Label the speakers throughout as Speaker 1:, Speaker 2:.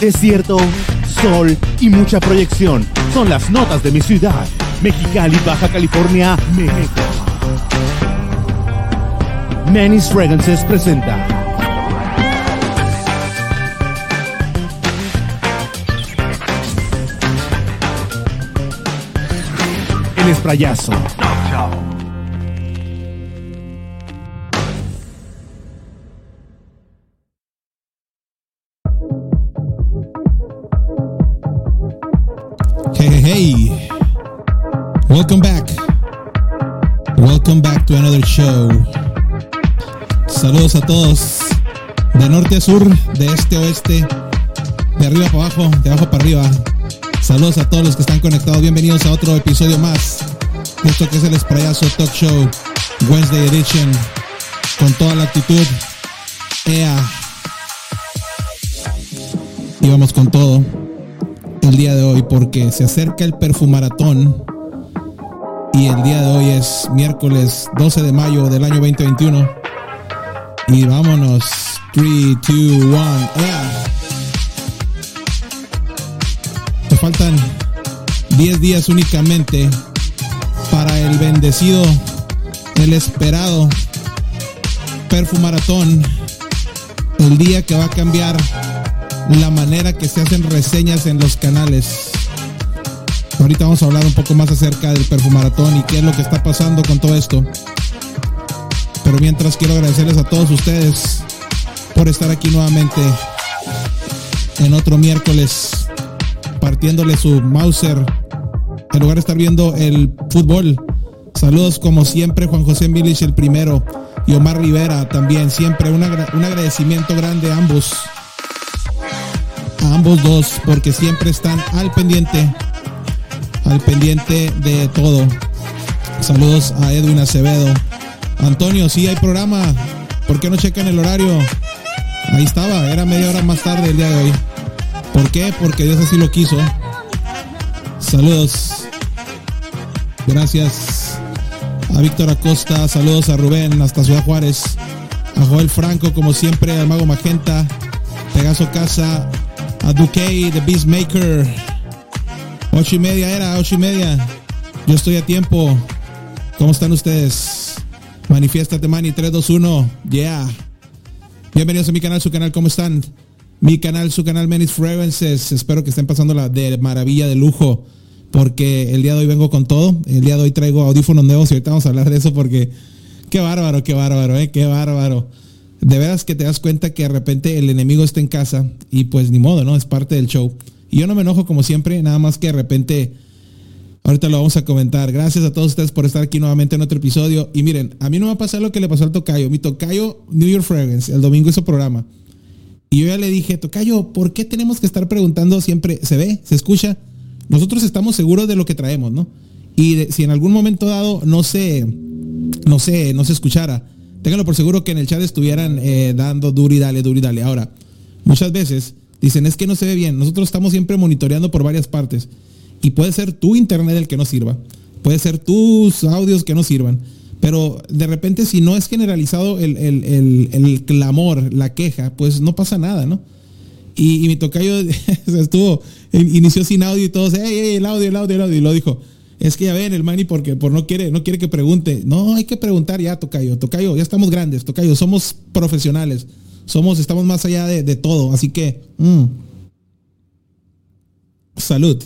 Speaker 1: desierto, sol y mucha proyección. Son las notas de mi ciudad, Mexicali, Baja California, México. Manny's Fragrances presenta. El esprayazo.
Speaker 2: Show. Saludos a todos. De norte a sur, de este a oeste, de arriba para abajo, de abajo para arriba. Saludos a todos los que están conectados. Bienvenidos a otro episodio más esto que es el Sprayazo Talk Show Wednesday Edition. Con toda la actitud. Ea. Y vamos con todo el día de hoy porque se acerca el perfumaratón y el día de hoy es miércoles 12 de mayo del año 2021 y vámonos 3, 2, 1 yeah. te faltan 10 días únicamente para el bendecido el esperado perfumaratón el día que va a cambiar la manera que se hacen reseñas en los canales. Ahorita vamos a hablar un poco más acerca del perfumaratón y qué es lo que está pasando con todo esto. Pero mientras quiero agradecerles a todos ustedes por estar aquí nuevamente en otro miércoles partiéndole su Mauser en lugar de estar viendo el fútbol. Saludos como siempre Juan José Milich el primero y Omar Rivera también siempre un, un agradecimiento grande a ambos a ambos dos porque siempre están al pendiente al pendiente de todo. Saludos a Edwin Acevedo. Antonio si hay programa. ¿por qué no checan el horario? ahí estaba era media hora más tarde el día de hoy. ¿por qué? porque Dios así lo quiso. Saludos. Gracias a Víctor Acosta. Saludos a Rubén hasta Ciudad Juárez. A Joel Franco como siempre al Mago Magenta. Pegaso Casa. A Duque, The Beastmaker. Ocho y media era, ocho y media. Yo estoy a tiempo. ¿Cómo están ustedes? Manifiéstate, Manny 321. Yeah. Bienvenidos a mi canal, su canal, ¿cómo están? Mi canal, su canal Menis Fragrances. Espero que estén pasando la de maravilla, de lujo. Porque el día de hoy vengo con todo. El día de hoy traigo audífonos nuevos y ahorita vamos a hablar de eso porque qué bárbaro, qué bárbaro, eh, qué bárbaro de veras que te das cuenta que de repente el enemigo está en casa y pues ni modo, ¿no? Es parte del show. Y yo no me enojo como siempre, nada más que de repente, ahorita lo vamos a comentar. Gracias a todos ustedes por estar aquí nuevamente en otro episodio. Y miren, a mí no me va a pasar lo que le pasó al Tocayo. Mi Tocayo New York Fragrance, el domingo hizo programa. Y yo ya le dije, Tocayo, ¿por qué tenemos que estar preguntando siempre? ¿Se ve? ¿Se escucha? Nosotros estamos seguros de lo que traemos, ¿no? Y si en algún momento dado no se, no sé, no se escuchara, ténganlo por seguro que en el chat estuvieran eh, dando duro y dale, duro y dale. Ahora, muchas veces dicen es que no se ve bien. Nosotros estamos siempre monitoreando por varias partes. Y puede ser tu internet el que no sirva. Puede ser tus audios que no sirvan. Pero de repente si no es generalizado el, el, el, clamor, la queja, pues no pasa nada, ¿no? Y, y mi tocayo estuvo, inició sin audio y todos, hey, hey, el audio, el audio, el audio. Y lo dijo, es que ya ven el Manny porque por no quiere, no quiere que pregunte. No, hay que preguntar ya, Tocayo. Tocayo, ya estamos grandes, Tocayo, somos profesionales. Somos, estamos más allá de, todo. Así que, mm. salud.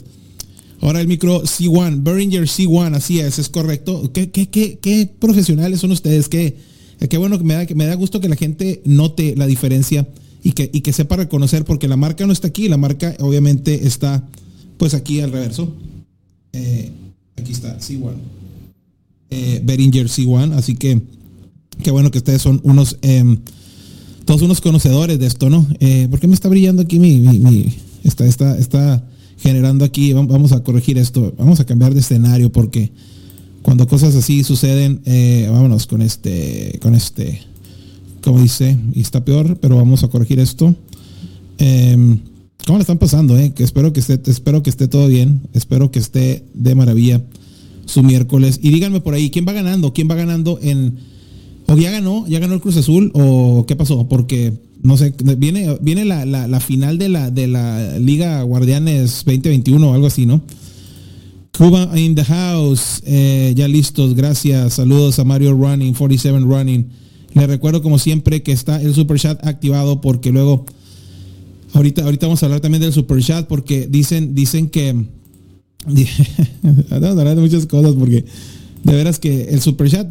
Speaker 2: Ahora el micro C1, Behringer C1, así es, es correcto. ¿Qué, qué, qué, profesionales son ustedes? Qué, qué bueno que me da, me da gusto que la gente note la diferencia y que, y que sepa reconocer, porque la marca no está aquí, la marca obviamente está pues aquí al reverso. Eh, aquí está, C1. Eh, Behringer C1, así que qué bueno que ustedes son unos, eh, todos unos conocedores de esto, ¿no? Eh, ¿Por qué me está brillando aquí mi, mi, está, está, está generando aquí, vamos a corregir esto, vamos a cambiar de escenario porque cuando cosas así suceden, eh, vámonos con este, con este, como dice, y está peor, pero vamos a corregir esto. Eh, ¿Cómo le están pasando? Eh? Que espero que esté, espero que esté todo bien, espero que esté de maravilla su miércoles. Y díganme por ahí, ¿quién va ganando? ¿Quién va ganando en... O ya ganó, ya ganó el Cruz Azul, o qué pasó, porque no sé, viene, viene la, final de la, de la Liga Guardianes 2021 o algo así, ¿no? Cuba in the house, eh, ya listos, gracias. Saludos a Mario Running, 47 Running. Le recuerdo como siempre que está el super chat activado porque luego, ahorita, ahorita vamos a hablar también del super chat porque dicen, dicen que, vamos a hablar muchas cosas porque de veras que el super chat,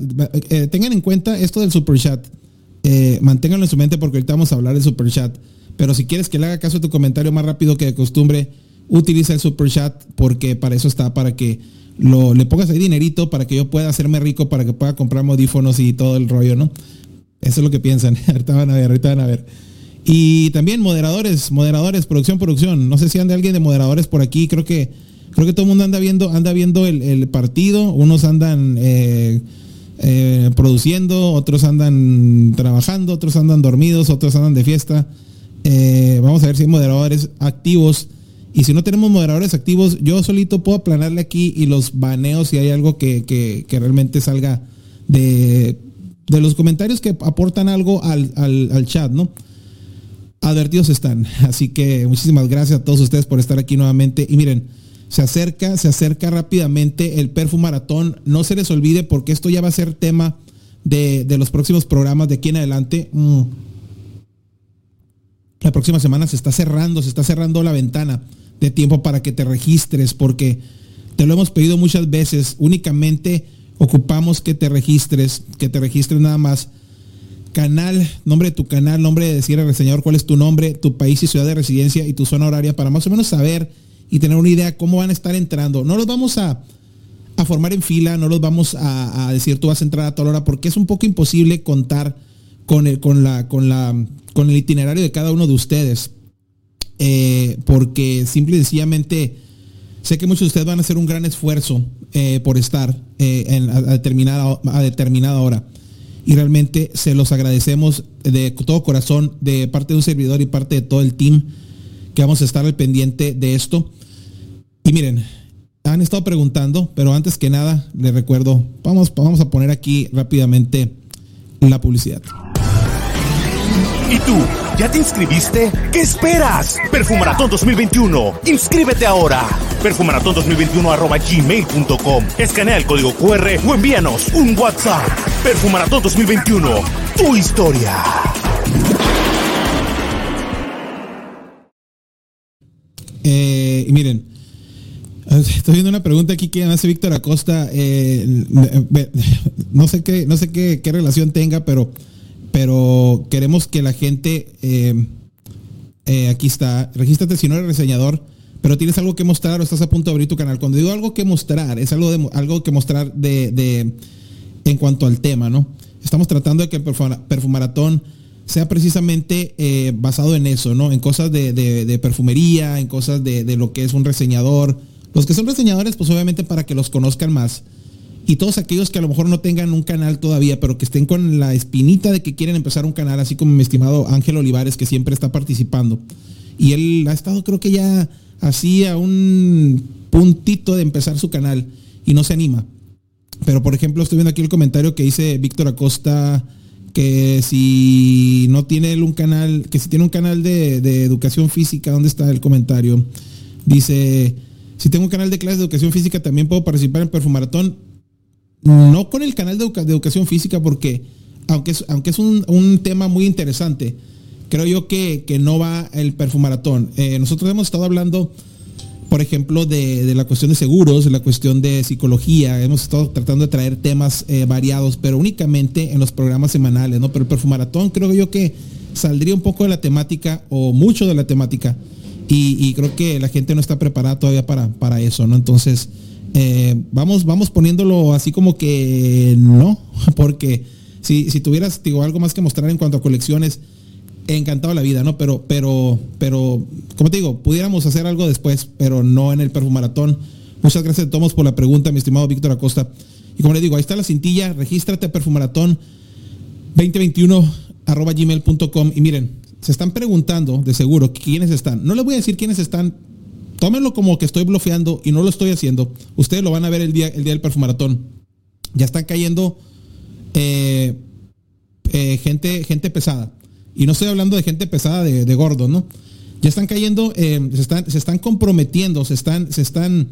Speaker 2: eh, tengan en cuenta esto del super chat, eh, manténganlo en su mente porque ahorita vamos a hablar del super chat. Pero si quieres que le haga caso a tu comentario más rápido que de costumbre, utiliza el super chat porque para eso está, para que lo, le pongas ahí dinerito, para que yo pueda hacerme rico, para que pueda comprar audífonos y todo el rollo, ¿no? Eso es lo que piensan. ahorita van a ver, ahorita van a ver. Y también moderadores, moderadores, producción, producción. No sé si anda alguien de moderadores por aquí. Creo que, creo que todo el mundo anda viendo, anda viendo el, partido. Unos andan eh, eh, produciendo, otros andan trabajando, otros andan dormidos, otros andan de fiesta. Eh, vamos a ver si hay moderadores activos y si no tenemos moderadores activos, yo solito puedo aplanarle aquí y los baneo si hay algo que, realmente salga de, los comentarios que aportan algo al, chat, ¿no? Advertidos están. Así que muchísimas gracias a todos ustedes por estar aquí nuevamente. Y miren, se acerca, se acerca rápidamente el perfumaratón. No se les olvide porque esto ya va a ser tema de, los próximos programas de aquí en adelante. Mm. La próxima semana se está cerrando, se está cerrando la ventana de tiempo para que te registres, porque te lo hemos pedido muchas veces, únicamente ocupamos que te registres, que te registres nada más. Canal, nombre de tu canal, nombre de decir al reseñador cuál es tu nombre, tu país y ciudad de residencia y tu zona horaria para más o menos saber y tener una idea cómo van a estar entrando. No los vamos a, a formar en fila, no los vamos a, decir tú vas a entrar a toda hora porque es un poco imposible contar con el, con la, con la, con el itinerario de cada uno de ustedes. Eh, porque simple y sencillamente sé que muchos de ustedes van a hacer un gran esfuerzo eh, por estar eh, a, determinada, a determinada hora. Y realmente se los agradecemos de todo corazón, de parte de un servidor y parte de todo el team, que vamos a estar al pendiente de esto. Y miren, han estado preguntando, pero antes que nada, les recuerdo, vamos, vamos a poner aquí rápidamente la publicidad.
Speaker 1: ¿Y tú? ¿Ya te inscribiste? ¿Qué esperas? Perfumaratón 2021. Inscríbete ahora. Perfumaratón 2021 arroba gmail.com. Escanea el código QR o envíanos un WhatsApp. Perfumaratón 2021. Tu historia.
Speaker 2: Eh, miren, Estoy viendo una pregunta aquí que hace Víctor Acosta. Eh, no sé qué, no sé qué, qué relación tenga, pero pero queremos que la gente, eh, eh, aquí está, regístrate si no eres reseñador, pero tienes algo que mostrar o estás a punto de abrir tu canal. Cuando digo algo que mostrar, es algo, de, algo que mostrar de, en cuanto al tema, ¿no? Estamos tratando de que el perfumaratón sea precisamente eh, basado en eso, ¿no? En cosas de, perfumería, en cosas de, lo que es un reseñador. Los que son reseñadores, pues obviamente para que los conozcan más y todos aquellos que a lo mejor no tengan un canal todavía, pero que estén con la espinita de que quieren empezar un canal, así como mi estimado Ángel Olivares, que siempre está participando. Y él ha estado creo que ya así a un puntito de empezar su canal y no se anima. Pero por ejemplo, estoy viendo aquí el comentario que dice Víctor Acosta que si no tiene él un canal, que si tiene un canal de, de educación física, ¿dónde está el comentario? Dice, si tengo un canal de clases de educación física, también puedo participar en Perfumaratón no con el canal de, educación física, porque aunque es, aunque es un, tema muy interesante, creo yo que, no va el perfumaratón. Eh, nosotros hemos estado hablando, por ejemplo, de, la cuestión de seguros, de la cuestión de psicología, hemos estado tratando de traer temas eh, variados, pero únicamente en los programas semanales, ¿no? Pero el perfumaratón creo yo que saldría un poco de la temática o mucho de la temática y, creo que la gente no está preparada todavía para, para eso, ¿no? Entonces, eh, vamos, vamos poniéndolo así como que no, porque si, si tuvieras digo, algo más que mostrar en cuanto a colecciones, encantado la vida, ¿no? Pero, pero, pero, como te digo, pudiéramos hacer algo después, pero no en el perfumaratón. Muchas gracias a todos por la pregunta, mi estimado Víctor Acosta. Y como le digo, ahí está la cintilla, regístrate a perfumaratón 2021 arroba gmail.com y miren, se están preguntando de seguro quiénes están. No les voy a decir quiénes están tómenlo como que estoy bloqueando y no lo estoy haciendo. Ustedes lo van a ver el día, el día del perfumaratón. Ya están cayendo eh, eh, gente, gente pesada. y no estoy hablando de gente pesada de, gordo, ¿no? Ya están cayendo, eh, se, están, se están comprometiendo, se están, se están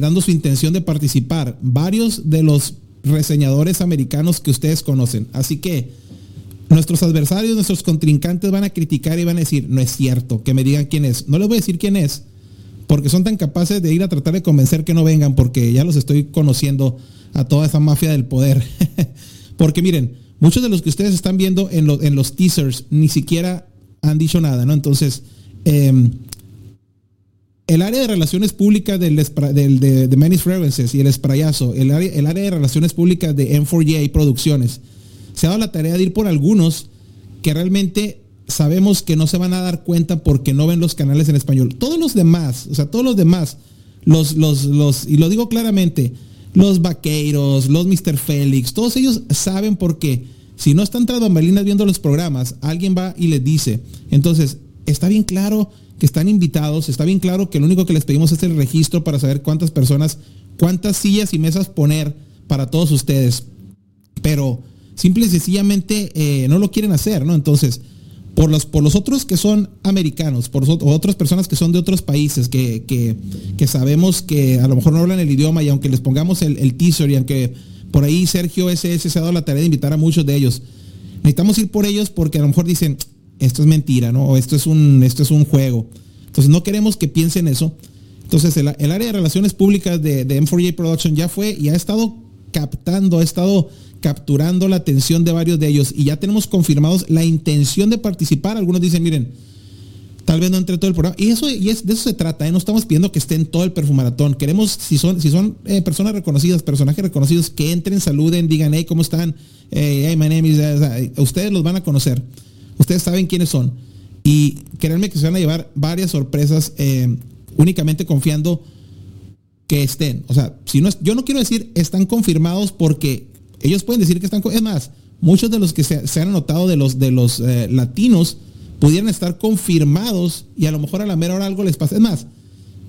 Speaker 2: dando su intención de participar. Varios de los reseñadores americanos que ustedes conocen. Así que nuestros adversarios, nuestros contrincantes van a criticar y van a decir, no es cierto, que me digan quién es. No les voy a decir quién es, porque son tan capaces de ir a tratar de convencer que no vengan, porque ya los estoy conociendo a toda esa mafia del poder. porque miren, muchos de los que ustedes están viendo en, los teasers ni siquiera han dicho nada, ¿no? Entonces, em, el área de relaciones públicas del, de, de Fragrances y el sprayazo, el área, el área de relaciones públicas de M4J Producciones, se ha dado la tarea de ir por algunos que realmente sabemos que no se van a dar cuenta porque no ven los canales en español. Todos los demás, o sea, todos los demás, los, los, los, y lo digo claramente, los vaqueros, los Mr. Félix, todos ellos saben por qué. Si no están tras bambalinas viendo los programas, alguien va y les dice. Entonces, está bien claro que están invitados, está bien claro que lo único que les pedimos es el registro para saber cuántas personas, cuántas sillas y mesas poner para todos ustedes. Pero simple y sencillamente eh, no lo quieren hacer, ¿no? Entonces, por los, por los otros que son americanos, por otras personas que son de otros países, que, que, sabemos que a lo mejor no hablan el idioma y aunque les pongamos el, el teaser y aunque por ahí Sergio SS se ha dado la tarea de invitar a muchos de ellos, necesitamos ir por ellos porque a lo mejor dicen, esto es mentira, ¿no? O esto es un, esto es un juego. Entonces no queremos que piensen eso. Entonces el, área de relaciones públicas de, de M4J Production ya fue y ha estado captando, ha estado capturando la atención de varios de ellos y ya tenemos confirmados la intención de participar. Algunos dicen, miren, tal vez no entre todo el programa. Y eso y es, de eso se trata, ¿eh? no estamos pidiendo que estén todo el perfumaratón. Queremos, si son, si son eh, personas reconocidas, personajes reconocidos, que entren, saluden, digan, hey, ¿cómo están? hey, my name is... ustedes los van a conocer. Ustedes saben quiénes son. Y créanme que se van a llevar varias sorpresas eh, únicamente confiando que estén. O sea, si no yo no quiero decir están confirmados porque ellos pueden decir que están... Es más, muchos de los que se, han anotado de los, de los eh, latinos pudieran estar confirmados y a lo mejor a la mera hora algo les pasa. Es más,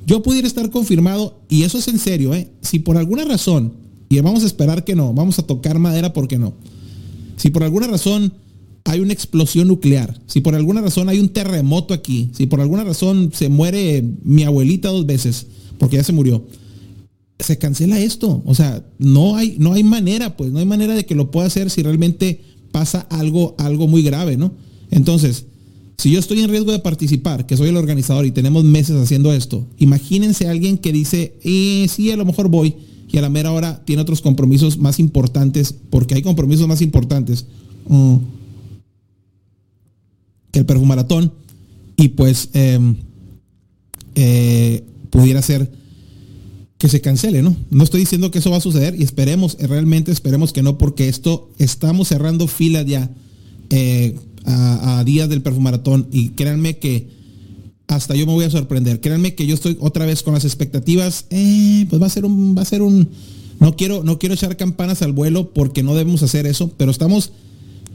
Speaker 2: yo pudiera estar confirmado y eso es en serio, ¿eh? Si por alguna razón, y vamos a esperar que no, vamos a tocar madera porque no. Si por alguna razón hay una explosión nuclear, si por alguna razón hay un terremoto aquí, si por alguna razón se muere mi abuelita dos veces, porque ya se murió, se cancela esto. O sea, no hay, no hay manera, pues, no hay manera de que lo pueda hacer si realmente pasa algo, algo muy grave, ¿no? Entonces, si yo estoy en riesgo de participar, que soy el organizador y tenemos meses haciendo esto, imagínense alguien que dice, eh, sí, a lo mejor voy, y a la mera hora tiene otros compromisos más importantes, porque hay compromisos más importantes mm, que el perfumaratón, y pues em, eh, pudiera ser que se cancele, ¿no? No estoy diciendo que eso va a suceder y esperemos, realmente esperemos que no, porque esto estamos cerrando fila ya eh, a, días del perfumaratón y créanme que hasta yo me voy a sorprender. Créanme que yo estoy otra vez con las expectativas, eh, pues va a ser un, va a ser un, no quiero, no quiero echar campanas al vuelo porque no debemos hacer eso, pero estamos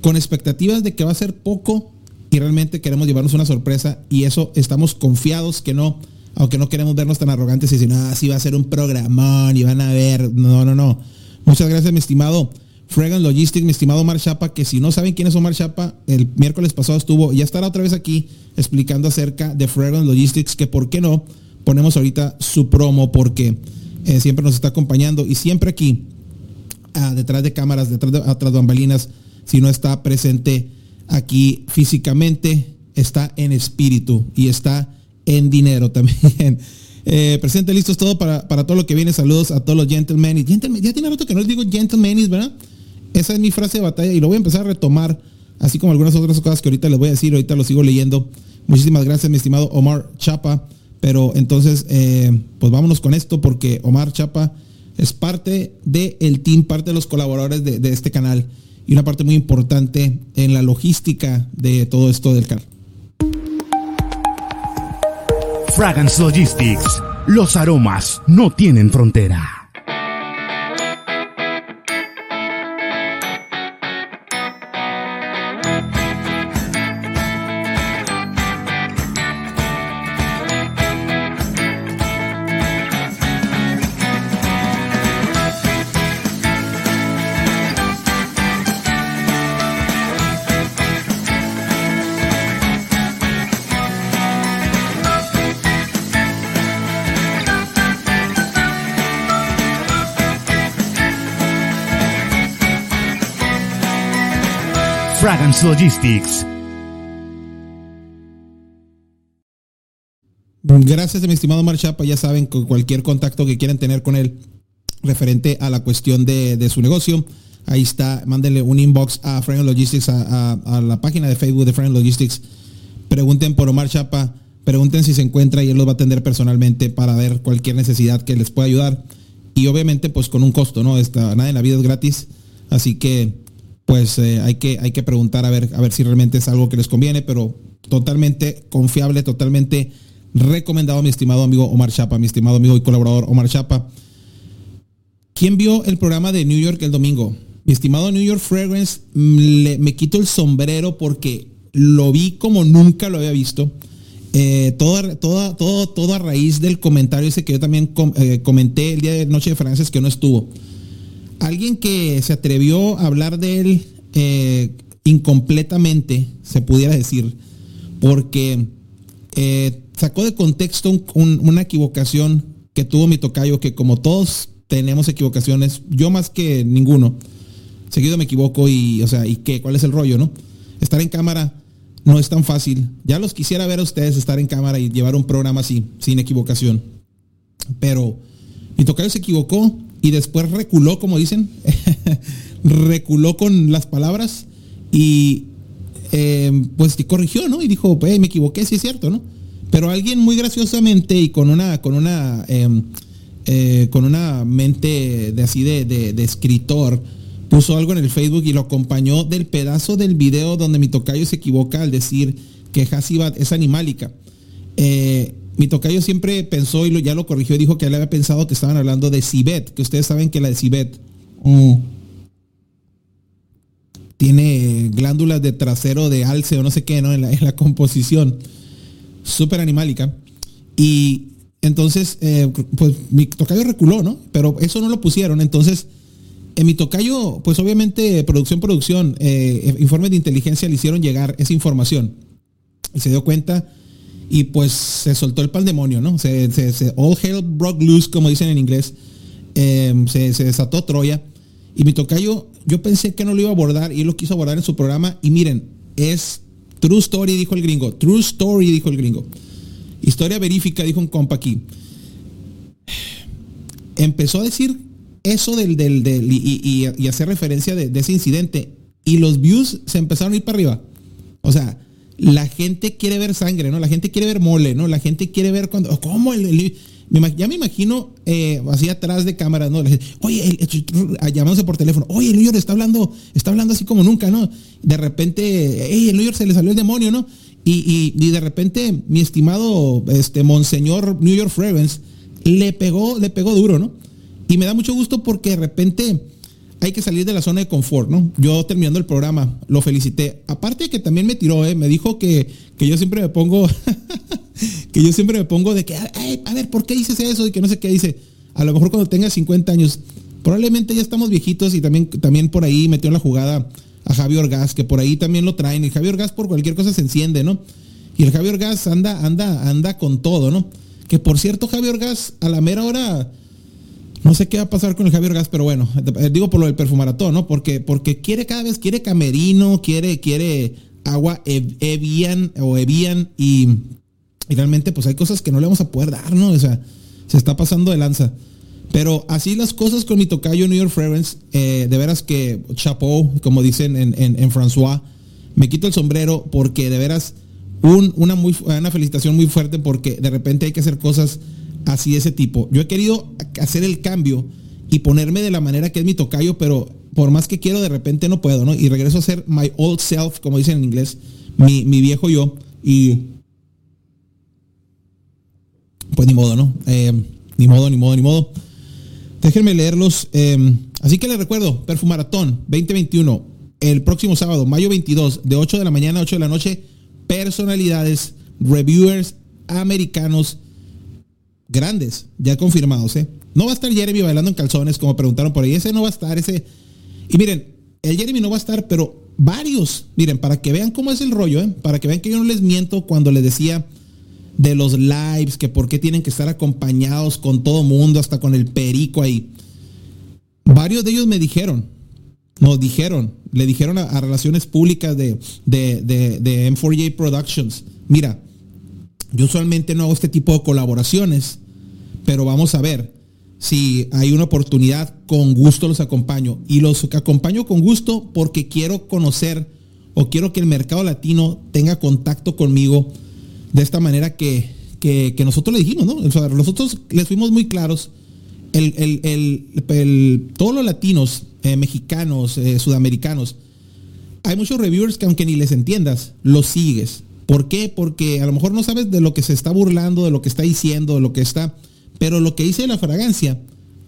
Speaker 2: con expectativas de que va a ser poco y realmente queremos llevarnos una sorpresa y eso estamos confiados que no aunque no queremos vernos tan arrogantes y decir, ah, sí va a ser un programón y van a ver. No, no, no. Muchas gracias, mi estimado Fregan Logistics, mi estimado Omar Chapa, que si no saben quién es Omar Chapa, el miércoles pasado estuvo y ya estará otra vez aquí explicando acerca de Fregan Logistics, que por qué no ponemos ahorita su promo, porque eh, siempre nos está acompañando y siempre aquí, ah, detrás de cámaras, detrás de atrás de bambalinas, si no está presente aquí físicamente, está en espíritu y está en dinero también. Eh, presente, listos todo para, todo lo que viene. Saludos a todos los gentlemen. Y ya tiene rato que no les digo gentlemen, ¿verdad? Esa es mi frase de batalla y lo voy a empezar a retomar, así como algunas otras cosas que ahorita les voy a decir, ahorita lo sigo leyendo. Muchísimas gracias, mi estimado Omar Chapa. Pero entonces, eh, pues vámonos con esto porque Omar Chapa es parte del team, parte de los colaboradores de, de este canal y una parte muy importante en la logística de todo esto del carro.
Speaker 1: Fragrance Logistics. Los aromas no tienen frontera. Logistics.
Speaker 2: Gracias mi estimado Omar Chapa. Ya saben, cualquier contacto que quieran tener con él referente a la cuestión de, su negocio, ahí está, mándenle un inbox a Fragrance Logistics, a, la página de Facebook de Fragrance Logistics. Pregunten por Omar Chapa, pregunten si se encuentra y él los va a atender personalmente para ver cualquier necesidad que les pueda ayudar. Y obviamente pues con un costo, ¿no? Esta, nada en la vida es gratis. Así que pues eh, hay, que, hay que preguntar a ver, a ver si realmente es algo que les conviene, pero totalmente confiable, totalmente recomendado mi estimado amigo Omar Chapa, mi estimado amigo y colaborador Omar Chapa. ¿Quién vio el programa de New York el domingo? Mi estimado New York Fragrance, mm, me quito el sombrero porque lo vi como nunca lo había visto. Eh, todo, todo, todo, todo a raíz del comentario ese que yo también eh, comenté el día de Noche de Francia que no estuvo. Alguien que se atrevió a hablar de él eh, incompletamente, se pudiera decir, porque sacó de contexto una equivocación que tuvo mi tocayo, que como todos tenemos equivocaciones, yo más que ninguno, seguido me equivoco y, o sea, ¿y qué? ¿Cuál es el rollo, no? Estar en cámara no es tan fácil. Ya los quisiera ver a ustedes estar en cámara y llevar un programa así, sin equivocación. Pero mi tocayo se equivocó y después reculó, como dicen, reculó con las palabras y eh, pues corrigió, ¿no? Y dijo, me equivoqué, sí es cierto, ¿no? Pero alguien muy graciosamente y con una, con una, em, eh, con una mente de así de, de, escritor, puso algo en el Facebook y lo acompañó del pedazo del video donde mi tocayo se equivoca al decir que Hasibat es animálica. Eh, mi tocayo siempre pensó y ya lo corrigió, dijo que él había pensado que estaban hablando de Cibet, que ustedes saben que la de Cibet mm, tiene glándulas de trasero de alce o no sé qué, ¿no? En la, en la composición súper animálica. Y entonces, eh, pues mi tocayo reculó, ¿no? Pero eso no lo pusieron. Entonces, en mi tocayo, pues obviamente, producción, producción, eh, informes de inteligencia le hicieron llegar esa información. Y se dio cuenta y pues se soltó el pandemonio, ¿no? Se, all hell broke loose, como dicen en inglés. Em, se, se, desató Troya. Y mi tocayo, yo pensé que no lo iba a abordar y él lo quiso abordar en su programa. Y miren, es True story, dijo el gringo. True story, dijo el gringo. Historia verífica, dijo un compa aquí. Empezó a decir eso del, del, del y, y, hacer referencia de, ese incidente. Y los views se empezaron a ir para arriba. O sea, la gente quiere ver sangre, ¿no? La gente quiere ver mole, ¿no? La gente quiere ver cuando. ¿Cómo el, ya me imagino eh, así atrás de cámara, ¿no? Oye, llamándose por teléfono, oye, el New York está hablando, está hablando así como nunca, ¿no? De repente, hey, el New York se le salió el demonio, ¿no? Y, de repente, mi estimado este, Monseñor New York Frevens le pegó, le pegó duro, ¿no? Y me da mucho gusto porque de repente hay que salir de la zona de confort, ¿no? Yo terminando el programa, lo felicité. Aparte que también me tiró, ¿eh? Me dijo que, que yo siempre me pongo que yo siempre me pongo de que, a ver, ¿por qué dices eso? Y que no sé qué dice. A lo mejor cuando tenga 50 años, probablemente ya estamos viejitos y también, también por ahí metió la jugada a Javier Orgaz, que por ahí también lo traen. Y Javier Orgaz por cualquier cosa se enciende, ¿no? Y el Javier Orgaz anda, anda, anda con todo, ¿no? Que por cierto, Javier Orgaz, a la mera hora, no sé qué va a pasar con el Javier Orgaz, pero bueno, eh, digo por lo del perfumaratón, ¿no? Porque, porque quiere cada vez, quiere camerino, quiere, quiere agua Evian o Evian y y realmente pues hay cosas que no le vamos a poder dar, ¿no? O sea, se está pasando de lanza. Pero así las cosas con mi tocayo New York Fragrance, eh, de veras que chapeau, como dicen en, en, François, me quito el sombrero porque de veras una, una felicitación muy fuerte porque de repente hay que hacer cosas así ese tipo. Yo he querido hacer el cambio y ponerme de la manera que es mi tocayo, pero por más que quiero de repente no puedo, ¿no? Y regreso a ser my old self, como dicen en inglés, mi, mi viejo yo. Y pues ni modo, ¿no? Eh, ni modo, ni modo, ni modo. Déjenme leerlos. Eh, así que les recuerdo, Perfumaratón 2021, el próximo sábado, mayo 22, de 8 de la mañana a 8 de la noche, personalidades, reviewers americanos grandes, ya confirmados, ¿eh? No va a estar Jeremy bailando en calzones, como preguntaron por ahí. Ese no va a estar, ese. Y miren, el Jeremy no va a estar, pero varios. Miren, para que vean cómo es el rollo, ¿eh? Para que vean que yo no les miento cuando les decía de los lives, que por qué tienen que estar acompañados con todo mundo, hasta con el perico ahí. Varios de ellos me dijeron, nos dijeron, le dijeron a, relaciones públicas de, de, de, M4J Productions, mira, yo usualmente no hago este tipo de colaboraciones, pero vamos a ver si hay una oportunidad, con gusto los acompaño. Y los acompaño con gusto porque quiero conocer o quiero que el mercado latino tenga contacto conmigo de esta manera que, que, nosotros le dijimos, ¿no? nosotros les fuimos muy claros. El, todos los latinos, eh, mexicanos, eh, sudamericanos, hay muchos reviewers que aunque ni les entiendas, los sigues. ¿Por qué? Porque a lo mejor no sabes de lo que se está burlando, de lo que está diciendo, de lo que está pero lo que dice la fragancia,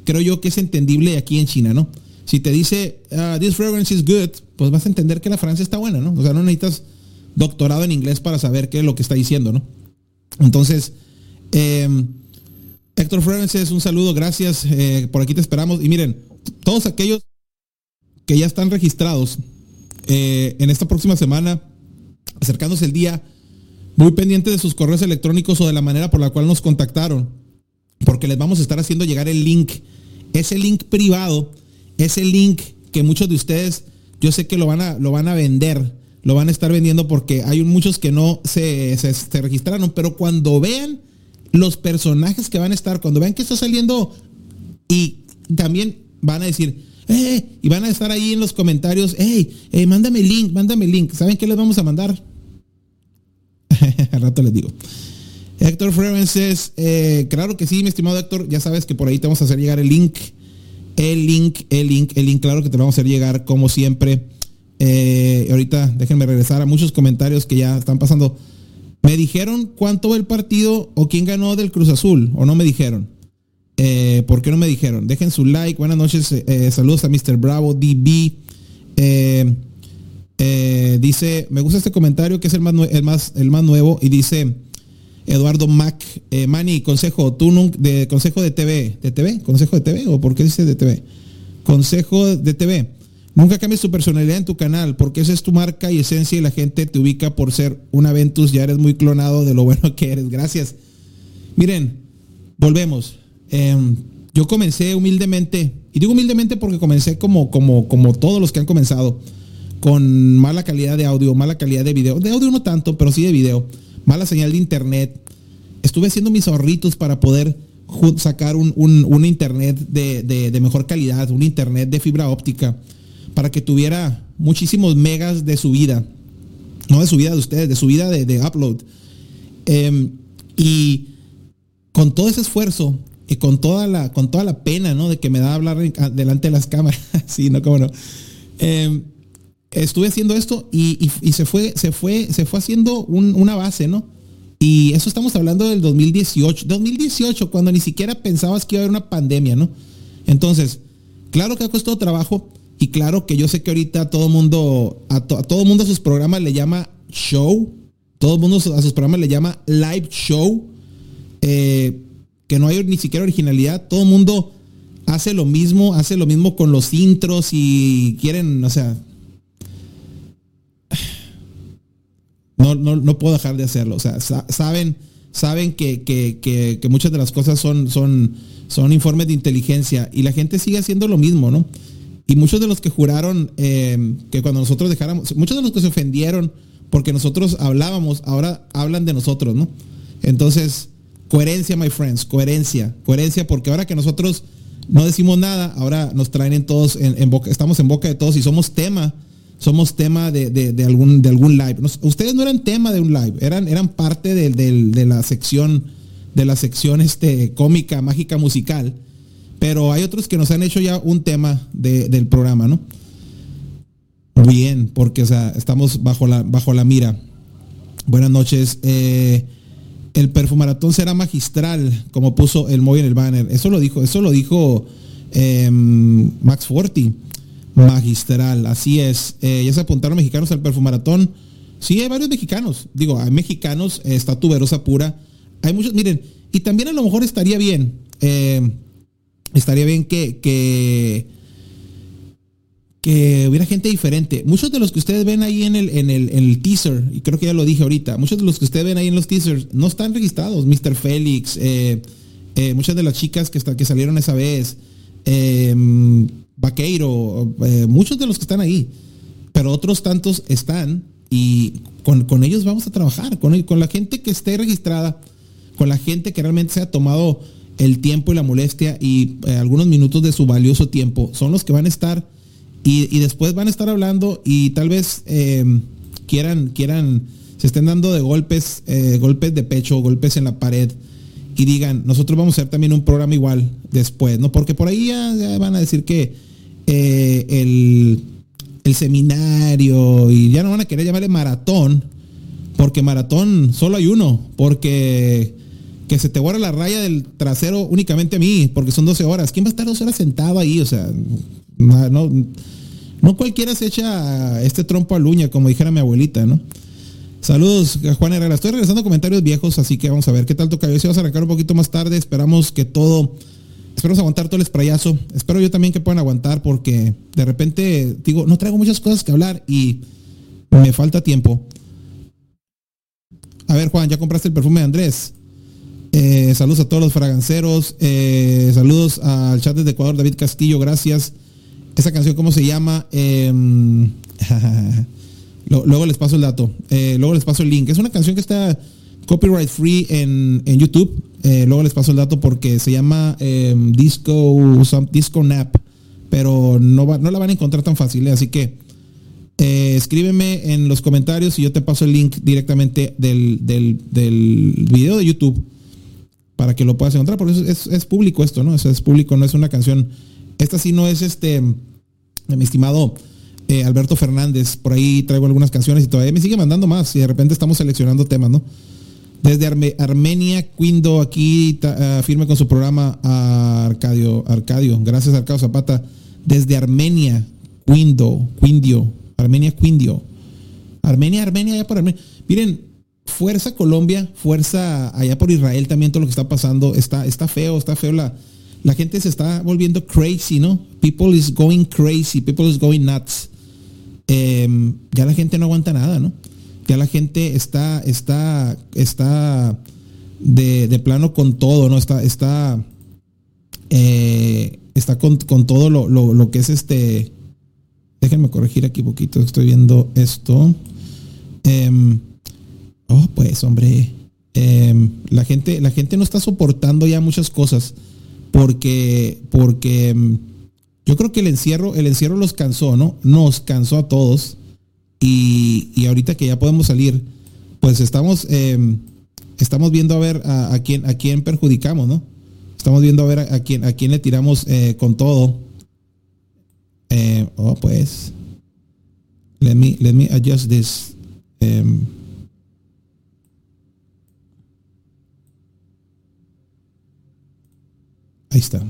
Speaker 2: creo yo que es entendible aquí en China, ¿no? Si te dice, ah, this fragrance is good, pues vas a entender que la fragancia está buena, ¿no? O sea, no necesitas doctorado en inglés para saber qué es lo que está diciendo, ¿no? Entonces, em, Héctor Fragrances, un saludo, gracias. Eh, por aquí te esperamos. Y miren, todos aquellos que ya están registrados eh, en esta próxima semana, acercándose el día, muy pendiente de sus correos electrónicos o de la manera por la cual nos contactaron porque les vamos a estar haciendo llegar el link. Ese link privado, ese link que muchos de ustedes, yo sé que lo van a, lo van a vender, lo van a estar vendiendo porque hay muchos que no se, se, registraron, pero cuando vean los personajes que van a estar, cuando vean que está saliendo y también van a decir, eh, y van a estar ahí en los comentarios, hey, eh, mándame el link, mándame el link. ¿Saben qué les vamos a mandar? Al rato les digo. Héctor Frevences, eh, claro que sí, mi estimado Héctor, ya sabes que por ahí te vamos a hacer llegar el link, el link, el link, el link, claro que te lo vamos a hacer llegar como siempre. Eh, ahorita déjenme regresar a muchos comentarios que ya están pasando. ¿Me dijeron cuánto va el partido o quién ganó del Cruz Azul? ¿O no me dijeron? Eh, ¿Por qué no me dijeron? Dejen su like. Buenas noches. saludos a Mr. Bravo DB. dice, me gusta este comentario que es el más, el más, el más nuevo y dice, Eduardo Mac, eh, Mani, consejo, tú de consejo de TV, de TV, consejo de TV o por qué dice de TV, consejo de TV. Nunca cambies tu personalidad en tu canal, porque esa es tu marca y esencia y la gente te ubica por ser un Aventus, ya eres muy clonado de lo bueno que eres. Gracias. Miren, volvemos. Em, yo comencé humildemente, y digo humildemente porque comencé como, como, como todos los que han comenzado, con mala calidad de audio, mala calidad de video. De audio no tanto, pero sí de video mala señal de internet. Estuve haciendo mis ahorritos para poder sacar un, internet de, mejor calidad, un internet de fibra óptica, para que tuviera muchísimos megas de subida. No de subida de ustedes, de subida de, de upload. Em, y con todo ese esfuerzo y con toda la, con toda la pena, ¿no? De que me da hablar delante de las cámaras. sí, no, cómo no. Em, estuve haciendo esto y, se, fue, se, fue, se fue haciendo una base, ¿no? Y eso estamos hablando del 2018. 2018, cuando ni siquiera pensabas que iba a haber una pandemia, ¿no? Entonces, claro que ha costado trabajo y claro que yo sé que ahorita todo mundo, a, todo mundo a sus programas le llama show, todo mundo a sus programas le llama live show, eh, que no hay ni siquiera originalidad, todo el mundo hace lo mismo, hace lo mismo con los intros y quieren, o sea, no, no, no puedo dejar de hacerlo. O sea, saben, saben que, muchas de las cosas son, son, son informes de inteligencia y la gente sigue haciendo lo mismo, ¿no? Y muchos de los que juraron eh, que cuando nosotros dejáramos, muchos de los que se ofendieron porque nosotros hablábamos, ahora hablan de nosotros, ¿no? Entonces, coherencia, my friends, coherencia, coherencia, porque ahora que nosotros no decimos nada, ahora nos traen en todos, estamos en boca de todos y somos tema somos tema de, algún, de algún live. ustedes no eran tema de un live, eran, eran parte de, la sección, de la sección este, cómica, mágica, musical. Pero hay otros que nos han hecho ya un tema del programa, ¿no? Bien, porque o sea, estamos bajo la, bajo la mira. Buenas noches. Eh, el perfumaratón será magistral, como puso el móvil en el banner. Eso lo dijo, eso lo dijo em, Max Forti magistral, así es. Eh, ya se apuntaron mexicanos al perfumaratón. Sí, hay varios mexicanos. Digo, hay mexicanos, está tuberosa pura. Hay muchos, miren, y también a lo mejor estaría bien, eh, estaría bien que, que, que, hubiera gente diferente. Muchos de los que ustedes ven ahí en el, en el, en el teaser, y creo que ya lo dije ahorita, muchos de los que ustedes ven ahí en los teasers no están registrados. Mr. Félix, eh, muchas de las chicas que, que salieron esa vez, Vaqueiro, eh, muchos de los que están ahí, pero otros tantos están y con, ellos vamos a trabajar, con, con la gente que esté registrada, con la gente que realmente se ha tomado el tiempo y la molestia y eh, algunos minutos de su valioso tiempo, son los que van a estar y, después van a estar hablando y tal vez em, quieran, quieran, se estén dando de golpes, eh, golpes de pecho, golpes en la pared y digan, nosotros vamos a hacer también un programa igual después, ¿no? Porque por ahí ya, van a decir que eh, el, el seminario y ya no van a querer llamarle maratón, porque maratón solo hay uno, porque que se te borra la raya del trasero únicamente a mí, porque son 12 horas. ¿Quién va a estar 12 horas sentado ahí? O sea, no cualquiera se echa este trompo a luña, como dijera mi abuelita, ¿no? Saludos, Juan Herrera. Estoy regresando comentarios viejos, así que vamos a ver qué tal toca. Si vas a arrancar un poquito más tarde, esperamos que todo. Esperamos aguantar todo el sprayazo. Espero yo también que puedan aguantar porque de repente, digo, no traigo muchas cosas que hablar y me falta tiempo. A ver, Juan, ¿ya compraste el perfume de Andrés? Eh, saludos a todos los fraganceros. Eh, saludos al chat de Ecuador, David Castillo, gracias. Esa canción, ¿cómo se llama? Em, luego les paso el dato. Eh, luego les paso el link. Es una canción que está copyright free en, YouTube. luego les paso el dato porque se llama em, Disco, Disco Nap. Pero no, no la van a encontrar tan fácil. Así que escríbeme en los comentarios y yo te paso el link directamente del, del, video de YouTube para que lo puedas encontrar, porque es, es, público esto, ¿no? es público, no es una canción. Esta sí no es este, mi estimado eh, Alberto Fernández. Por ahí traigo algunas canciones y todavía me sigue mandando más y de repente estamos seleccionando temas, ¿no? Desde Armenia, Quindo, aquí ah, firme con su programa Arcadio, Arcadio, gracias Arcadio Zapata. Desde Armenia, Quindo, Quindio, Armenia, Quindio. Armenia, Armenia, ya por Armenia. Miren, fuerza Colombia, fuerza allá por Israel también todo lo que está pasando, está, está feo, está feo la, la gente se está volviendo crazy, ¿no? People is going crazy, people is going nuts. Em, ya la gente no aguanta nada, ¿no? Ya la gente está, está, está de, plano con todo, ¿no? Está, está, eh, está con, todo lo, que es este. Déjenme corregir aquí poquito, estoy viendo esto. Em, Oh, pues, hombre. Em, la, gente, la gente no está soportando ya muchas cosas. Porque, porque em, yo creo que el encierro, el encierro los cansó, ¿no? Nos cansó a todos. Y, ahorita que ya podemos salir, pues estamos, em, estamos viendo a ver a, quién, a quién perjudicamos, ¿no? Estamos viendo a ver a, quién, a quién le tiramos eh, con todo. oh, pues. Let me, let me adjust this. Ahí está.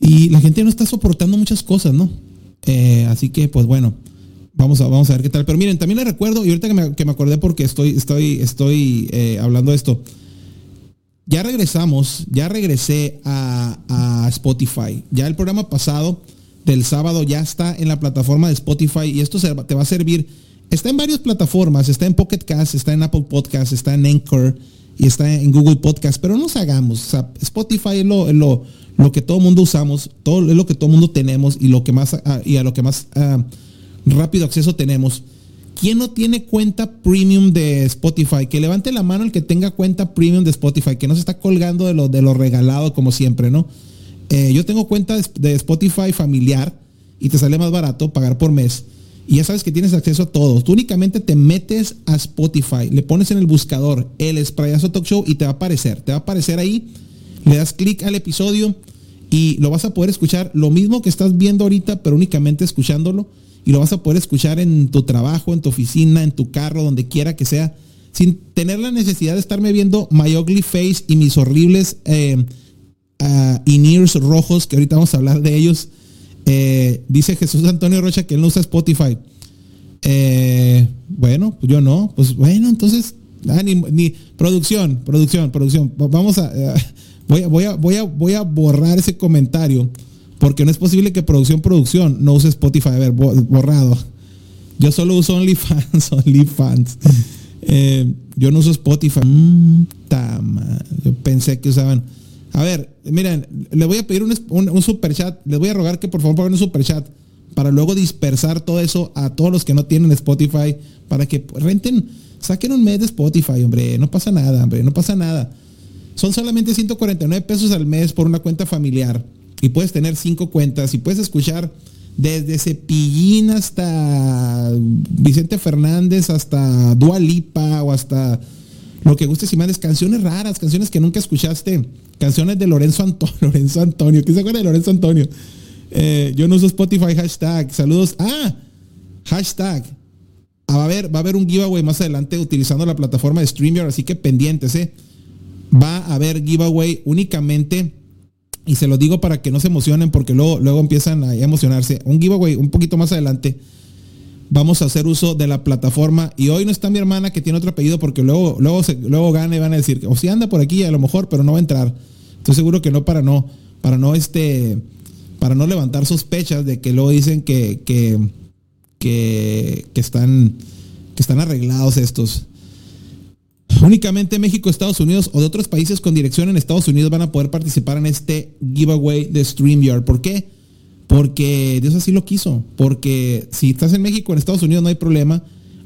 Speaker 2: Y la gente no está soportando muchas cosas, ¿no? Eh, así que, pues bueno, vamos a, vamos a ver qué tal. Pero miren, también le recuerdo, y ahorita que me, acordé porque estoy, estoy, estoy eh, hablando de esto. Ya regresamos, ya regresé a, a, Spotify. Ya el programa pasado del sábado ya está en la plataforma de Spotify y esto te va a servir. Está en varias plataformas, está en Pocket Cast, está en Apple Podcast, está en Anchor, y está en Google Podcast, pero no nos hagamos. Spotify es lo, lo, lo que todo mundo usamos, todo, es lo que todo mundo tenemos y, lo que más, ah, y a lo que más ah, rápido acceso tenemos. ¿Quién no tiene cuenta premium de Spotify? Que levante la mano el que tenga cuenta premium de Spotify, que no se está colgando de lo, de lo regalado como siempre, ¿no? Eh, yo tengo cuenta de Spotify familiar y te sale más barato pagar por mes. Y ya sabes que tienes acceso a todo. Tú únicamente te metes a Spotify, le pones en el buscador el Sprayazo Talk Show y te va a aparecer. Te va a aparecer ahí, le das clic al episodio y lo vas a poder escuchar lo mismo que estás viendo ahorita, pero únicamente escuchándolo. Y lo vas a poder escuchar en tu trabajo, en tu oficina, en tu carro, donde quiera que sea, sin tener la necesidad de estarme viendo my ugly face y mis horribles eh, uh, rojos, que ahorita vamos a hablar de ellos eh, dice Jesús Antonio Rocha que él no usa Spotify. Eh, bueno, pues yo no. Pues bueno, entonces, ah, ni, producción, producción, producción. Vamos a, eh, voy, voy, a, voy, a, voy a borrar ese comentario porque no es posible que producción, producción no use Spotify. A ver, borrado. Yo solo uso OnlyFans, OnlyFans. yo no uso Spotify. Mm, yo pensé que usaban. A ver, miren, le voy a pedir un, un, super chat. Les voy a rogar que por favor pongan un super chat para luego dispersar todo eso a todos los que no tienen Spotify para que renten, saquen un mes de Spotify, hombre. No pasa nada, hombre, no pasa nada. Son solamente 149 pesos al mes por una cuenta familiar y puedes tener cinco cuentas y puedes escuchar desde Cepillín hasta Vicente Fernández, hasta Dua Lipa o hasta lo que gustes y mandes, canciones raras, canciones que nunca escuchaste, canciones de Lorenzo Antonio, Lorenzo Antonio, ¿quién se acuerda de Lorenzo Antonio? Eh, yo no uso Spotify, hashtag, saludos, ah, hashtag, ah, va a haber, va a haber un giveaway más adelante utilizando la plataforma de StreamYard, así que pendientes, eh. Va a haber giveaway únicamente y se lo digo para que no se emocionen porque luego, luego empiezan a emocionarse. Un giveaway un poquito más adelante. Vamos a hacer uso de la plataforma. Y hoy no está mi hermana que tiene otro apellido porque luego, luego, luego gana y van a decir, o si anda por aquí a lo mejor, pero no va a entrar. Estoy seguro que no para no, para no este, para no levantar sospechas de que luego dicen que, que, que, que están, que están arreglados estos. Únicamente México, Estados Unidos o de otros países con dirección en Estados Unidos van a poder participar en este giveaway de StreamYard. ¿Por qué? Porque Dios así lo quiso. Porque si estás en México, en Estados Unidos no hay problema.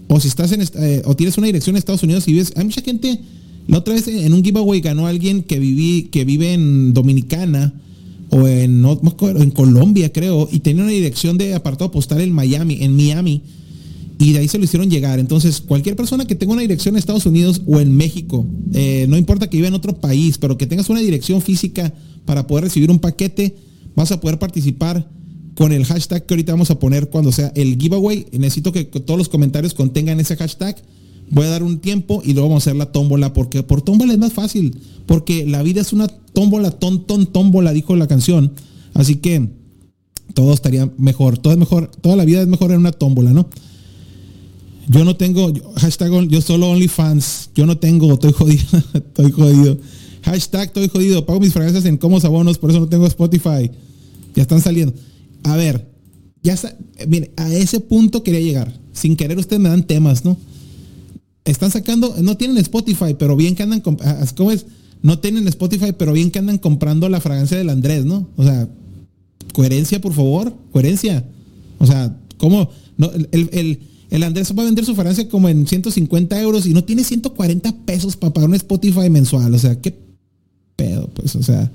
Speaker 2: O si estás en eh, o tienes una dirección en Estados Unidos y vives, hay mucha gente. La otra vez en un giveaway ganó alguien que viví, que vive en Dominicana o en, Colombia, creo, y tenía una dirección de apartado postal en Miami, en Miami y de ahí se lo hicieron llegar. Entonces, cualquier persona que tenga una dirección en Estados Unidos o en México, eh, no importa que viva en otro país, pero que tengas una dirección física para poder recibir un paquete, vas a poder participar con el hashtag que ahorita vamos a poner cuando sea el giveaway. Necesito que todos los comentarios contengan ese hashtag. Voy a dar un tiempo y luego vamos a hacer la tómbola, porque por tómbola es más fácil, porque la vida es una tómbola, ton, ton, tómbola, dijo la canción. Así que todo estaría mejor, todo es mejor, toda la vida es mejor en una tómbola, ¿no? Yo no tengo, hashtag, yo solo OnlyFans. Yo no tengo, estoy jodido. estoy jodido. Hashtag, estoy jodido. Pago mis fragancias en Comos Abonos, por eso no tengo Spotify. Ya están saliendo. A ver, ya está. Mire, a ese punto quería llegar. Sin querer, ustedes me dan temas, ¿no? Están sacando, no tienen Spotify, pero bien que andan, ah, ¿cómo es? No tienen Spotify, pero bien que andan comprando la fragancia del Andrés, ¿no? O sea, coherencia, por favor, coherencia. O sea, ¿cómo? No, el el Andrés va a vender su fragancia como en 150 euros y no tiene 140 pesos para pagar un Spotify mensual. O sea, qué pedo, pues, o sea.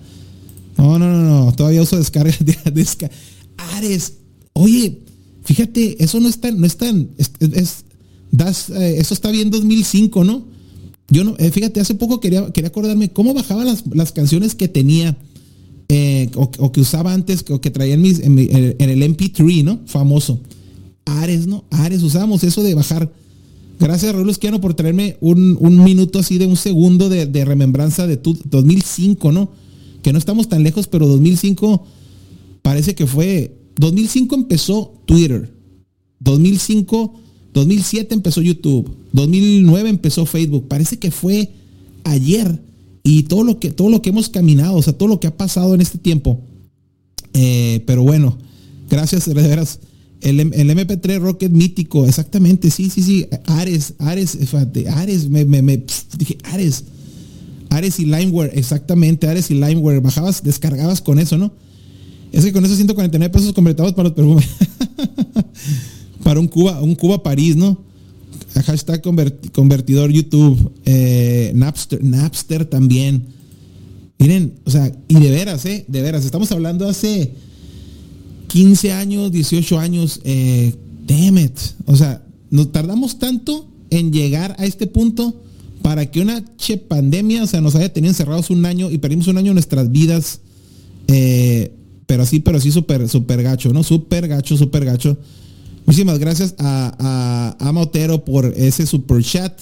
Speaker 2: No, no, no, no. Todavía uso descarga de Ares. Oye, fíjate, eso no es tan, no es tan, es, das, eh, eso está bien 2005, ¿no? Yo no, eh, fíjate, hace poco quería, quería acordarme cómo bajaba las, canciones que tenía eh, o, que usaba antes o que traía en, mis, en el MP3, ¿no? Famoso. Ares, ¿no? Ares, usamos eso de bajar. Gracias Raúl Esquiano por traerme un, minuto así de un segundo de, remembranza de tu 2005, ¿no? Que no estamos tan lejos, pero 2005 parece que fue... 2005 empezó Twitter. 2005, 2007 empezó YouTube. 2009 empezó Facebook. Parece que fue ayer. Y todo lo que, todo lo que hemos caminado, o sea, todo lo que ha pasado en este tiempo. Eh, pero bueno, gracias de veras el, MP3 Rocket mítico, exactamente, sí, sí, sí. Ares, Ares, Ares, me, me, dije, Ares. Ares y Limeware, exactamente, Ares y Limeware. Bajabas, descargabas con eso, ¿no? Es que con esos 149 pesos completados para los perfumes. para un Cuba, un Cuba París, ¿no? Hashtag convertidor YouTube. Eh, Napster, Napster también. Miren, o sea, y de veras, ¿eh? De veras, estamos hablando hace 15 años, 18 años, eh, damn it. O sea, nos tardamos tanto en llegar a este punto para que una che pandemia, o sea, nos haya tenido encerrados un año y perdimos un año nuestras vidas. Eh, pero así, pero así súper, súper gacho, ¿no? Súper gacho, súper gacho. Muchísimas gracias a, a, Otero por ese super chat.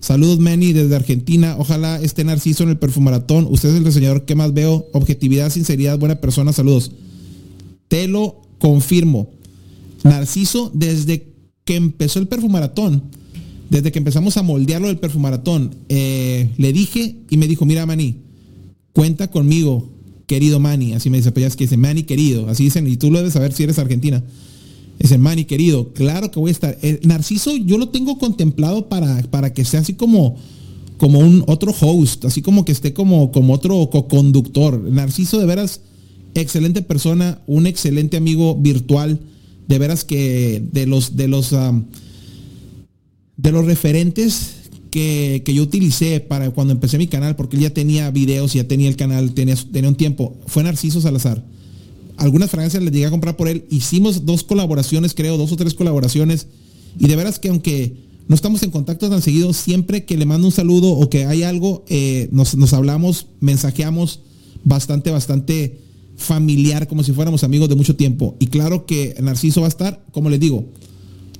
Speaker 2: Saludos, Manny, desde Argentina. Ojalá esté Narciso en el perfumaratón. Usted es el diseñador que más veo. Objetividad, sinceridad, buena persona. Saludos. Te lo confirmo. Narciso, desde que empezó el perfumaratón, desde que empezamos a moldearlo del perfumaratón, eh, le dije y me dijo, mira Mani, cuenta conmigo, querido Mani. Así me dice, pues ya es que dice, Mani querido. Así dicen, y tú lo debes saber si eres argentina. Dice, Mani querido, claro que voy a estar. Narciso yo lo tengo contemplado para, para que sea así como, como un otro host, así como que esté como, como otro co-conductor. Narciso de veras, excelente persona, un excelente amigo virtual, de veras que de los, de los, de los referentes que, yo utilicé para cuando empecé mi canal, porque él ya tenía videos, ya tenía el canal, tenía, tenía un tiempo, fue Narciso Salazar. Algunas fragancias les llegué a comprar por él. Hicimos dos colaboraciones, creo, dos o tres colaboraciones. Y de veras que aunque no estamos en contacto tan seguido, siempre que le mando un saludo o que hay algo, eh, nos, nos hablamos, mensajeamos bastante, bastante familiar, como si fuéramos amigos de mucho tiempo. Y claro que Narciso va a estar, como les digo,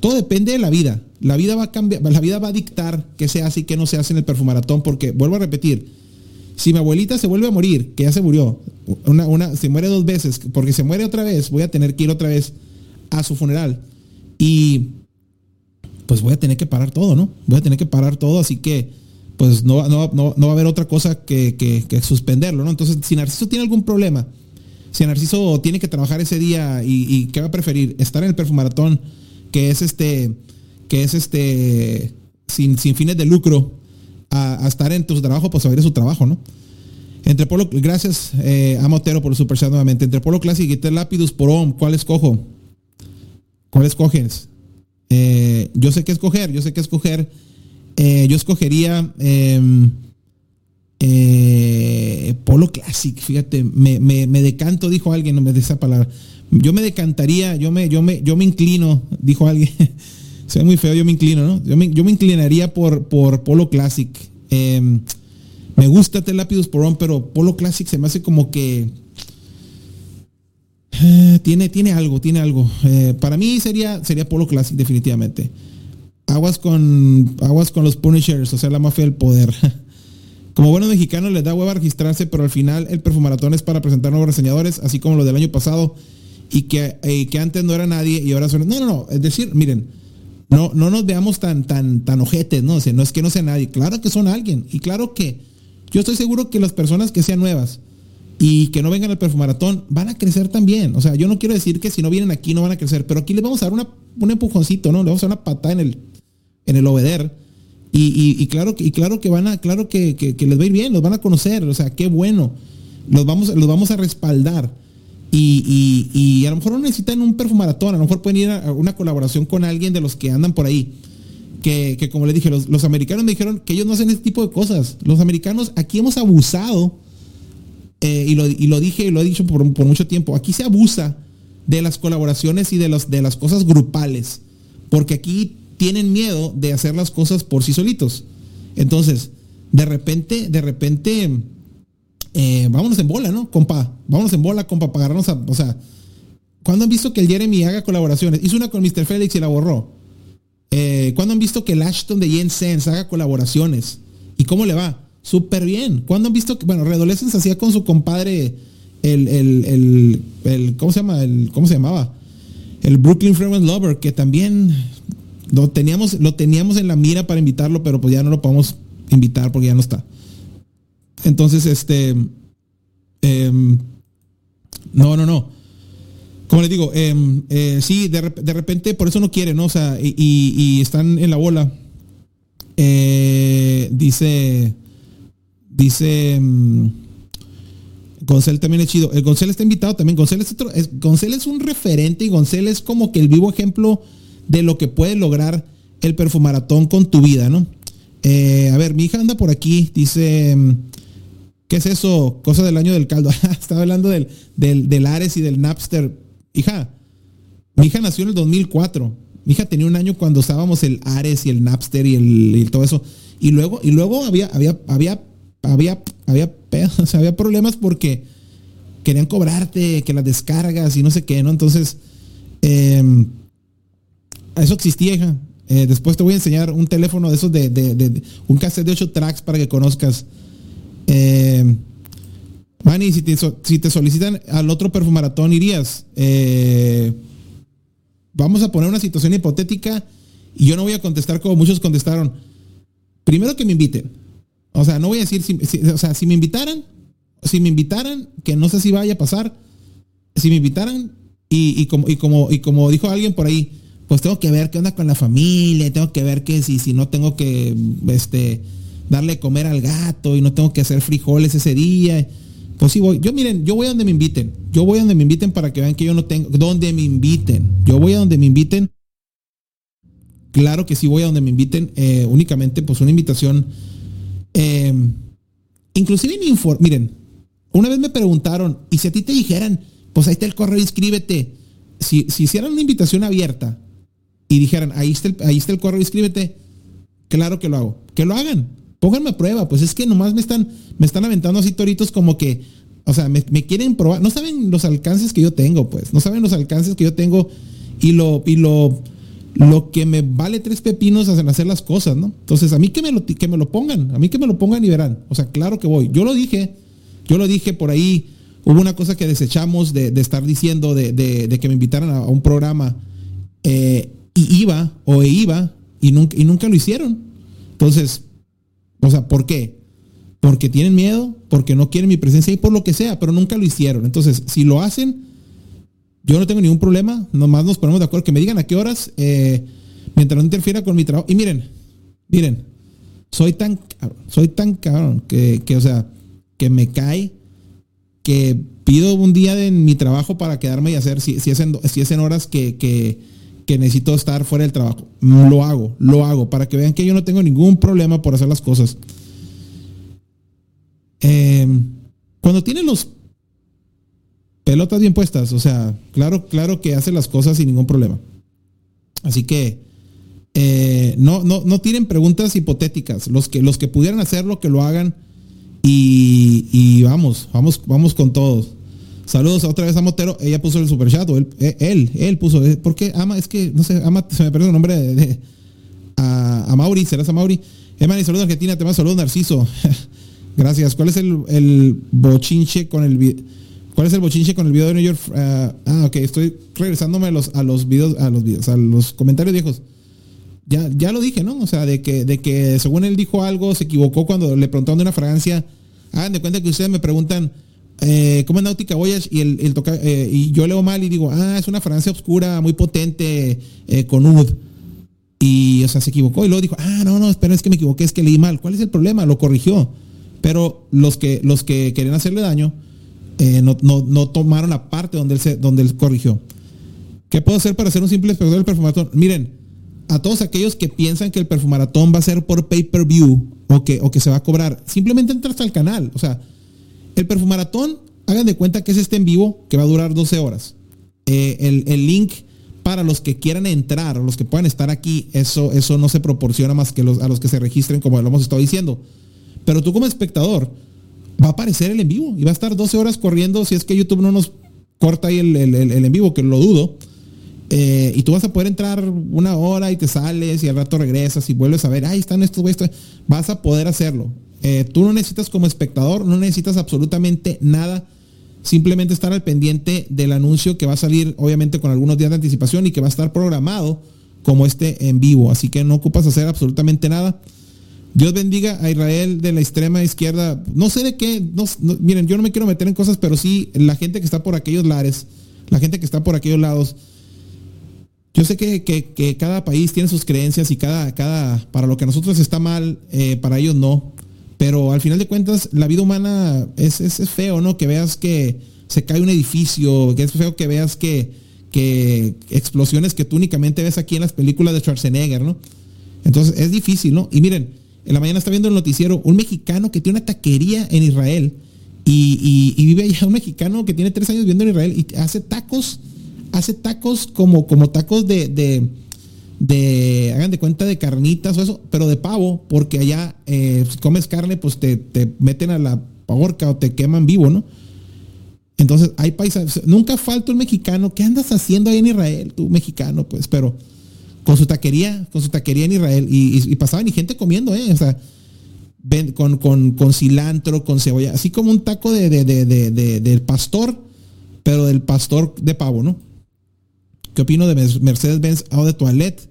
Speaker 2: todo depende de la vida. La vida va a cambiar, la vida va a dictar qué se hace y qué no se hace en el perfumaratón, porque vuelvo a repetir, si mi abuelita se vuelve a morir, que ya se murió, una, una, se muere dos veces, porque se muere otra vez, voy a tener que ir otra vez a su funeral. Y pues voy a tener que parar todo, ¿no? Voy a tener que parar todo, así que pues no, no, no, va a haber otra cosa que, que, suspenderlo, ¿no? Entonces, si Narciso tiene algún problema, si Narciso tiene que trabajar ese día y, y ¿qué va a preferir? Estar en el perfumaratón que es este, que es este, sin, sin fines de lucro, a, estar en tu trabajo, pues a ver su trabajo, ¿no? Entre Polo, gracias eh, a Motero por el super chat nuevamente. Entre Polo Classic y Lapidus por OM, ¿cuál escojo? ¿Cuál escoges? Eh, yo sé qué escoger, yo sé qué escoger. Eh, yo escogería em, Polo Classic, fíjate, me, me, me, decanto, dijo alguien, no me de esa palabra. Yo me decantaría, yo me, yo me, yo me inclino, dijo alguien. Se ve muy feo, yo me inclino, ¿no? Yo me, yo me inclinaría por, por Polo Classic. Em, me gusta Telápidos Porón, pero Polo Classic se me hace como que. Eh, tiene, tiene algo, tiene algo. Eh, para mí sería, sería Polo Classic, definitivamente. Aguas con, aguas con los Punishers, o sea, la mafia del poder. Como buenos mexicanos les da hueva registrarse, pero al final el perfumaratón es para presentar nuevos reseñadores, así como lo del año pasado y que, eh, que antes no era nadie y ahora son. No, no, no. Es decir, miren, no, no nos veamos tan, tan, tan ojetes, ¿no? O no es que no sea nadie. Claro que son alguien. Y claro que yo estoy seguro que las personas que sean nuevas y que no vengan al perfumaratón van a crecer también. O sea, yo no quiero decir que si no vienen aquí no van a crecer, pero aquí les vamos a dar una, un empujoncito, ¿no? Le vamos a dar una patada en el, en el obeder. Y, y, claro, y claro que van a, claro que, que, les va a ir bien, los van a conocer, o sea, qué bueno. Los vamos, los vamos a respaldar. Y, a lo mejor no necesitan un perfumaratón, a lo mejor pueden ir a una colaboración con alguien de los que andan por ahí. Que, como les dije, los, americanos me dijeron que ellos no hacen ese tipo de cosas. Los americanos aquí hemos abusado, eh, y, lo, dije y lo he dicho por, mucho tiempo, aquí se abusa de las colaboraciones y de, los, de las cosas grupales, porque aquí tienen miedo de hacer las cosas por sí solitos. Entonces, de repente, de repente eh, vámonos en bola, ¿no? Compa, vámonos en bola, compa, para agarrarnos a, o sea, ¿cuándo han visto que el Jeremy haga colaboraciones? Hizo una con Mr. Felix y la borró. Eh, ¿Cuándo han visto que el Ashton de Jen haga colaboraciones? ¿Y cómo le va? Súper bien. ¿Cuándo han visto que, bueno, Redolescence hacía con su compadre el, el, el, ¿cómo se llama? El, ¿Cómo se llamaba? El Brooklyn Freeman Lover, que también lo teníamos, lo teníamos en la mira para invitarlo, pero pues ya no lo podemos invitar porque ya no está. Entonces, este, em, no, no, no. Como les digo, em, eh, sí, de, repente por eso no quieren, ¿no? O sea, y, están en la bola. Eh, dice, dice, em, González también es chido. El González está invitado también. González es, es un referente y González es como que el vivo ejemplo de lo que puede lograr el perfumaratón con tu vida, ¿no? Eh, a ver, mi hija anda por aquí, dice, ¿Qué es eso? Cosa del año del caldo. Estaba hablando del, del, Ares y del Napster. Hija, mi hija nació en el 2004. Mi hija tenía un año cuando usábamos el Ares y el Napster y, el, todo eso. Y luego, y luego había, había, había, había, había, había problemas porque querían cobrarte, que las descargas y no sé qué, ¿no? Entonces, em, eso existía, hija. Eh, después te voy a enseñar un teléfono de esos de, de, un cassette de 8 tracks para que conozcas eh, Manny, si te, si te solicitan al otro perfumaratón, irías. Eh, vamos a poner una situación hipotética y yo no voy a contestar como muchos contestaron. Primero que me inviten. O sea, no voy a decir, si, o sea, si me invitaran, si me invitaran, que no sé si vaya a pasar, si me invitaran y, como, y, como, y como dijo alguien por ahí, pues tengo que ver qué onda con la familia, tengo que ver que si, si no tengo que, este, darle comer al gato y no tengo que hacer frijoles ese día. Pues sí voy. Yo miren, yo voy a donde me inviten. Yo voy a donde me inviten para que vean que yo no tengo. Donde me inviten. Yo voy a donde me inviten. Claro que sí voy a donde me inviten. Eh, únicamente pues una invitación. Eh, inclusive mi informe. Miren, una vez me preguntaron, y si a ti te dijeran, pues ahí está el correo, inscríbete. Si, si hicieran una invitación abierta y dijeran, ahí está el, ahí está el correo, inscríbete, claro que lo hago. Que lo hagan. Pónganme a prueba. Pues es que nomás me están, me están aventando así toritos como que, o sea, me, quieren probar. No saben los alcances que yo tengo, pues. No saben los alcances que yo tengo y lo, y lo, lo que me vale tres pepinos hacen hacer las cosas, ¿no? Entonces, a mí que me lo, que me lo pongan, a mí que me lo pongan y verán. O sea, claro que voy. Yo lo dije, yo lo dije por ahí. Hubo una cosa que desechamos de, estar diciendo de, que me invitaran a, un programa eh, y iba o iba y nunca, y nunca lo hicieron. Entonces, o sea, ¿por qué? Porque tienen miedo, porque no quieren mi presencia y por lo que sea, pero nunca lo hicieron. Entonces, si lo hacen, yo no tengo ningún problema, nomás nos ponemos de acuerdo, que me digan a qué horas, eh, mientras no interfiera con mi trabajo. Y miren, miren, soy tan, soy tan cabrón que, que, o sea, que me cae, que pido un día de mi trabajo para quedarme y hacer, si, si, es, en, si en horas que, que, que necesito estar fuera del trabajo. Lo hago, lo hago, para que vean que yo no tengo ningún problema por hacer las cosas. Em, cuando tienen los pelotas bien puestas, o sea, claro, claro que hace las cosas sin ningún problema. Así que eh, no, no, no tienen preguntas hipotéticas. Los que, los que pudieran hacerlo, que lo hagan. Y, vamos, vamos, vamos con todos. Saludos otra vez a Motero. Ella puso el super chat. Él, él, él puso. Eh, ¿Por qué? Ama, es que, no sé, Ama, se me perdió el nombre de, a, Mauri. ¿Serás a Mauri? Emani, saludos Argentina. Te mando saludos, Narciso. Gracias. ¿Cuál es el, el bochinche con el ¿Cuál es el bochinche con el video de New York? ah, ah ok, estoy regresándome a los, a los videos, a los videos, a los comentarios viejos. Ya, ya lo dije, ¿no? O sea, de que, de que según él dijo algo, se equivocó cuando le preguntaron de una fragancia. Hagan de cuenta que ustedes me preguntan, eh, ¿cómo es Nautica Voyage? Y, el, toca, eh, y yo leo mal y digo, ah, es una fragancia oscura, muy potente, eh, con UD. Y, o sea, se equivocó y luego dijo, ah, no, no, espera, es que me equivoqué, es que leí mal. ¿Cuál es el problema? Lo corrigió. Pero los que, los que querían hacerle daño, eh, no, no, tomaron la parte donde él, se, donde él corrigió. ¿Qué puedo hacer para hacer un simple espectador del perfumaratón? Miren, a todos aquellos que piensan que el perfumaratón va a ser por pay-per-view o que, o que se va a cobrar, simplemente entras al canal. O sea, el perfumaratón, hagan de cuenta que es este en vivo que va a durar 12 horas. Eh, el, link para los que quieran entrar, los que puedan estar aquí, eso, eso no se proporciona más que a los que se registren, como lo hemos estado diciendo. Pero tú como espectador, va a aparecer el en vivo y va a estar 12 horas corriendo si es que YouTube no nos corta ahí el, en vivo, que lo dudo. Eh, y tú vas a poder entrar una hora y te sales y al rato regresas y vuelves a ver, ahí están estos, estos. Vas a poder hacerlo. Eh, tú no necesitas como espectador, no necesitas absolutamente nada. Simplemente estar al pendiente del anuncio que va a salir, obviamente, con algunos días de anticipación y que va a estar programado como este en vivo. Así que no ocupas hacer absolutamente nada. Dios bendiga a Israel de la extrema izquierda. No sé de qué, miren, yo no me quiero meter en cosas, pero sí la gente que está por aquellos lares, la gente que está por aquellos lados. Yo sé que, cada país tiene sus creencias y cada, para lo que nosotros está mal, eh, para ellos no. Pero al final de cuentas, la vida humana es, es, feo, ¿no? Que veas que se cae un edificio, que es feo que veas que, que explosiones que tú únicamente ves aquí en las películas de Schwarzenegger, ¿no? Entonces es difícil, ¿no? Y miren, en la mañana está viendo el noticiero un mexicano que tiene una taquería en Israel y, vive allá un mexicano que tiene tres años viviendo en Israel y hace tacos, hace tacos como, como tacos de, hagan de cuenta de carnitas o eso, pero de pavo, porque allá eh, comes carne, pues te, te meten a la horca o te queman vivo, ¿no? Entonces hay países, nunca falta un mexicano, ¿qué andas haciendo ahí en Israel, tú mexicano? Pues, pero con su taquería, con su taquería en Israel. Y, pasaban y gente comiendo, ¿eh? O sea, con, con, cilantro, con cebolla, así como un taco de, del pastor, pero del pastor de pavo, ¿no? ¿Qué opino de Mercedes-Benz o de Toilette?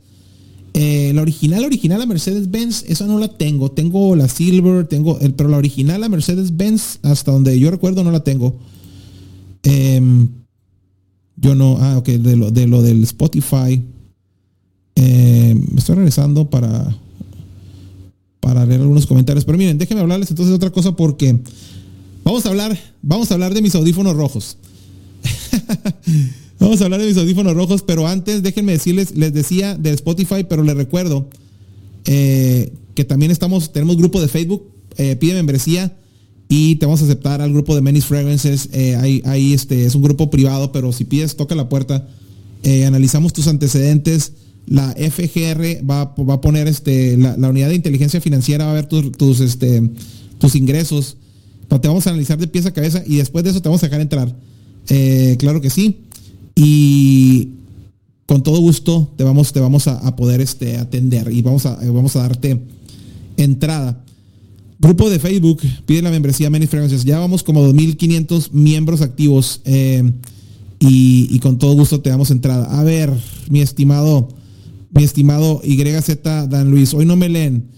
Speaker 2: Eh, la original, original, la Mercedes-Benz, esa no la tengo. Tengo la Silver, tengo, el, pero la original, la Mercedes-Benz, hasta donde yo recuerdo, no la tengo. Em, yo no, ah, ok, de lo, de lo del Spotify. Eh, me estoy regresando para para leer algunos comentarios. Pero miren, déjenme hablarles entonces otra cosa porque vamos a hablar, vamos a hablar de mis audífonos rojos. vamos a hablar de mis audífonos rojos, pero antes déjenme decirles, les decía de Spotify, pero les recuerdo eh, que también estamos, tenemos grupo de Facebook, eh, pide membresía y te vamos a aceptar al grupo de Many Fragrances. Eh, ahí, este, es un grupo privado, pero si pides, toca la puerta. analizamos tus antecedentes la FGR va, a poner este, la, unidad de inteligencia financiera, va a ver tus, este, tus ingresos. Te vamos a analizar de pieza a cabeza y después de eso te vamos a dejar entrar. Eh, claro que sí. Y con todo gusto te vamos, te vamos a, poder este, atender y vamos a, vamos a darte entrada. Grupo de Facebook, pide la membresía Many Fragrances. Ya vamos como 2.500 miembros activos eh, y, y, con todo gusto te damos entrada. A ver, mi estimado mi estimado YZ Dan Luis. Hoy no me leen.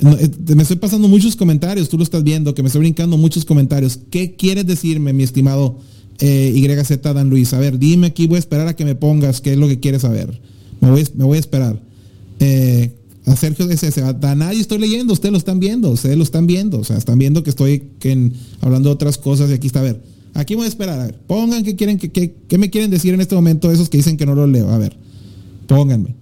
Speaker 2: Eh, me estoy pasando muchos comentarios, tú lo estás viendo, que me estoy brincando muchos comentarios. ¿Qué quieres decirme, mi estimado eh, YZ Dan Luis? A ver, dime aquí, voy a esperar a que me pongas qué es lo que quieres saber. Me voy, a esperar. Eh, a Sergio SS, a nadie estoy leyendo, ustedes lo están viendo, ustedes lo están viendo, o sea, están viendo que estoy hablando de otras cosas y aquí está, a ver, aquí voy a esperar, a ver, pongan qué quieren, qué me quieren decir en este momento esos que dicen que no lo leo, a ver, pónganme.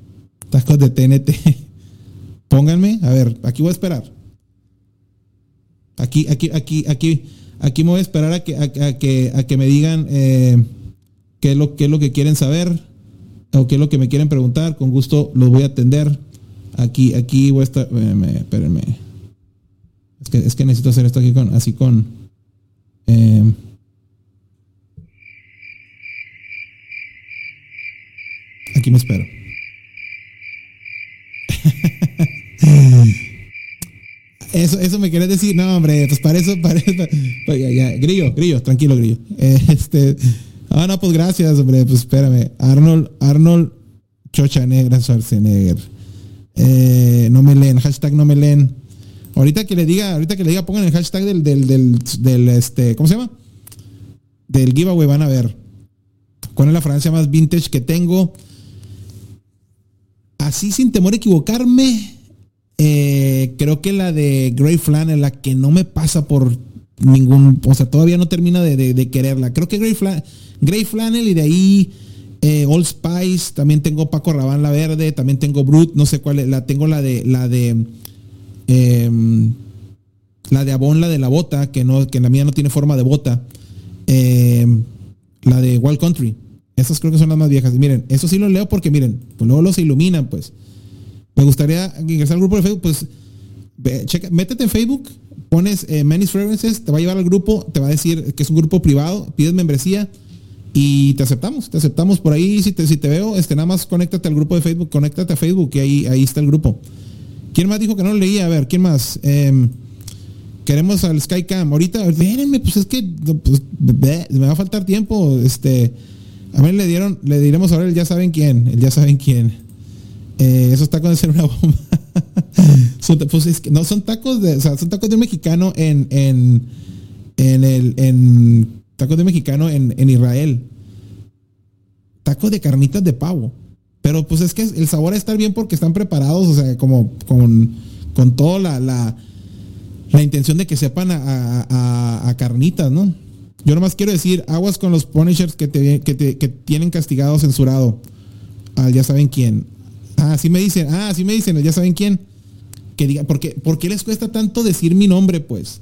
Speaker 2: Tacos de TNT. Pónganme, a ver, aquí voy a esperar. Aquí, aquí, aquí, aquí, aquí me voy a esperar a que, a, que, a que me digan eh, qué, es lo, qué es lo que quieren saber o qué es lo que me quieren preguntar. Con gusto los voy a atender. Aquí, aquí voy a estar. Espérenme. Es que, es que necesito hacer esto aquí con, así con. Eh, aquí me espero. Eso, eso me querés decir, no, hombre, pues para eso, para eso, ya, ya, grillo, grillo, tranquilo, grillo. Este, ah, no, pues gracias, hombre, pues espérame. Arnold, Arnold Chocha Negra Schwarzenegger. Eh, no me leen, hashtag no me leen. Ahorita que le diga, ahorita que le diga, pongan el hashtag del, del, del, del este, ¿cómo se llama? Del giveaway, van a ver. ¿Cuál es la fragancia más vintage que tengo? así sin temor a equivocarme, eh, creo que la de Grey Flannel, la que no me pasa por ningún, o sea, todavía no termina de, quererla. Creo que Grey, Grey Flannel y de ahí eh, Old Spice, también tengo Paco Rabán la verde, también tengo Brut, no sé cuál es, la tengo la de la de em, la de Avon, la de la bota, que no, que la mía no tiene forma de bota. Em, la de Wild Country. Esas creo que son las más viejas. Miren, eso sí lo leo porque miren, pues luego los iluminan, pues. Me gustaría ingresar al grupo de Facebook, pues checa, métete en Facebook, pones eh, Many Fragrances, te va a llevar al grupo, te va a decir que es un grupo privado, pides membresía y te aceptamos, te aceptamos por ahí. Si te, si te veo, este, nada más conéctate al grupo de Facebook, conéctate a Facebook y ahí, ahí está el grupo. ¿Quién más dijo que no leía? A ver, ¿quién más? Em, queremos al Skycam. Ahorita, vérenme, pues es que pues, me va a faltar tiempo. Este, a mí le dieron, le diremos ahora el ya saben quién, el ya saben quién. Eh, esos tacos de ser una bomba. pues no son tacos de, o sea, son tacos de un mexicano en, en, en el, en tacos de mexicano en, en Israel. Tacos de carnitas de pavo. Pero pues es que el sabor está bien porque están preparados, o sea, como con, con toda la, la, la intención de que sepan a, a, carnitas, ¿no? Yo nomás quiero decir, aguas con los Punishers que, te, que, tienen castigado, censurado. Ah, ya saben quién. Ah, sí me dicen, ah, sí me dicen, ya saben quién. Que diga, ¿por qué, les cuesta tanto decir mi nombre, pues?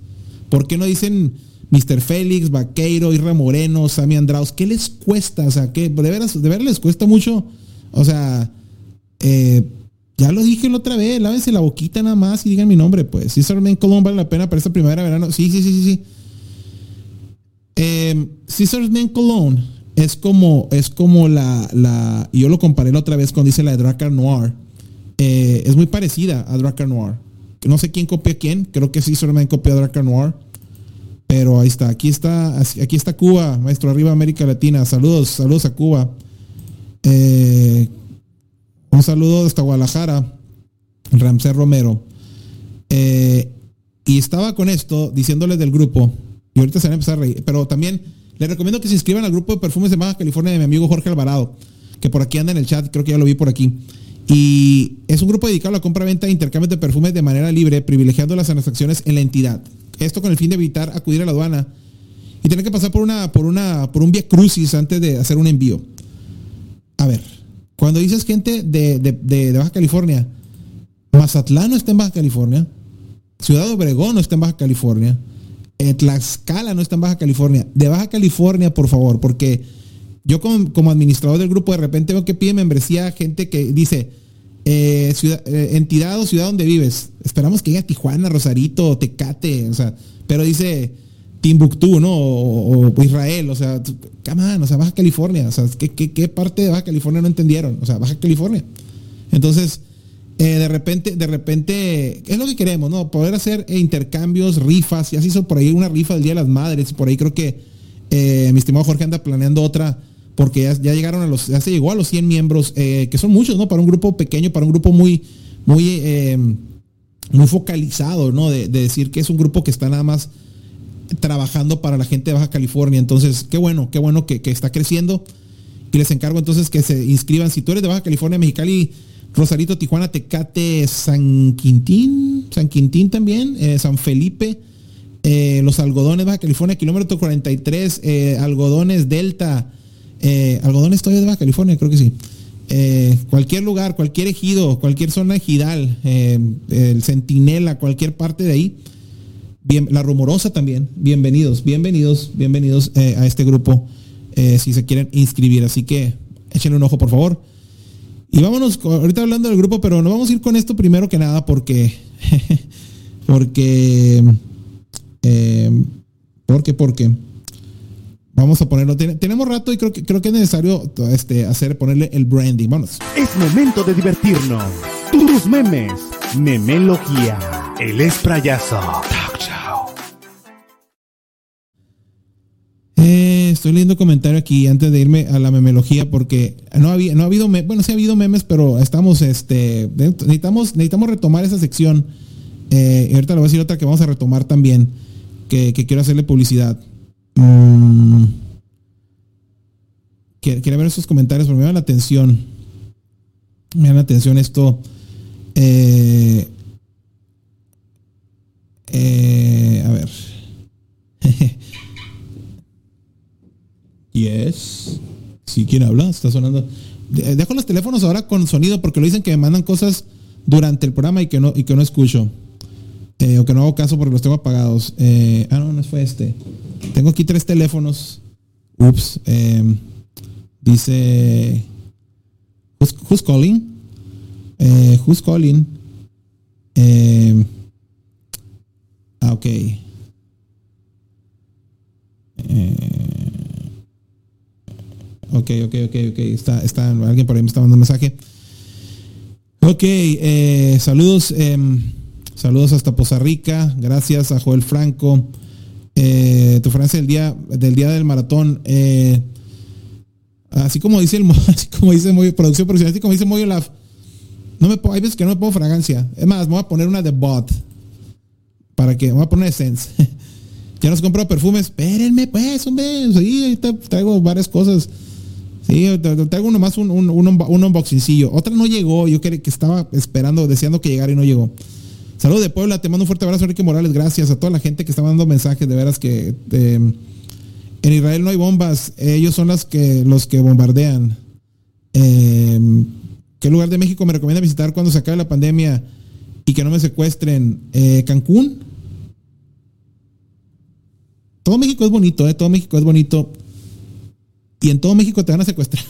Speaker 2: ¿Por qué no dicen Mr. Félix, Vaqueiro, Irra Moreno, Sammy Andraus? ¿Qué les cuesta? O sea, que de veras, de veras les cuesta mucho. O sea, eh, ya lo dije la otra vez, lávense la boquita nada más y digan mi nombre, pues. Si solamente Colón vale la pena para esta primavera, verano. Sí, sí, sí, sí, sí. Eh, Caesar's Man Cologne es como, es como la, la, yo lo comparé la otra vez cuando dice la de Dracar Noir. Eh, es muy parecida a Dracar Noir. No sé quién copia quién, creo que Caesar Man copia a Dracar Noir. Pero ahí está, aquí está, aquí está Cuba, maestro, arriba América Latina. Saludos, saludos a Cuba. Eh, un saludo hasta Guadalajara, Ramsey Romero. Eh, y estaba con esto, diciéndole del grupo, y ahorita se van a empezar a reír. Pero también les recomiendo que se inscriban al grupo de perfumes de Baja California de mi amigo Jorge Alvarado, que por aquí anda en el chat, creo que ya lo vi por aquí. Y es un grupo dedicado a la compra-venta e intercambio de perfumes de manera libre, privilegiando las transacciones en la entidad. Esto con el fin de evitar acudir a la aduana y tener que pasar por una, por una, por un vía crucis antes de hacer un envío. A ver, cuando dices gente de, Baja California, Mazatlán no está en Baja California, Ciudad Obregón no está en Baja California, eh, Tlaxcala no está en Baja California. De Baja California, por favor, porque yo como, administrador del grupo de repente veo que pide membresía gente que dice eh, eh, entidad o ciudad donde vives. Esperamos que llegue a Tijuana, Rosarito, Tecate, o sea, pero dice Timbuktu, ¿no? O, Israel, o sea, come o sea, Baja California, o sea, ¿qué, parte de Baja California no entendieron? O sea, Baja California. Entonces, eh, de repente, de repente, es lo que queremos, ¿no? Poder hacer intercambios, rifas, ya se hizo por ahí una rifa del Día de las Madres, por ahí creo que mi estimado Jorge anda planeando otra porque ya, llegaron a los, ya se llegó a los 100 miembros, eh, que son muchos, ¿no? Para un grupo pequeño, para un grupo muy, muy, eh, muy focalizado, ¿no? De, decir que es un grupo que está nada más trabajando para la gente de Baja California. Entonces, qué bueno, qué bueno que, está creciendo. Y les encargo entonces que se inscriban. Si tú eres de Baja California, Mexicali, Rosarito, Tijuana, Tecate, San Quintín, San Quintín también, eh, San Felipe, los algodones Baja California, kilómetro 43, algodones Delta, eh, algodones todavía de Baja California, creo que sí. Eh, cualquier lugar, cualquier ejido, cualquier zona ejidal, eh, el Centinela, cualquier parte de ahí. La rumorosa también. Bienvenidos, bienvenidos, bienvenidos a este grupo si se quieren inscribir. Así que échenle un ojo, por favor. Y vámonos, ahorita hablando del grupo, pero nos vamos a ir con esto primero que nada porque, porque, porque, porque Vamos a ponerlo. tenemos rato y creo que, creo que es necesario este, hacer, ponerle el branding. Vamos.
Speaker 1: Es momento de divertirnos. Tus memes. Memelogía. El esprayazo.
Speaker 2: Estoy leyendo comentario aquí antes de irme a la memelogía porque no, había, no ha habido, bueno, sí ha habido memes, pero estamos, este, necesitamos, necesitamos retomar esa sección. Eh, y ahorita le voy a decir otra que vamos a retomar también, que quiero hacerle publicidad. Mm. Quería ver esos comentarios, pero me da la atención. Me da la atención esto. Eh, eh, a ver. yes. Si quién habla, está sonando. Dejo los teléfonos ahora con sonido porque lo dicen que me mandan cosas durante el programa y que no, y que no escucho. Eh, o que no hago caso porque los tengo apagados. Eh, ah, no, no fue este. Tengo aquí tres teléfonos. Ups. Em, dice. Who's, calling? Eh, who's calling? Em, ah, ok. Ok, ok, ok, ok. Está, está, alguien por ahí me está mandando mensaje. Ok, saludos. Em, Saludos hasta Poza Rica. Gracias a Joel Franco. Eh, tu frase del día del día del maratón. Eh, así como dice el así como dice muy producción profesional, así como dice Moyo Laf. No me hay veces que no me pongo fragancia. Es más, me voy a poner una de bot. Para que me voy a poner Essence. ya nos comprado perfumes. Espérenme, pues, hombre. Sí, traigo varias cosas. Sí, traigo nomás un, un, un, un unboxingcillo. Otra no llegó. Yo que, que estaba esperando, deseando que llegara y no llegó. Saludos de Puebla, te mando un fuerte abrazo, Enrique Morales. Gracias a toda la gente que está mandando mensajes. De veras que em, en Israel no hay bombas, ellos son las que, los que bombardean. Em, ¿Qué lugar de México me recomienda visitar cuando se acabe la pandemia y que no me secuestren? Eh, Cancún. Todo México es bonito, ¿eh? Todo México es bonito. Y en todo México te van a secuestrar.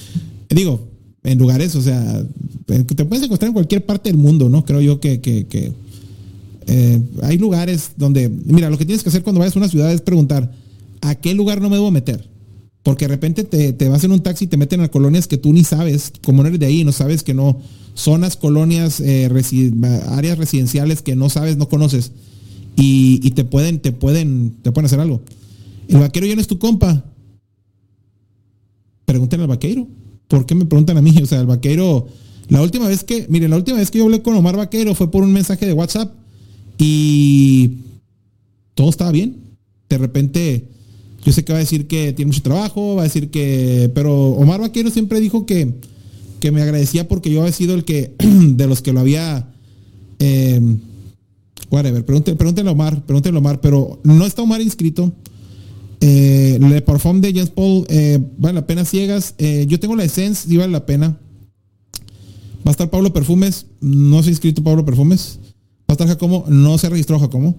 Speaker 2: Digo, en lugares, o sea, te puedes encontrar en cualquier parte del mundo, ¿no? Creo yo que, eh, hay lugares donde, mira, lo que tienes que hacer cuando vayas a una ciudad es preguntar, ¿a qué lugar no me debo meter? Porque de repente te, vas en un taxi y te meten a colonias que tú ni sabes, como no eres de ahí, no sabes que no, zonas, colonias, eh, áreas residenciales que no sabes, no conoces. Y, y, te pueden, te pueden, te pueden hacer algo. El vaquero ya no es tu compa. Pregúntenle al vaquero. ¿por qué me preguntan a mí? O sea, el vaquero, la última vez que, mire, la última vez que yo hablé con Omar Vaquero fue por un mensaje de WhatsApp y todo estaba bien. De repente, yo sé que va a decir que tiene mucho trabajo, va a decir que, pero Omar Vaquero siempre dijo que, que me agradecía porque yo había sido el que, de los que lo había... Eh, whatever, pregúntenle, a Omar, pregúntenle a Omar, pero no está Omar inscrito. Eh, le perform de James Paul eh, vale la pena ciegas. Eh, yo tengo la Essence, y vale la pena. Va a estar Pablo Perfumes, no se ha inscrito Pablo Perfumes. Va a estar Jacomo, no se registró Jacomo.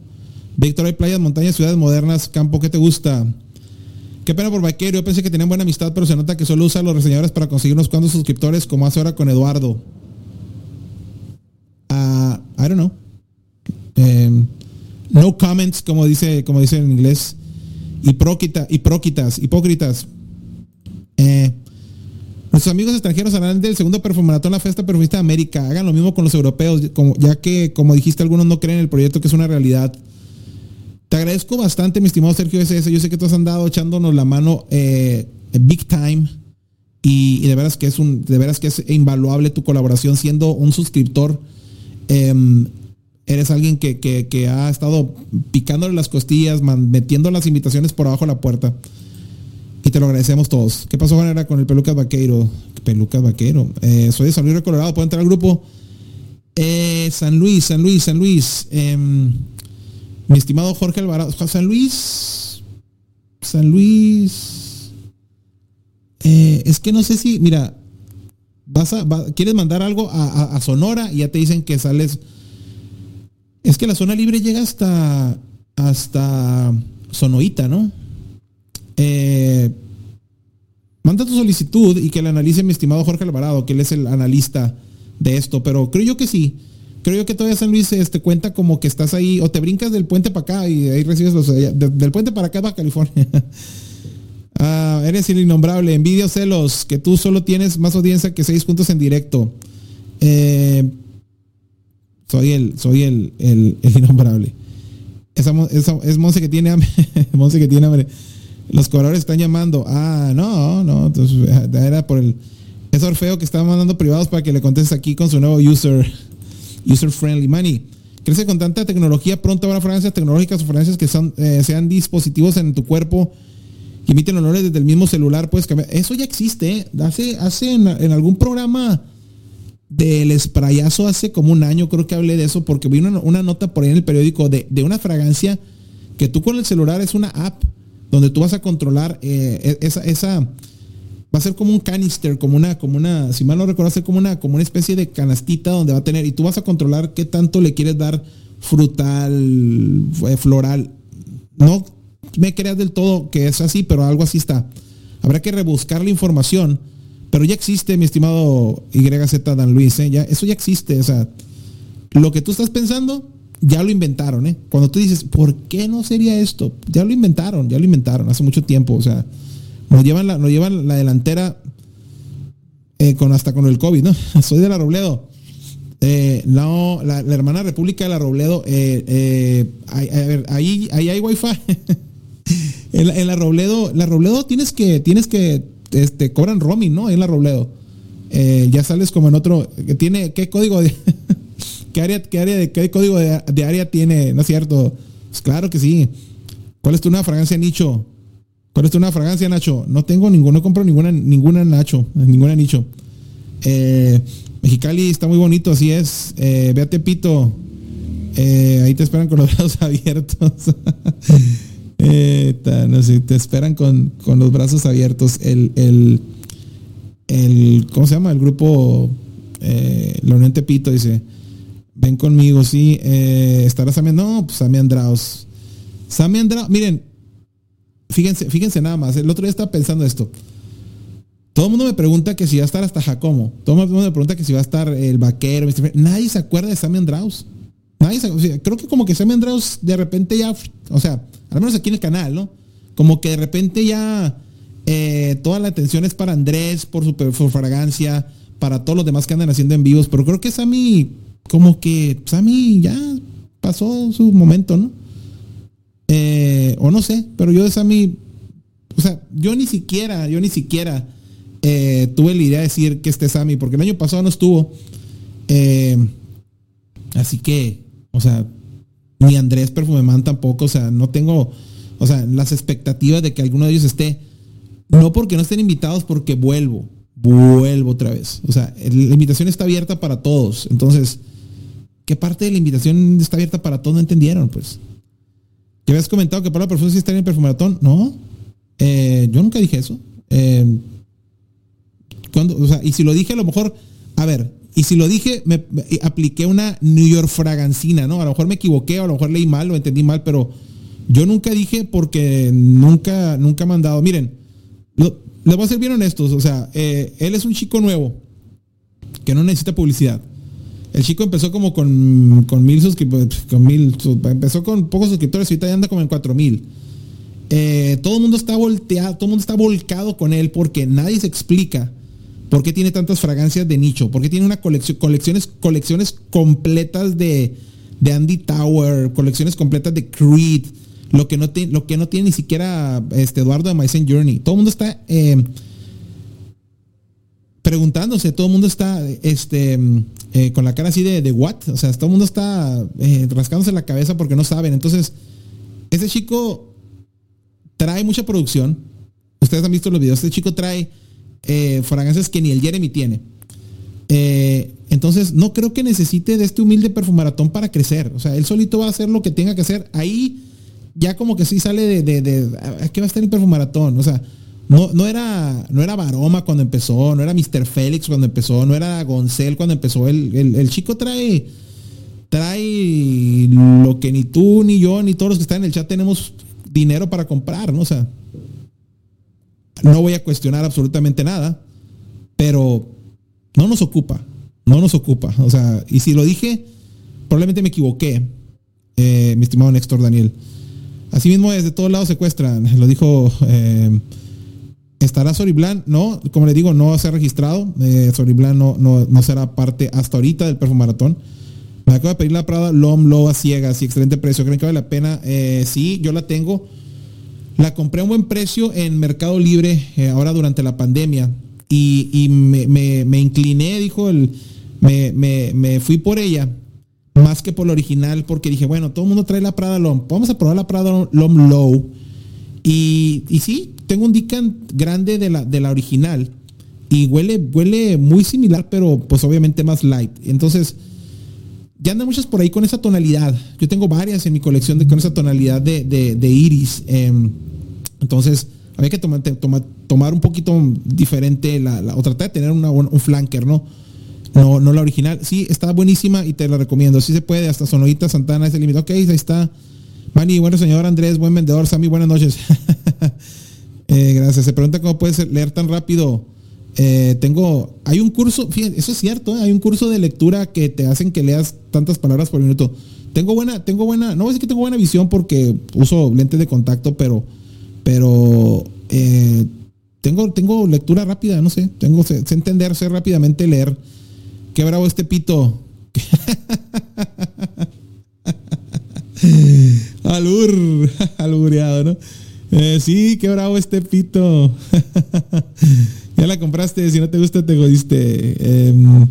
Speaker 2: Víctor, hay playas, montañas, ciudades modernas, campo, ¿qué te gusta? Qué pena por Vaquero, yo pensé que tenían buena amistad, pero se nota que solo usa los reseñadores para conseguir unos cuantos suscriptores, como hace ahora con Eduardo. Uh, I don't know. No comments, como dice, como dice en inglés. Hipócrita, hipócritas, hipócritas. Eh, nuestros amigos extranjeros harán del segundo perfumaratón la fiesta perfumista de América. Hagan lo mismo con los europeos, como, ya que, como dijiste, algunos no creen en el proyecto que es una realidad. Te agradezco bastante, mi estimado Sergio SS. Yo sé que tú has andado echándonos la mano eh, big time. Y, de veras que es un, de veras que es invaluable tu colaboración siendo un suscriptor. Em, eres alguien que, ha estado picándole las costillas, metiendo las invitaciones por abajo de la puerta. Y te lo agradecemos todos. ¿Qué pasó, Juan? Era con el Pelucas Vaqueiro. Pelucas Vaqueiro. Eh, soy de San Luis Colorado. ¿Puedo entrar al grupo? Eh, San Luis, San Luis, San Luis. Em, mi estimado Jorge Alvarado. San Luis. San Luis. Eh, es que no sé si, mira, a, quieres mandar algo a Sonora y ya te dicen que sales es que la zona libre llega hasta, hasta Sonoita, ¿no? Eh, manda tu solicitud y que la analice mi estimado Jorge Alvarado, que él es el analista de esto, pero creo yo que sí. Creo yo que todavía San Luis este, cuenta como que estás ahí, o te brincas del puente para acá y ahí recibes los... del puente para acá va California. ah, eres el innombrable, envidia celos, que tú solo tienes más audiencia que seis puntos en directo. Eh, soy el, soy el, el, innombrable. Esa, es Monse que tiene hambre. Monse que tiene hambre. Los cobradores están llamando. Ah, no, no. Entonces era por el. Es Orfeo que está mandando privados para que le contestes aquí con su nuevo user. User friendly money. Crece con tanta tecnología. Pronto habrá fragancias tecnológicas o fragancias que son, eh, sean dispositivos en tu cuerpo que emiten olores desde el mismo celular. Puedes cambiar. Eso ya existe. ¿eh? Hace, hace en algún programa del sprayazo hace como un año, creo que hablé de eso, porque vi una, nota por ahí en el periódico de, una fragancia que tú con el celular es una app donde tú vas a controlar eh, e, esa, esa, va a ser como un canister, como una, como una, si mal no recuerdo, ser como una, como una especie de canastita donde va a tener, y tú vas a controlar qué tanto le quieres dar frutal, eh, floral. No me creas del todo que es así, pero algo así está. Habrá que rebuscar la información pero ya existe, mi estimado YZ Dan Luis, ¿eh? eso ya existe. O sea, lo que tú estás pensando, ya lo inventaron, ¿eh? Cuando tú dices, ¿por qué no sería esto? Ya lo inventaron, ya lo inventaron hace mucho tiempo. O sea, nos llevan la, nos llevan la delantera eh, con hasta con el COVID, ¿no? Soy de la Robledo. Eh, no, la, hermana República de la Robledo, eh, ahí, ahí hay wifi. en, en, la Robledo, la Robledo tienes que, tienes que este, cobran roaming, ¿no? En la Robledo. Eh, ya sales como en otro. Tiene, ¿Qué código de. ¿Qué área, qué área de qué código de, área tiene? ¿No es cierto? Pues claro que sí. ¿Cuál es tu nueva fragancia, Nicho? ¿Cuál es tu nueva fragancia, Nacho? No tengo ninguna, no compro ninguna, ninguna Nacho, ninguna Nicho. Eh, Mexicali está muy bonito, así es. Eh, véate, Pito. Eh, ahí te esperan con los brazos abiertos. Eh, no te esperan con, los brazos abiertos. El, el, el, ¿cómo se llama? El grupo eh, La Unión Tepito dice, ven conmigo, sí, eh, estará Sammy, no, pues Sammy Andraos. Sammy Andraos, miren, fíjense, fíjense nada más, el otro día estaba pensando esto. Todo el mundo me pregunta que si va a estar hasta Jacomo. Todo el mundo me pregunta que si va a estar el vaquero. Nadie se acuerda de Sammy Andraus. Nadie creo que como que Sammy Andraus de repente ya, o sea, al menos aquí en el canal, ¿no? Como que de repente ya eh, toda la atención es para Andrés por su, fragancia, para todos los demás que andan haciendo en vivos, pero creo que Sammy, como que Sammy ya pasó su momento, ¿no? Eh, o no sé, pero yo de Sammy, o sea, yo ni siquiera, yo ni siquiera eh, tuve la idea de decir que este Sammy, porque el año pasado no estuvo. así que, o sea, ni Andrés Perfumeman tampoco, o sea, no tengo, o sea, las expectativas de que alguno de ellos esté, no porque no estén invitados, porque vuelvo, vuelvo otra vez. O sea, la invitación está abierta para todos. Entonces, ¿qué parte de la invitación está abierta para todos? No entendieron, pues. ¿Ya habías comentado que la persona sí está en el perfumaratón? No. Eh, yo nunca dije eso. Eh, o sea, y si lo dije, a lo mejor, a ver, y si lo dije, me, apliqué una New York fragancina, ¿no? A lo mejor me equivoqué, a lo mejor leí mal, lo entendí mal, pero yo nunca dije porque nunca, nunca me han dado. Miren, les voy a ser bien honestos, o sea, eh, él es un chico nuevo que no necesita publicidad. El chico empezó como con, mil suscriptores, con mil, empezó con pocos suscriptores y ahorita ya anda como en cuatro mil. Eh, todo el mundo está volteado, todo el mundo está volcado con él porque nadie se explica por qué tiene tantas fragancias de nicho, por qué tiene una colección, colecciones, colecciones completas de, Andy Tower, colecciones completas de Creed, lo que no, tiene, lo que no tiene ni siquiera este Eduardo de Mycen Journey. Todo el mundo está eh, preguntándose, todo el mundo está este, eh, con la cara así de, de what, o sea, todo el mundo está eh, rascándose la cabeza porque no saben. Entonces, ese chico trae mucha producción. Ustedes han visto los videos, este chico trae fragancias que ni el Jeremy tiene. entonces, no creo que necesite de este humilde perfumaratón para crecer. O sea, él solito va a hacer lo que tenga que hacer. Ahí ya como que sí sale de, de, de, ¿qué va a estar el perfumaratón? O sea, no, no era, no era Baroma cuando empezó, no era Mr. Félix cuando empezó, no era Goncel cuando empezó. El, el, chico trae, trae lo que ni tú, ni yo, ni todos los que están en el chat tenemos dinero para comprar, ¿no? Sea, no voy a cuestionar absolutamente nada, pero no nos ocupa, no nos ocupa. O sea, y si lo dije, probablemente me equivoqué, eh, mi estimado Néstor Daniel. Asimismo, desde todos lados secuestran, lo dijo. Eh, ¿Estará Soriblan? No, como le digo, no se ha registrado. Eh, Soriblan no, no, será parte hasta ahorita del Perfumaratón. Me acabo de pedir la Prada Lom Low a ciegas y excelente precio. ¿Creen que vale la pena? Eh, sí, yo la tengo. La compré a un buen precio en Mercado Libre eh, ahora durante la pandemia. Y, me, incliné, dijo el. Me, me, fui por ella más que por la original, porque dije, bueno, todo el mundo trae la Prada Lom, vamos a probar la Prada Lom Low. Y, y sí, tengo un Dican grande de la, de la original y huele, huele muy similar, pero pues obviamente más light. Entonces, ya andan muchas por ahí con esa tonalidad. Yo tengo varias en mi colección de, con esa tonalidad de, iris. Em, entonces, había que tomar, tomar un poquito diferente la, o tratar de tener un flanker, ¿no? No, no la original. Sí, está buenísima y te la recomiendo. Sí se puede, hasta Sonorita Santana es el límite. Ok, ahí está. Manny, bueno señor Andrés, buen vendedor. Sammy, buenas noches. eh, gracias. Se pregunta cómo puedes leer tan rápido. Eh, tengo, hay un curso, fíjate, eso es cierto, ¿eh? hay un curso de lectura que te hacen que leas tantas palabras por minuto. Tengo buena, tengo buena, no voy a decir que tengo buena visión porque uso lentes de contacto, pero, pero eh, tengo, tengo lectura rápida, no sé, tengo, sé, entender, sé rápidamente leer Qué bravo este pito. Alur, albureado, ¿no? Sí, qué bravo este pito. ya la compraste, si no te gusta te godiste. Em,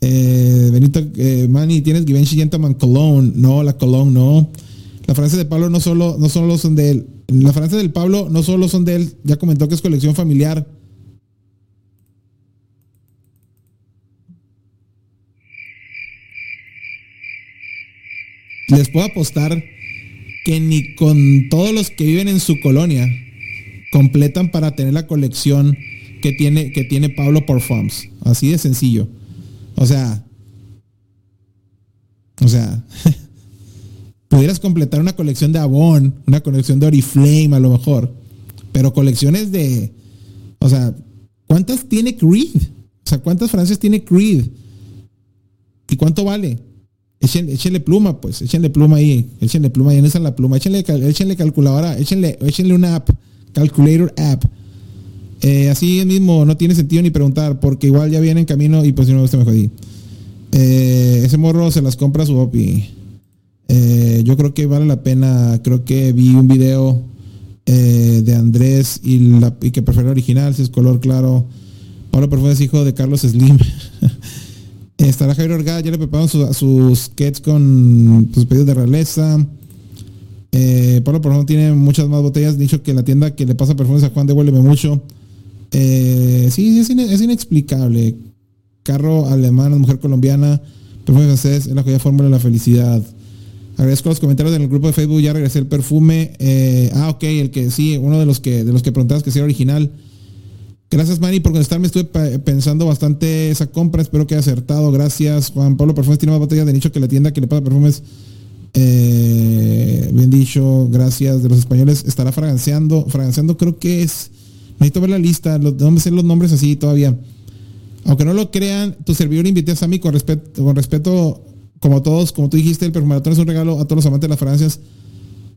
Speaker 2: eh, Benito eh, Manny, ¿tienes Givenchy Gentleman Cologne? No, la Cologne no. La frase de Pablo no solo, no solo son de él. La frase del Pablo no solo son de él. Ya comentó que es colección familiar. les puedo apostar que ni con todos los que viven en su colonia completan para tener la colección que tiene, que tiene Pablo por FOMS. Así de sencillo. O sea, o sea, pudieras completar una colección de Avon, una colección de Oriflame a lo mejor, pero colecciones de, o sea, ¿cuántas tiene Creed? O sea, ¿cuántas frases tiene Creed? ¿Y cuánto vale? Échenle, pluma, pues, échenle pluma ahí, échenle pluma ahí, esa la pluma, échenle, échenle calculadora, échenle, échenle una app, calculator app. Eh, así mismo, no tiene sentido ni preguntar, porque igual ya viene en camino y pues si no me gusta me. Eh, ese morro se las compra su OPI. Eh, yo creo que vale la pena, creo que vi un video de Andrés y, que prefiere original, si es color claro. Pablo Perfumes es hijo de Carlos Slim. Estará Javier Orgada, ya le preparamos sus, kits con sus pedidos de realeza. Eh, Pablo, ejemplo, tiene muchas más botellas. Dicho que la tienda que le pasa perfumes a Juan devuélveme mucho. Eh, sí, es, inexplicable. Carro alemán, mujer colombiana, perfume francés, es la joya fórmula de la felicidad. Agradezco los comentarios en el grupo de Facebook, ya regresé el perfume. Eh, ah, ok, el que sí, uno de los que de los que preguntabas que sea original. Gracias, Manny, por contestarme. Estuve pensando bastante esa compra. Espero que haya acertado. Gracias, Juan Pablo Perfumes. Tiene más botellas de nicho que la tienda que le pasa perfumes. Eh, bien dicho, gracias. De los españoles estará fraganciando. Fraganciando, creo que es. Necesito ver la lista. no me sé los nombres así todavía. Aunque no lo crean, tu servidor invité a Sammy con respeto, con respeto, como todos, como tú dijiste, el perfumaratón es un regalo a todos los amantes de las fragancias.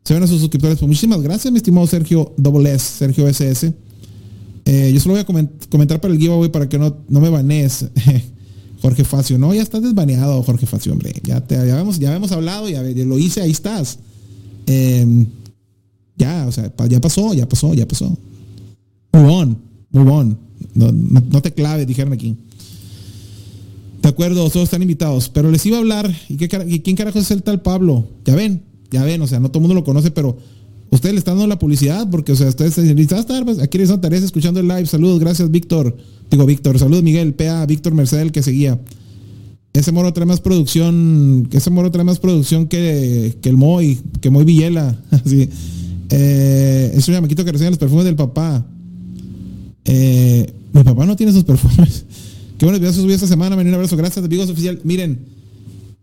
Speaker 2: Se ven a sus suscriptores. Pues muchísimas gracias, mi estimado Sergio Double S, Sergio SS. Eh, yo solo voy a comentar para el giveaway para que no, no me banees. Jorge Facio, no, ya estás desbaneado, Jorge Facio, hombre. Ya, te, ya, habíamos, ya habíamos hablado, ya, lo hice, ahí estás. Em, ya, o sea, ya pasó, ya pasó, ya pasó. Move on, move on. No, te claves, dijeron aquí. De acuerdo, todos están invitados. Pero les iba a hablar. ¿Y, qué, y quién carajo es el tal Pablo? Ya ven, ya ven, o sea, no todo el mundo lo conoce, pero ustedes le están dando la publicidad porque, o sea, ustedes dicen, estar, pues, aquí les tareas escuchando el live. Saludos, gracias, Víctor. Digo, Víctor, saludos, Miguel, PA, Víctor Mercedes, que seguía. Ese moro trae más producción, ese moro trae más producción que, que el Moy, que Moy Villela. Así. Eh, es un llamaquito que recibe los perfumes del papá. Eh, mi papá no tiene esos perfumes. Qué bueno, videos subí esta semana. Me un abrazo. Gracias, amigos oficial. Miren,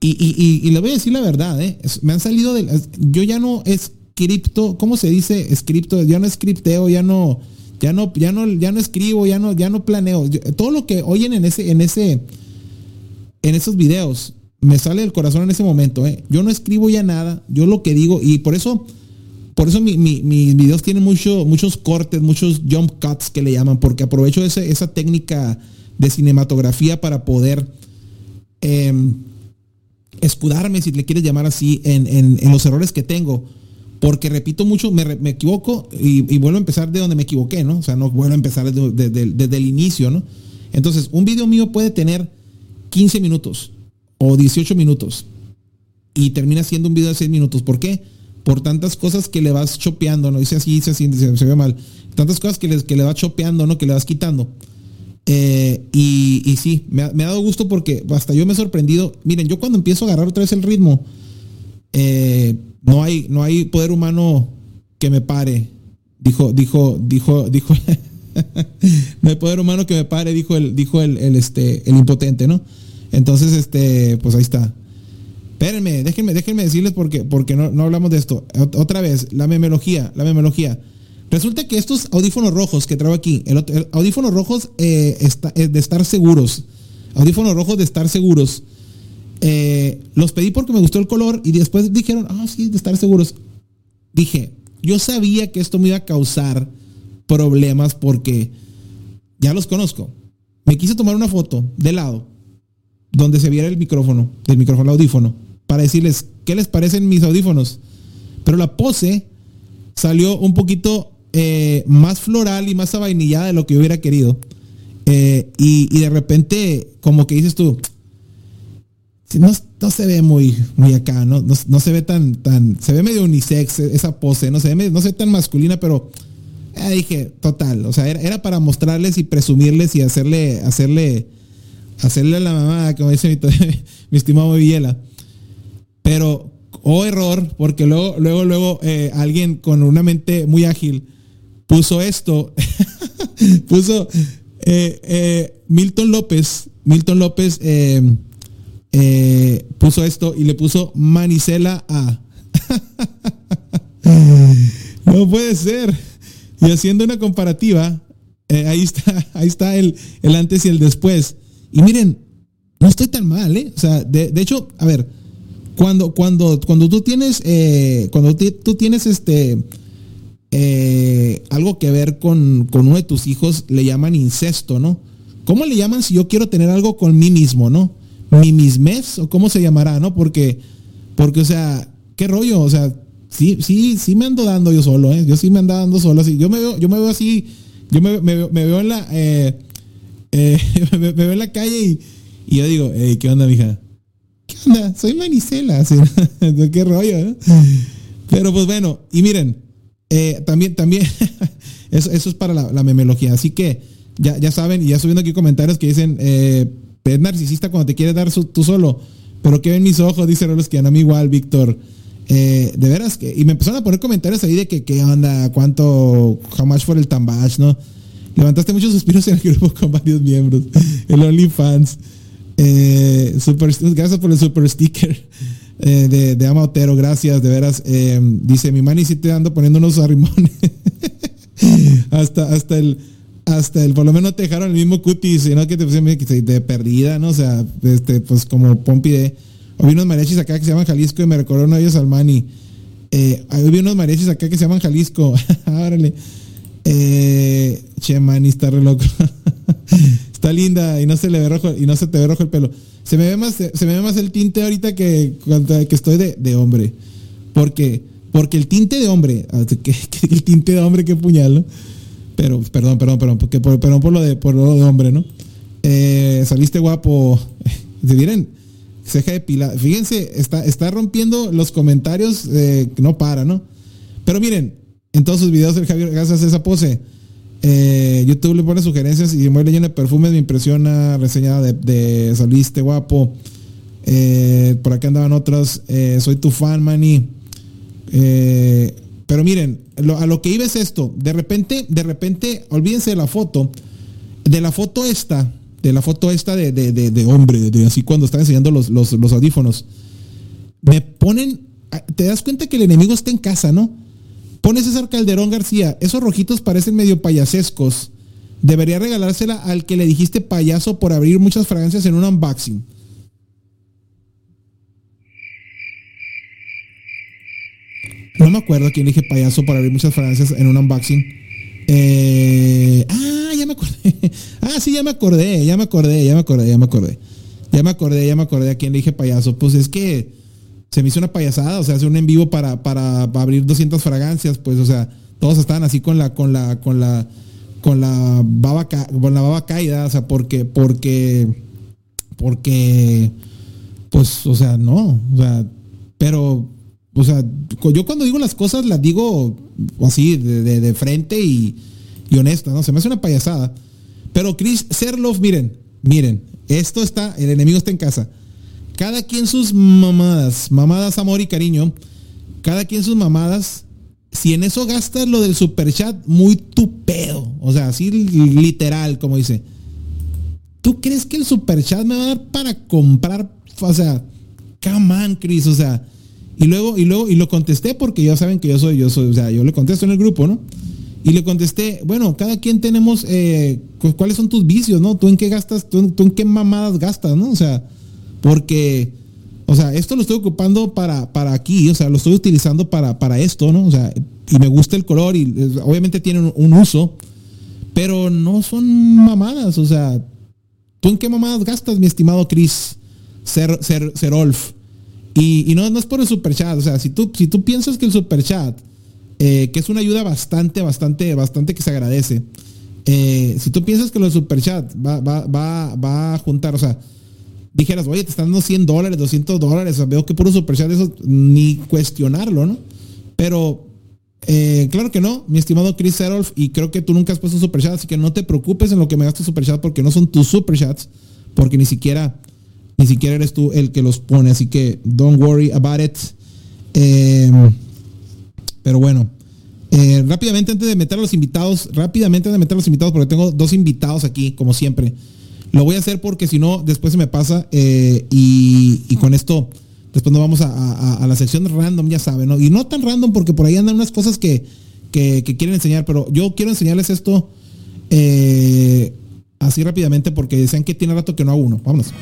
Speaker 2: y, y, y, le voy a decir la verdad, ¿eh? me han salido de. Yo ya no es cripto, ¿cómo se dice? Escripto, ya no escripteo, ya no, ya no, ya no, ya no escribo, ya no, ya no planeo. todo lo que oyen en ese, en ese, en esos videos, me sale del corazón en ese momento, ¿eh? Yo no escribo ya nada, yo lo que digo, y por eso, por eso mis videos tienen mucho, muchos cortes, muchos jump cuts que le llaman, porque aprovecho esa técnica de cinematografía para poder em, escudarme, si le quieres llamar así, en, en los errores que tengo porque repito mucho, me, equivoco y, vuelvo a empezar de donde me equivoqué, ¿no? O sea, no vuelvo a empezar desde, el inicio, ¿no? Entonces, un video mío puede tener 15 minutos o 18 minutos y termina siendo un video de 6 minutos. ¿Por qué? Por tantas cosas que le vas chopeando, ¿no? Dice así, dice así, se, ve mal. Tantas cosas que le, que le vas chopeando, ¿no? Que le vas quitando. Eh, y, sí, me ha, dado gusto porque hasta yo me he sorprendido. Miren, yo cuando empiezo a agarrar otra vez el ritmo, eh, no hay, no hay poder humano que me pare. Dijo, dijo, dijo, dijo, no hay poder humano que me pare, dijo el, dijo el, este, el impotente, ¿no? Entonces, este, pues ahí está. Espérenme, déjenme, déjenme decirles porque, porque no, no hablamos de esto. Otra vez, la memología, la memología. Resulta que estos audífonos rojos que traigo aquí, el, audífonos rojos eh, eh, de estar seguros, audífonos rojos de estar seguros, eh, los pedí porque me gustó el color y después dijeron, ah, sí, de estar seguros. Dije, yo sabía que esto me iba a causar problemas porque ya los conozco. Me quise tomar una foto de lado donde se viera el micrófono, del micrófono audífono, para decirles qué les parecen mis audífonos. Pero la pose salió un poquito eh, más floral y más avainillada de lo que yo hubiera querido. Eh, y, de repente, como que dices tú, no, se ve muy, muy acá, ¿no? No, se ve tan, tan, se ve medio unisex esa pose, no se ve, no se ve tan masculina, pero eh, dije, total, o sea, era, para mostrarles y presumirles y hacerle, hacerle, hacerle a la mamá, como dice mi, estimado Villela. Pero, oh error, porque luego, luego, luego, eh, alguien con una mente muy ágil puso esto, puso eh, Milton López, Milton López, eh, puso esto y le puso Manicela A. no puede ser. Y haciendo una comparativa, eh, ahí está, ahí está el, el, antes y el después. Y miren, no estoy tan mal, ¿eh? O sea, de, hecho, a ver, cuando, cuando, cuando tú tienes, eh, cuando tú tienes este, algo que ver con, con uno de tus hijos, le llaman incesto, ¿no? ¿Cómo le llaman si yo quiero tener algo con mí mismo, ¿no? mes o cómo se llamará, ¿no? Porque, porque, o sea, qué rollo, o sea, sí, sí, sí me ando dando yo solo, ¿eh? Yo sí me ando dando solo, así. Yo me veo, yo me veo así, yo me, veo en la, eh, eh, me, veo en la calle y, y yo digo, ¿qué onda, mija? ¿Qué onda? Soy Manicela, qué rollo, ¿eh? Pero pues bueno, y miren, también, también, eso, eso es para la, la memelogía, así que ya, ya saben, y ya subiendo aquí comentarios que dicen, eh, es narcisista cuando te quiere dar tú solo. Pero que ven mis ojos, dice Rolos que a mí igual, Víctor. Eh, de veras que. Y me empezaron a poner comentarios ahí de que qué onda, cuánto, jamás fue el tambash, ¿no? Levantaste muchos suspiros en el grupo con varios miembros. El OnlyFans. Eh, super, gracias por el super sticker eh, de, de Ama Otero. Gracias, de veras. Eh, dice, mi mani si te ando poniendo unos arrimones. hasta, hasta el hasta el, por lo menos te dejaron el mismo cutis, sino que te pusieron de perdida, ¿no? O sea, este, pues como Pompi de. Hoy unos mariachis acá que se llaman Jalisco y me recordaron a ellos al Mani. Hoy unos mariachis acá que se llaman Jalisco. Árale. Che, Mani, está re loco. está linda y no se le ve rojo, y no se te ve rojo el pelo. Se me ve más, se, me ve más el tinte ahorita que, que estoy de, de hombre. ¿Por qué? Porque el tinte de hombre, ah, que, el tinte de hombre, qué puñal, ¿no? Pero, perdón, perdón, perdón, porque por, perdón por lo de, por lo de hombre, ¿no? Eh, saliste guapo. Si miren, ceja de pila. Fíjense, está, está rompiendo los comentarios, eh, no para, ¿no? Pero miren, en todos sus videos el Javier gracias a esa pose. Eh, YouTube le pone sugerencias y lleno de perfumes me impresiona, reseñada de, de saliste guapo. por acá andaban otras. soy tu fan, Manny. pero miren, a lo que iba es esto. De repente, de repente, olvídense de la foto. De la foto esta, de la foto esta de, de, hombre, de así cuando están enseñando los, los, audífonos. Me ponen, te das cuenta que el enemigo está en casa, ¿no? Pones César Calderón García, esos rojitos parecen medio payasescos. Debería regalársela al que le dijiste payaso por abrir muchas fragancias en un unboxing. No me acuerdo a quién dije payaso para abrir muchas fragancias en un unboxing. Eh, ah, ya me acordé. Ah, sí, ya me acordé, ya me acordé, ya me acordé, ya me acordé. Ya me acordé, ya me acordé a quién le dije payaso. Pues es que se me hizo una payasada, o sea, hace un en vivo para, para, abrir 200 fragancias, pues, o sea, todos estaban así con la, con la, con la, con la baba, con la baba caída, o sea, porque, porque, porque, pues, o sea, no, o sea, pero o sea, yo cuando digo las cosas las digo así, de, frente y, y, honesta, ¿no? Se me hace una payasada. Pero Chris Serloff, miren, miren, esto está, el enemigo está en casa. Cada quien sus mamadas, mamadas, amor y cariño. Cada quien sus mamadas. Si en eso gastas lo del super chat, muy tu pedo. O sea, así literal, como dice. ¿Tú crees que el super chat me va a dar para comprar? O sea, come Chris. O sea, y luego, y luego, y lo contesté porque ya saben que yo soy, yo soy, o sea, yo le contesto en el grupo, ¿no? Y le contesté, bueno, cada quien tenemos, eh, ¿cuáles son tus vicios, no? ¿Tú en qué gastas, tú, en qué mamadas gastas, no? O sea, porque, o sea, esto lo estoy ocupando para, para aquí, o sea, lo estoy utilizando para, para esto, ¿no? O sea, y me gusta el color y obviamente tienen un, uso, pero no son mamadas, o sea, ¿tú en qué mamadas gastas, mi estimado Chris Ser, Ser, Serolf? Y, no, no es por el super chat, o sea, si tú, si tú piensas que el super chat, eh, que es una ayuda bastante, bastante, bastante que se agradece, eh, si tú piensas que lo super chat va, va, va, va a juntar, o sea, dijeras, oye, te están dando 100 dólares, 200 dólares, veo que puro super chat, eso ni cuestionarlo, ¿no? Pero, eh, claro que no, mi estimado Chris Serolf, y creo que tú nunca has puesto super chat, así que no te preocupes en lo que me gastes super chat porque no son tus super chats, porque ni siquiera ni siquiera eres tú el que los pone, así que don't worry about it. Em, pero bueno, eh, rápidamente antes de meter a los invitados, rápidamente antes de meter a los invitados, porque tengo dos invitados aquí, como siempre. Lo voy a hacer porque si no, después se me pasa eh, y, con esto, después nos vamos a, la sección random, ya saben, ¿no? Y no tan random porque por ahí andan unas cosas que, que, quieren enseñar, pero yo quiero enseñarles esto eh, así rápidamente porque decían que tiene rato que no hago uno. Vámonos.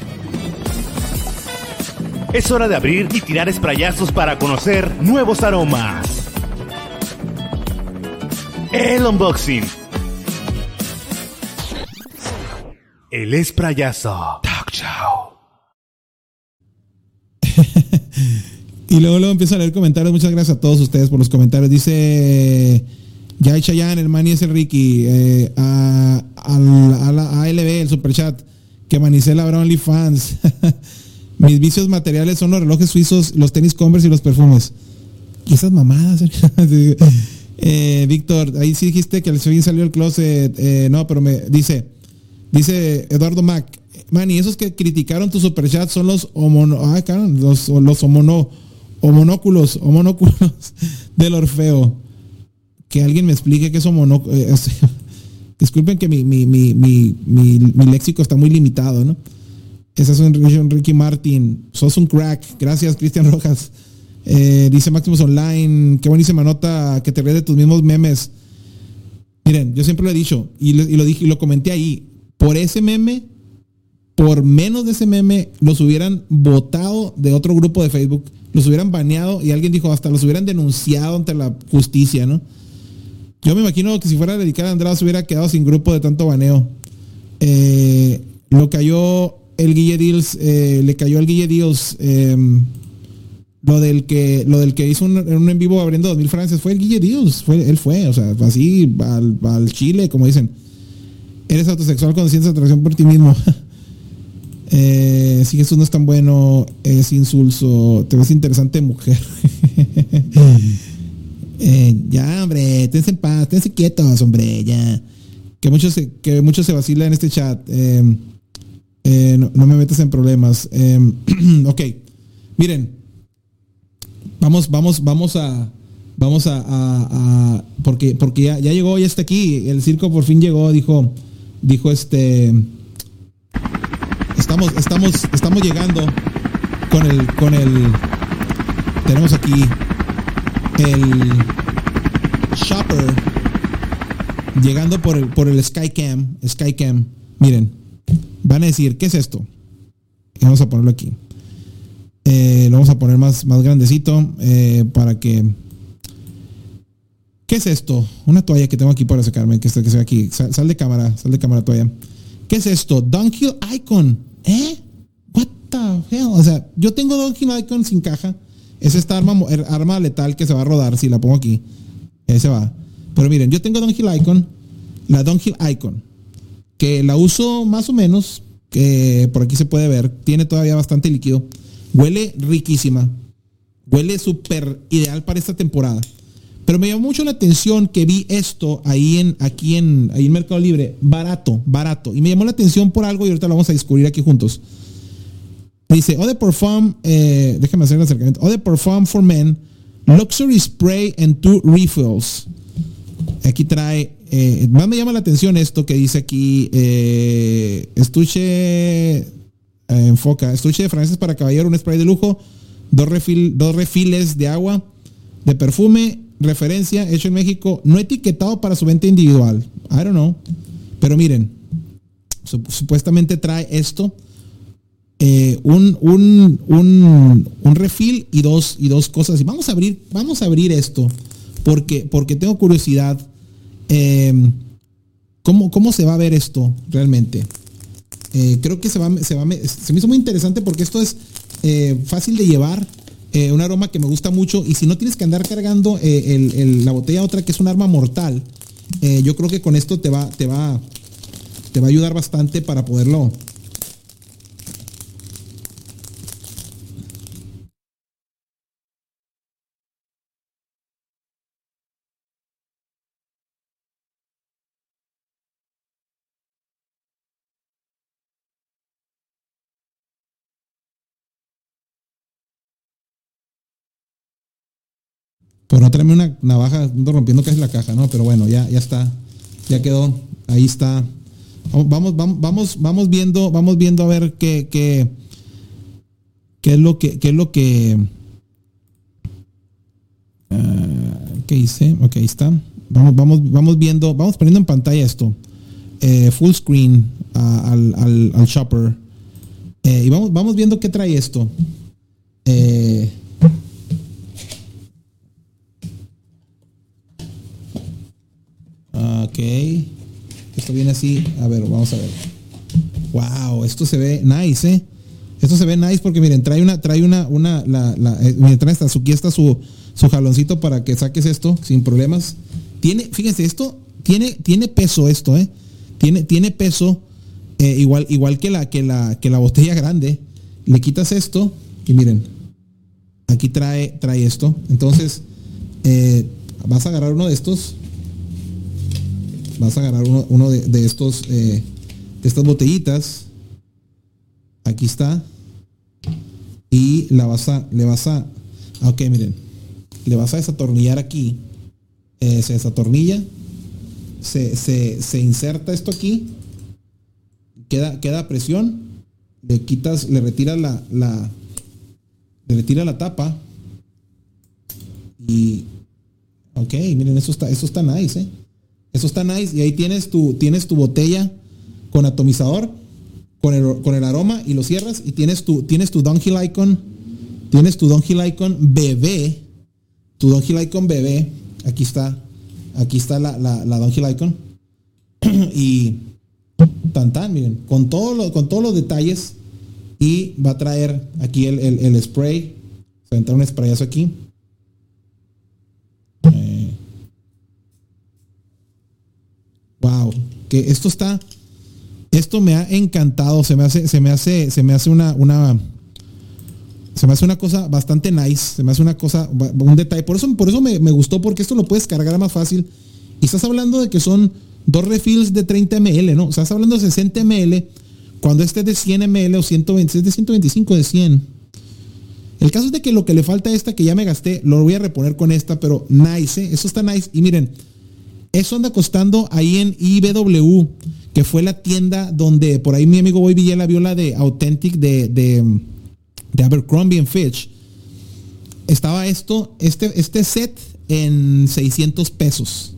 Speaker 1: Es hora de abrir y tirar sprayazos para conocer nuevos aromas. El unboxing. El sprayazo. Talk show.
Speaker 2: y luego, luego empiezo a leer comentarios. Muchas gracias a todos ustedes por los comentarios. Dice Jai Chayan, el Mani es el Ricky. Eh, a, la ALB, el super chat. Que Manicela habrá OnlyFans. Mis vicios materiales son los relojes suizos, los tenis Converse y los perfumes. Y esas mamadas. Eh, Víctor, ahí sí dijiste que el fin salió el closet. Eh, no, pero me dice, dice Eduardo Mac, man, y esos que criticaron tu superchat son los homono, ah, los, los homono, homonóculos, del Orfeo. Que alguien me explique qué es homonóculo. Eh, disculpen que mi, mi, mi, mi, léxico está muy limitado, ¿no? Esa es un Ricky Martin. Sos un crack. Gracias, Cristian Rojas. Eh, dice Maximus Online, qué buenísima nota que te ríes de tus mismos memes. Miren, yo siempre lo he dicho y, lo dije y lo comenté ahí. Por ese meme, por menos de ese meme, los hubieran votado de otro grupo de Facebook, los hubieran baneado y alguien dijo hasta los hubieran denunciado ante la justicia, ¿no? Yo me imagino que si fuera dedicada a Andrade se hubiera quedado sin grupo de tanto baneo. Eh, lo cayó el Guille Deals, eh, le cayó al Guille Deals. Em, lo del que, lo del que hizo un, un en vivo abriendo 2000 francas fue el Guille Dios, fue, él fue, o sea, así al, al Chile, como dicen. Eres autosexual con ciencia atracción por ti mismo. eh, si Jesús no es tan bueno, es insulso. Te ves interesante mujer. eh, ya, hombre, tense en paz, tense quietos, hombre, ya. Que muchos se, que muchos se vacilan en este chat. Eh, eh, no, me metas en problemas. Eh, ok, miren vamos, vamos, vamos a, vamos a, porque, porque ya, llegó, ya está aquí, el circo por fin llegó, dijo, dijo este, estamos, estamos, estamos llegando con el, con el, tenemos aquí el shopper llegando por el, por el Skycam, Skycam, miren, van a decir, ¿qué es esto? vamos a ponerlo aquí. Eh, lo vamos a poner más, más grandecito eh, para que... ¿Qué es esto? Una toalla que tengo aquí para sacarme, que está que aquí. Sal, de cámara, sal de cámara toalla. ¿Qué es esto? Downhill Icon. ¿Eh? What the hell? O sea, yo tengo Downhill Icon sin caja. Es esta arma, er, arma letal que se va a rodar si la pongo aquí. Ese va. Pero miren, yo tengo Downhill Icon, la Downhill Icon, que la uso más o menos, que por aquí se puede ver, tiene todavía bastante líquido. Huele riquísima. Huele súper ideal para esta temporada. Pero me llamó mucho la atención que vi esto ahí en, aquí en, ahí en Mercado Libre, barato, barato. Y me llamó la atención por algo y ahorita lo vamos a descubrir aquí juntos. Dice, Ode Perfume, eh, déjame hacer el acercamiento. Ode Perfume for Men, Luxury Spray and Two Refills. Aquí trae, eh, más me llama la atención esto que dice aquí, eh, estuche eh, enfoca. Estuche de francés para caballero, un spray de lujo, dos, refil, dos refiles de agua, de perfume, referencia, hecho en México, no etiquetado para su venta individual. I don't know. Pero miren, supuestamente trae esto. Eh, un, un, un, un, refil y dos, y dos cosas. Y vamos a abrir, vamos a abrir esto. Porque, porque tengo curiosidad. Eh, ¿cómo, ¿Cómo se va a ver esto realmente? Eh, creo que se, va, se, va, se me hizo muy interesante porque esto es eh, fácil de llevar, eh, un aroma que me gusta mucho y si no tienes que andar cargando la botella otra que es un arma mortal, yo creo que con esto te va, te va, te va a ayudar bastante para poderlo Por no traerme una navaja, rompiendo casi la caja, ¿no? Pero bueno, ya, ya está. Ya quedó. Ahí está. Vamos, vamos, vamos, vamos viendo, vamos viendo a ver qué, qué, qué es lo que, qué es lo que. Uh, ¿Qué hice? Ok, ahí está. Vamos, vamos, vamos viendo, vamos poniendo en pantalla esto. Eh, full screen al, al, shopper. Eh, y vamos, vamos viendo qué trae esto. Eh, Esto viene así. A ver, vamos a ver. Wow, esto se ve nice, ¿eh? Esto se ve nice porque miren, trae una, trae una, una, la, la eh, miren, trae aquí está su, su jaloncito para que saques esto sin problemas. Tiene, fíjense, esto tiene, tiene peso esto, ¿eh? Tiene, tiene peso, eh, igual, igual que la, que la, que la botella grande. Le quitas esto y miren, aquí trae, trae esto. Entonces, eh, vas a agarrar uno de estos. Vas a agarrar uno, de, estos, eh, de estas botellitas. Aquí está. Y la vas a, le vas a, ok, miren, le vas a desatornillar aquí. Eh, se desatornilla. Se, se, inserta esto aquí. Queda, queda presión. Le quitas, le retiras la, la, le retira la tapa. Y, ok, miren, eso está, eso está nice, ¿eh? Eso está nice. Y ahí tienes tu, tienes tu botella con atomizador, con el, con el aroma y lo cierras. Y tienes tu, tienes tu Donkey Icon. Tienes tu Donkey Icon bebé. Tu Donkey Icon bebé. Aquí está. Aquí está la, la, la Icon. y tan tan, miren. Con, todo con todos los detalles. Y va a traer aquí el, el, spray. Se va a entrar un sprayazo aquí. Wow, que esto está, esto me ha encantado, se me hace, se me hace, se me hace una, una, se me hace una cosa bastante nice, se me hace una cosa, un detalle. Por eso, por eso me, gustó, porque esto lo puedes cargar más fácil. Y estás hablando de que son dos refills de 30 ml, ¿no? O sea, estás hablando de 60 ml, cuando este es de 100 ml o 120, es de 125 de 100. El caso es de que lo que le falta a esta que ya me gasté, lo voy a reponer con esta, pero nice, ¿eh? Eso está nice. Y miren, eso anda costando ahí en IBW, que fue la tienda donde por ahí mi amigo Boy Villela vio la de Authentic de, de, Abercrombie Fitch. Estaba esto, este, este set en 600 pesos.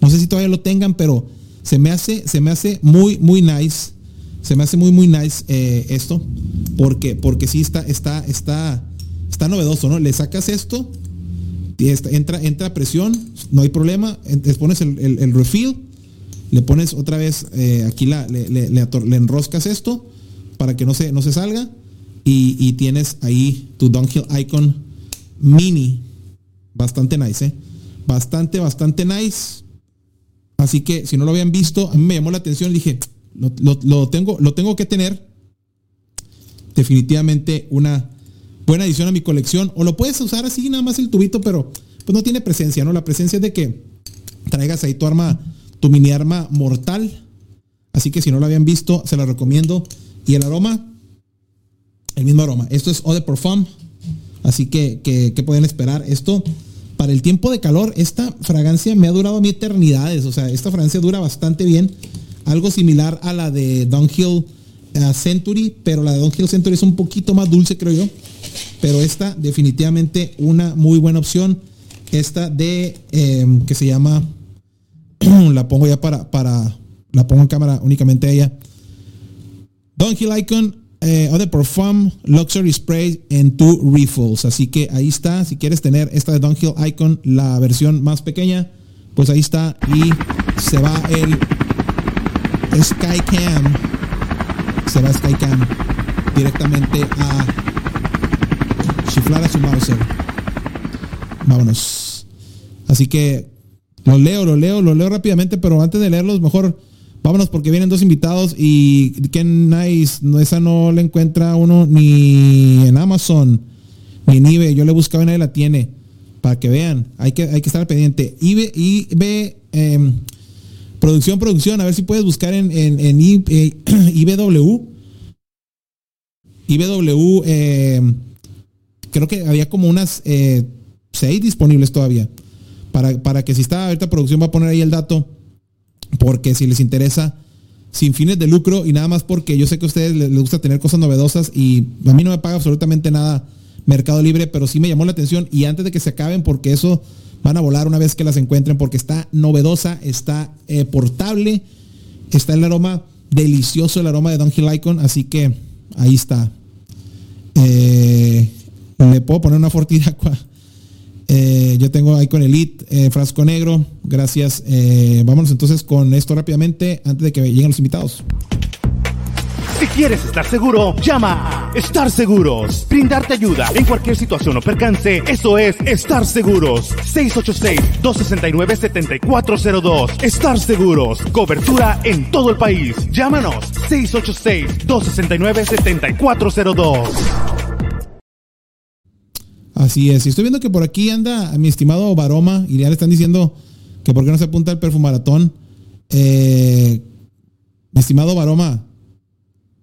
Speaker 2: No sé si todavía lo tengan, pero se me hace, se me hace muy, muy nice. Se me hace muy, muy nice eh, esto. Porque, porque sí está, está, está, está novedoso, ¿no? Le sacas esto entra, entra presión, no hay problema, le pones el, refill, le pones otra vez eh, aquí la, le, enroscas esto para que no se, no se salga y, tienes ahí tu Downhill Icon mini, bastante nice, ¿eh? bastante, bastante nice. Así que si no lo habían visto, a mí me llamó la atención, dije, lo, tengo, lo tengo que tener. Definitivamente una, buena adición a mi colección. O lo puedes usar así, nada más el tubito, pero pues no tiene presencia, ¿no? La presencia es de que traigas ahí tu arma, tu mini arma mortal. Así que si no lo habían visto, se lo recomiendo. Y el aroma, el mismo aroma. Esto es Eau de Parfum. Así que, ¿qué pueden esperar? Esto, para el tiempo de calor, esta fragancia me ha durado a mi eternidades. O sea, esta fragancia dura bastante bien. Algo similar a la de Downhill Century, pero la de Downhill Century es un poquito más dulce, creo yo. Pero esta definitivamente una muy buena opción. Esta de em, que se llama, la pongo ya para, para, la pongo en cámara únicamente ella. Donkey Icon eh, Other Perfume Luxury Spray en two refills. Así que ahí está. Si quieres tener esta de Downhill Icon, la versión más pequeña, pues ahí está. Y se va el Skycam. Se va Skycam directamente a chiflar a su Mauser. Vámonos. Así que lo leo, lo leo, lo leo rápidamente, pero antes de leerlos, mejor vámonos porque vienen dos invitados y qué nice. esa no la encuentra uno ni en Amazon, ni en eBay. Yo le buscaba y nadie la tiene. Para que vean, hay que, hay que estar pendiente. eBay, eBay em, producción, producción, a ver si puedes buscar en, en, en IBW. IBW creo que había como unas eh, seis disponibles todavía. Para, para que si está abierta producción va a poner ahí el dato. Porque si les interesa, sin fines de lucro y nada más porque yo sé que a ustedes les, gusta tener cosas novedosas y a mí no me paga absolutamente nada Mercado Libre, pero sí me llamó la atención y antes de que se acaben, porque eso van a volar una vez que las encuentren, porque está novedosa, está eh, portable, está el aroma delicioso, el aroma de Don Icon, así que ahí está. Eh, le puedo poner una Fortidacqua. Eh, yo tengo Icon Elite, eh, frasco negro. Gracias. Vámonos entonces con esto rápidamente antes de que lleguen los invitados.
Speaker 1: Si quieres estar seguro, llama Estar Seguros. Brindarte ayuda en cualquier situación o percance. Eso es Estar Seguros. 686-269-7402. Estar Seguros. Cobertura en todo el país. Llámanos. 686-269-7402.
Speaker 2: Así es. Y estoy viendo que por aquí anda mi estimado Baroma y le están diciendo que por qué no se apunta el perfumaratón. Eh, mi estimado Baroma,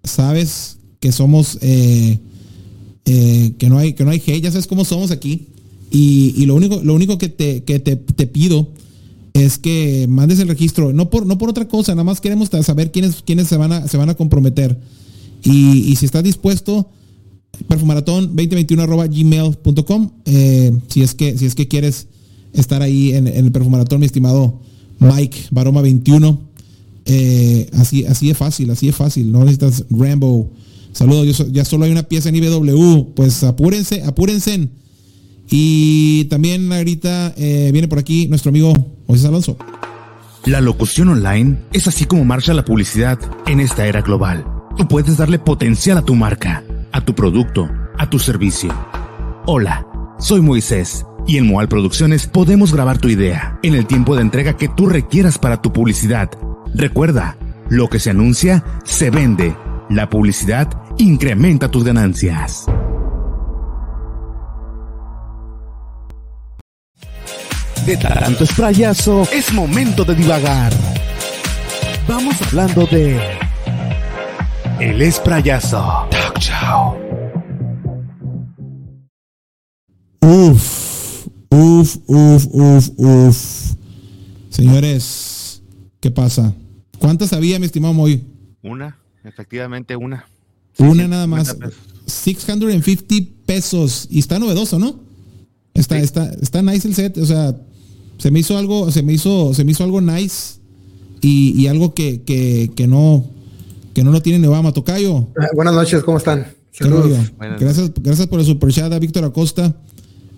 Speaker 2: sabes que somos, eh, eh, que no hay, que no hay hate, ya sabes cómo somos aquí. Y, lo único, lo único que te, que te, pido es que mandes el registro, no por, no por otra cosa, nada más queremos saber quiénes, quiénes se van a, se van a comprometer. Y, si estás dispuesto, perfumaratón 2021 gmail.com, eh, si, es que, si es que quieres estar ahí en, el perfumaratón, mi estimado Mike Baroma 21. Así, así es fácil, así es fácil. No necesitas Rambo. Saludos, ya solo hay una pieza en IBW. Pues apúrense, apúrense. Y también ahorita eh, viene por aquí nuestro amigo José Alonso.
Speaker 1: La locución online es así como marcha la publicidad en esta era global. Tú puedes darle potencial a tu marca, a tu producto, a tu servicio. Hola, soy Moisés y en Moal Producciones podemos grabar tu idea en el tiempo de entrega que tú requieras para tu publicidad. Recuerda, lo que se anuncia se vende. La publicidad incrementa tus ganancias. De tanto esprayazo, es momento de divagar. Vamos hablando de. El esprayazo. Talk show.
Speaker 2: Uf, uf, uf, uf, uf. Señores, ¿qué pasa? ¿Cuántas había, mi estimado Moy?
Speaker 3: Una, efectivamente una.
Speaker 2: Una nada más. 650 pesos. Y está novedoso, ¿no? Está, está, está nice el set. O sea, se me hizo algo, se me hizo, se me hizo algo nice y, algo que, que, no, que no lo tiene Nevama Tocayo.
Speaker 4: Ah, buenas noches, ¿cómo están?
Speaker 2: Gracias, gracias por el super chat a Víctor Acosta.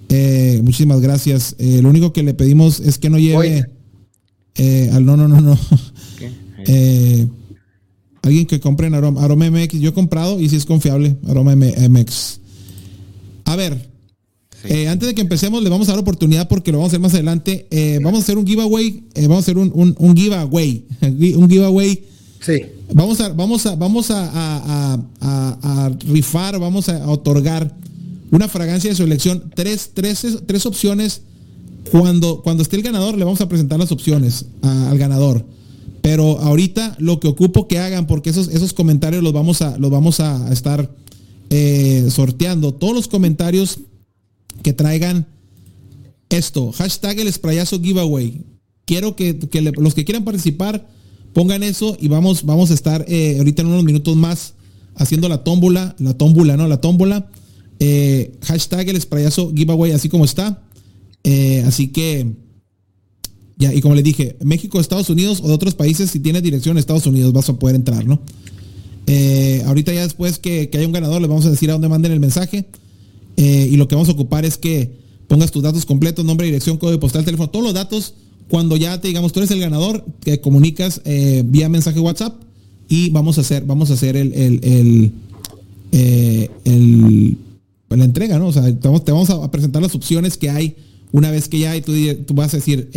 Speaker 2: Eh, muchísimas gracias. Eh, lo único que le pedimos es que no lleve eh, al no, no, no, no. Alguien que compre en Aroma, Aroma MX. Yo he comprado y si es confiable, Aroma MX. A ver, eh, antes de que empecemos, le vamos a dar oportunidad porque lo vamos a hacer más adelante. Eh, vamos a hacer un giveaway. Eh, vamos a hacer un, un, giveaway. un giveaway.
Speaker 4: Sí.
Speaker 2: Vamos a, vamos a, vamos a, a, rifar, vamos a otorgar una fragancia de su elección. Tres, tres, tres opciones. Cuando, cuando esté el ganador, le vamos a presentar las opciones al ganador. Pero ahorita lo que ocupo que hagan, porque esos, esos comentarios los vamos a, los vamos a estar sorteando. Todos los comentarios que traigan esto, hashtag el sprayazo giveaway. Quiero que, los que quieran participar pongan eso y vamos, vamos a estar eh, ahorita en unos minutos más haciendo la tómbola, la tómbola, ¿no? La tómbola. Eh, hashtag el sprayazo giveaway así como está. Eh, así que, ya, y como les dije, México, Estados Unidos o de otros países, si tiene dirección a Estados Unidos vas a poder entrar, ¿no? ahorita ya después que, que haya un ganador, les vamos a decir a dónde manden el mensaje. Eh, y lo que vamos a ocupar es que pongas tus datos completos, nombre, dirección, código postal, teléfono, todos los datos. Cuando ya te digamos, tú eres el ganador, que comunicas eh, vía mensaje WhatsApp y vamos a hacer, vamos a hacer el, el, eh, la entrega, ¿no? O sea, te vamos, a presentar las opciones que hay una vez que ya y tú, tú vas a decir,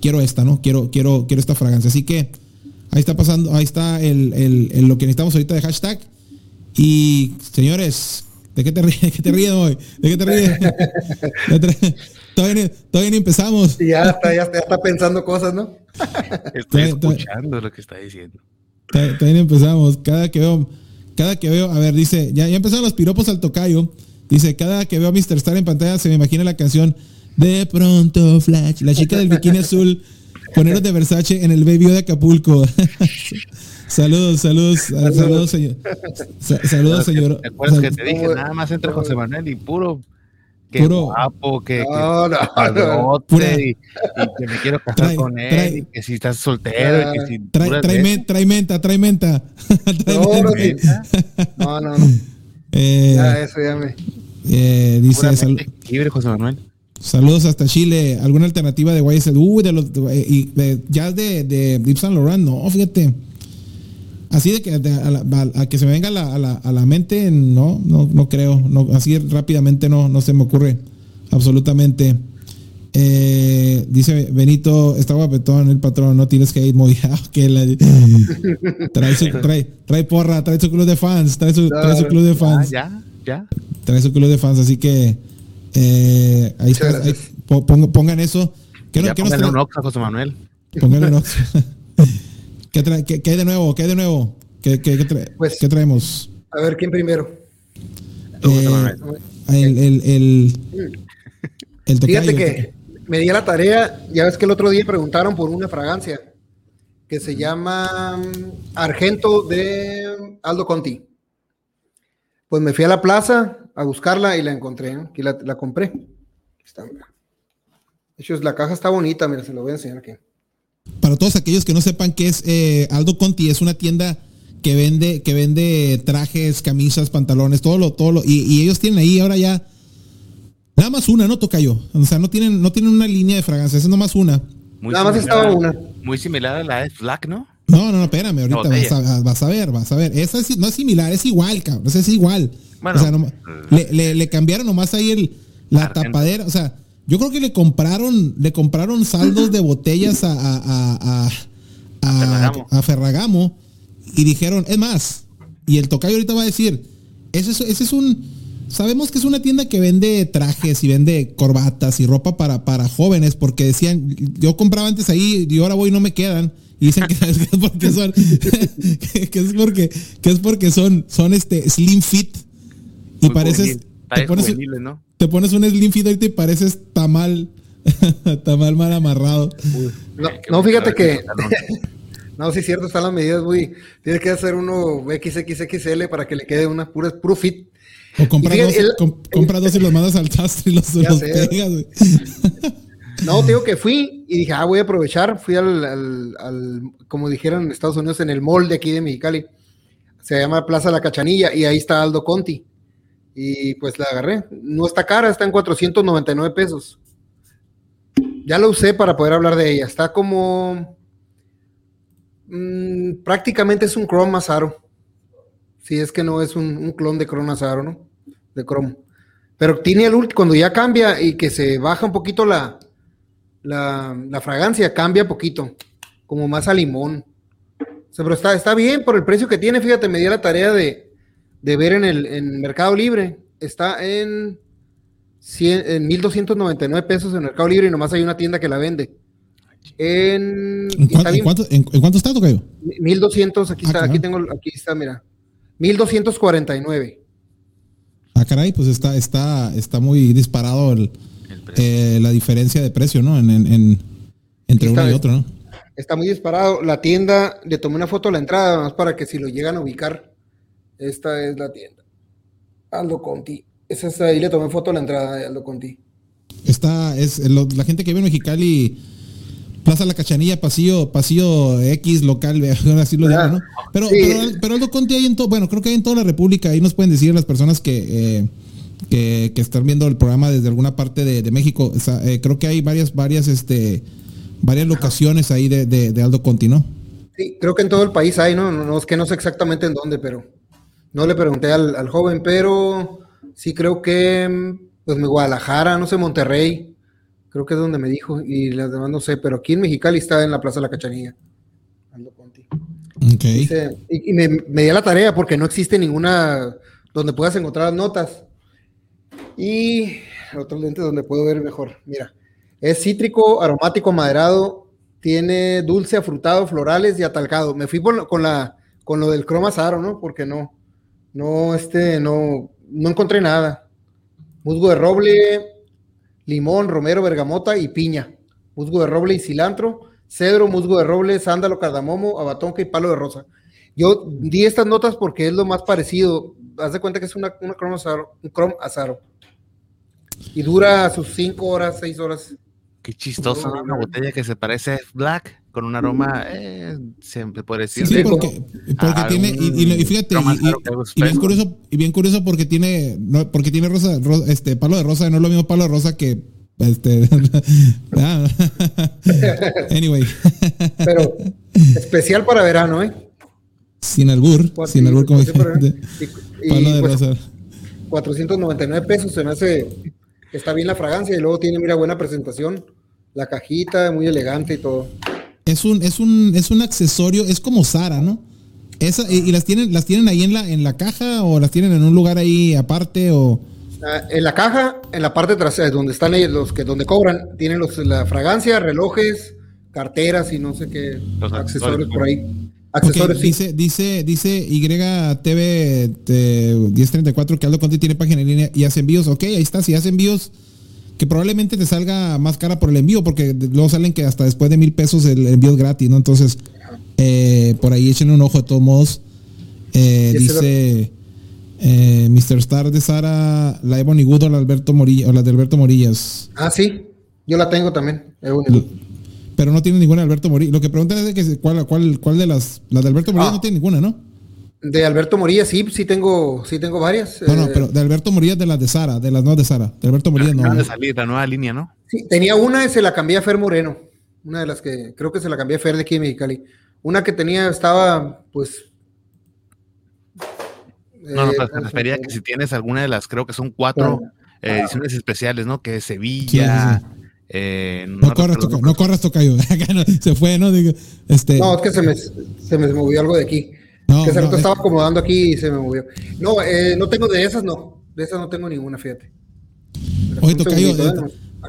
Speaker 2: quiero esta, ¿no? Quiero, quiero, quiero esta fragancia. Así que ahí está pasando, ahí está el, lo que necesitamos ahorita de hashtag. Y señores, ¿De qué te ríes? ¿De qué te ríes hoy? ¿De qué te ríes? todavía, todavía ni empezamos.
Speaker 4: ya está, ya está, pensando cosas, ¿no?
Speaker 3: Estoy escuchando lo que está diciendo.
Speaker 2: Todavía ni empezamos. Cada que veo, cada que veo, a ver, dice, ya, ya empezaron los piropos al tocayo. Dice, cada que veo a Mr. Star en pantalla se me imagina la canción De pronto Flash, la chica del bikini azul, poneros de Versace en el baby de Acapulco. Saludos, saludos, saludos, señor. Saludos, señor.
Speaker 3: ¿Te acuerdas que te dije? Nada más entre José Manuel y puro. Que puro. guapo, que, no, que no, no. Y, y, que me quiero casar trae, con él, trae, y que si estás soltero, y que si
Speaker 2: trae, trae, men, trae, menta, trae menta.
Speaker 4: trae no, menta. no, no, no. Eh, ya, eso ya me.
Speaker 2: Eh, dice
Speaker 3: sal, libre, José Manuel.
Speaker 2: Saludos hasta Chile. ¿Alguna alternativa de YSL? Uh, de los, de, y de, ya de, de Yves Saint Laurent, no, fíjate. Así de que a, que se me venga a la, a la, mente, no, no, no creo. No, así rápidamente no, no se me ocurre absolutamente. Eh, dice Benito, está guapetón el patrón, no tienes que ir muy que la, trae, su, trae, trae, porra, trae su club de fans, trae su, trae su club de fans.
Speaker 3: Ya, ya.
Speaker 2: Trae su club de fans, así que Eh, ahí está. pongan, eso.
Speaker 3: ¿Qué, ya ¿qué nos un Oxa, José Manuel.
Speaker 2: Pónganle un Oxa. ¿Qué, qué, hay de nuevo? ¿Qué hay de nuevo? ¿Qué, qué, pues, ¿qué traemos?
Speaker 4: A ver, ¿quién primero?
Speaker 2: Eh, el, el, el,
Speaker 4: el Fíjate que me di la tarea, ya ves que el otro día preguntaron por una fragancia que se llama mm, Argento de Aldo Conti. Pues me fui a la plaza a buscarla y la encontré. Aquí la, la compré. está, De hecho, la caja está bonita, mira, se lo voy a enseñar aquí.
Speaker 2: Para todos aquellos que no sepan qué es eh, Aldo Conti, es una tienda que vende, que vende trajes, camisas, pantalones, todo lo, todo lo, y, ellos tienen ahí ahora ya nada más una, ¿no, Tocayo? O sea, no tienen, no tienen una línea de fragancias, es nomás una.
Speaker 4: nada más estaba una.
Speaker 3: Muy similar a la de Black, ¿no?
Speaker 2: No, no, no, espérame, ahorita vas a, ver, vas a ver. Esa no es similar, es igual, cabrón, esa es igual. o sea, le, le, cambiaron nomás ahí el, la tapadera, o sea, yo creo que le compraron, le compraron saldos de botellas a, a, a, a Ferragamo y dijeron, es más, y el tocayo ahorita va a decir, ese es, ese es un, sabemos que es una tienda que vende trajes y vende corbatas y ropa para, para jóvenes, porque decían, yo compraba antes ahí y ahora voy y no me quedan. Y dicen que, es porque son, que, es porque, que es porque son, son este slim fit. Y pareces, te pones, te pones un slim fit ahorita y pareces tamal, tamal mal amarrado.
Speaker 4: no fíjate que, no, sí, cierto, están las medidas muy. Tienes que hacer uno XXXL para que le quede una pura, puro fit.
Speaker 2: O compra, dos, y los mandas al sastre y los, pegas, güey.
Speaker 4: No, te digo que fui y dije, ah, voy a aprovechar. Fui al, como dijeron en Estados Unidos, en el mall de aquí de Mexicali. Se llama Plaza La Cachanilla y ahí está Aldo Conti. Y pues la agarré. No está cara, está en 499 pesos. Ya lo usé para poder hablar de ella. Está como Mm, prácticamente es un Chrome Mazaro. Si es que no es un, clon de Chrome Mazaro, ¿no? De Chrome. Pero tiene el último, cuando ya cambia y que se baja un poquito la, la, fragancia, cambia poquito, como más a limón. pero está, está bien por el precio que tiene. Fíjate, me di la tarea de, ver en el en Mercado Libre. Está en, 100, en 1299 pesos en Mercado Libre y nomás hay una tienda que la vende. En,
Speaker 2: ¿En, cuánto, en, cuánto, está, Tocayo?
Speaker 4: 1200, aquí ah, está, aquí tengo, aquí está, mira. 1249.
Speaker 2: Ah, caray, pues está, está, está muy disparado el, eh, la diferencia de precio, ¿no? En, entre uno y otro, ¿no?
Speaker 4: Está muy disparado. La tienda, le tomé una foto a la entrada, más para que si lo llegan a ubicar, esta es la tienda. Aldo Conti. Esa es ahí, le tomé foto a la entrada de Aldo Conti.
Speaker 2: Está, es la gente que vive en Mexicali Plaza La Cachanilla, pasillo, pasillo X local, así lo llaman, ¿no? Pero, pero, Aldo Conti hay en todo, bueno, creo que hay en toda la República, ahí nos pueden decir las personas que, eh, que, están viendo el programa desde alguna parte de, México. Eh, creo que hay varias, varias, este, varias locaciones ahí de, de, Aldo Conti, ¿no?
Speaker 4: Sí, creo que en todo el país hay, ¿no? No, es que no sé exactamente en dónde, pero no le pregunté al, al joven, pero sí creo que, pues, Guadalajara, no sé, Monterrey, Creo que es donde me dijo, y las demás no sé, pero aquí en Mexicali está en la Plaza de la Cachanilla. Ando contigo.
Speaker 2: Okay.
Speaker 4: y, me, me, di la tarea porque no existe ninguna donde puedas encontrar notas. Y otro lente donde puedo ver mejor. Mira, es cítrico, aromático, maderado, tiene dulce, afrutado, florales y atalcado. Me fui con, la, con lo del croma ¿no? Porque no, no, este, no, no encontré nada. Musgo de roble, limón, romero, bergamota y piña, musgo de roble y cilantro, cedro, musgo de roble, sándalo, cardamomo, abatonca y palo de rosa. Yo di estas notas porque es lo más parecido. Haz de cuenta que es una, una un chrome azaro. Y dura sus 5 horas, 6 horas.
Speaker 3: Qué chistoso, una botella que se parece a Black con un aroma, eh, siempre puede decir. Sí,
Speaker 2: porque, porque tiene, y, fíjate, y, bien curioso, y bien curioso porque tiene, no, porque tiene rosa, este palo de rosa, no es lo mismo palo de rosa que este. Ah. anyway.
Speaker 4: Pero especial para verano, ¿eh?
Speaker 2: Sin albur, sin albur como dije. Palo
Speaker 4: de pues, rosa. 499 pesos se me hace está bien la fragancia y luego tiene, mira, buena presentación. La cajita, muy elegante y todo
Speaker 2: es un, es un, es un accesorio, es como Sara, ¿no? Esa, y, las tienen, las tienen ahí en la, en la caja o las tienen en un lugar ahí aparte o.
Speaker 4: Ah, en la caja, en la parte trasera, donde están ellos, los que donde cobran, tienen los, la fragancia, relojes, carteras y no sé qué accesorios por ahí.
Speaker 2: Accesorios, Dice, dice, dice YTV 1034 que Aldo Conti tiene página en línea y hace envíos. Ok, ahí está, si hace envíos que probablemente te salga más cara por el envío, porque luego salen que hasta después de mil pesos el envío es gratis, ¿no? Entonces, eh, por ahí échenle un ojo de todos modos. Eh, dice eh, Mr. Star de Sara, la Ebony Good o la, Alberto Morilla, o la de Alberto Morillas.
Speaker 4: Ah, sí, yo la tengo también.
Speaker 2: Pero no tiene ninguna de Alberto Morillas. Lo que preguntan es de que, ¿cuál, cuál, cuál de las, las de Alberto Morillas ah. no tiene ninguna, ¿no?
Speaker 4: De Alberto Morillas, sí, sí tengo, sí tengo varias.
Speaker 2: No, no, eh, pero de Alberto Morillas de las de Sara, de las no de Sara. De Alberto Morillas no.
Speaker 3: de salir, la nueva línea, ¿no?
Speaker 4: Sí, tenía una y se la cambié a Fer Moreno. Una de las que creo que se la cambié a Fer de aquí de Mexicali. Una que tenía estaba, pues.
Speaker 3: No, no, pues, me refería que si tienes alguna de las, creo que son cuatro eh, ediciones especiales, ¿no? Que es Sevilla.
Speaker 2: Eh, no, corras, no corras, Tocayo. se fue, ¿no?
Speaker 4: este... No, es que se me, se me movió algo de aquí. No, que se no, estaba acomodando aquí y se me movió. No, eh, no tengo de esas, no. De esas no tengo ninguna, fíjate.
Speaker 2: Oye, Tocayo, eh,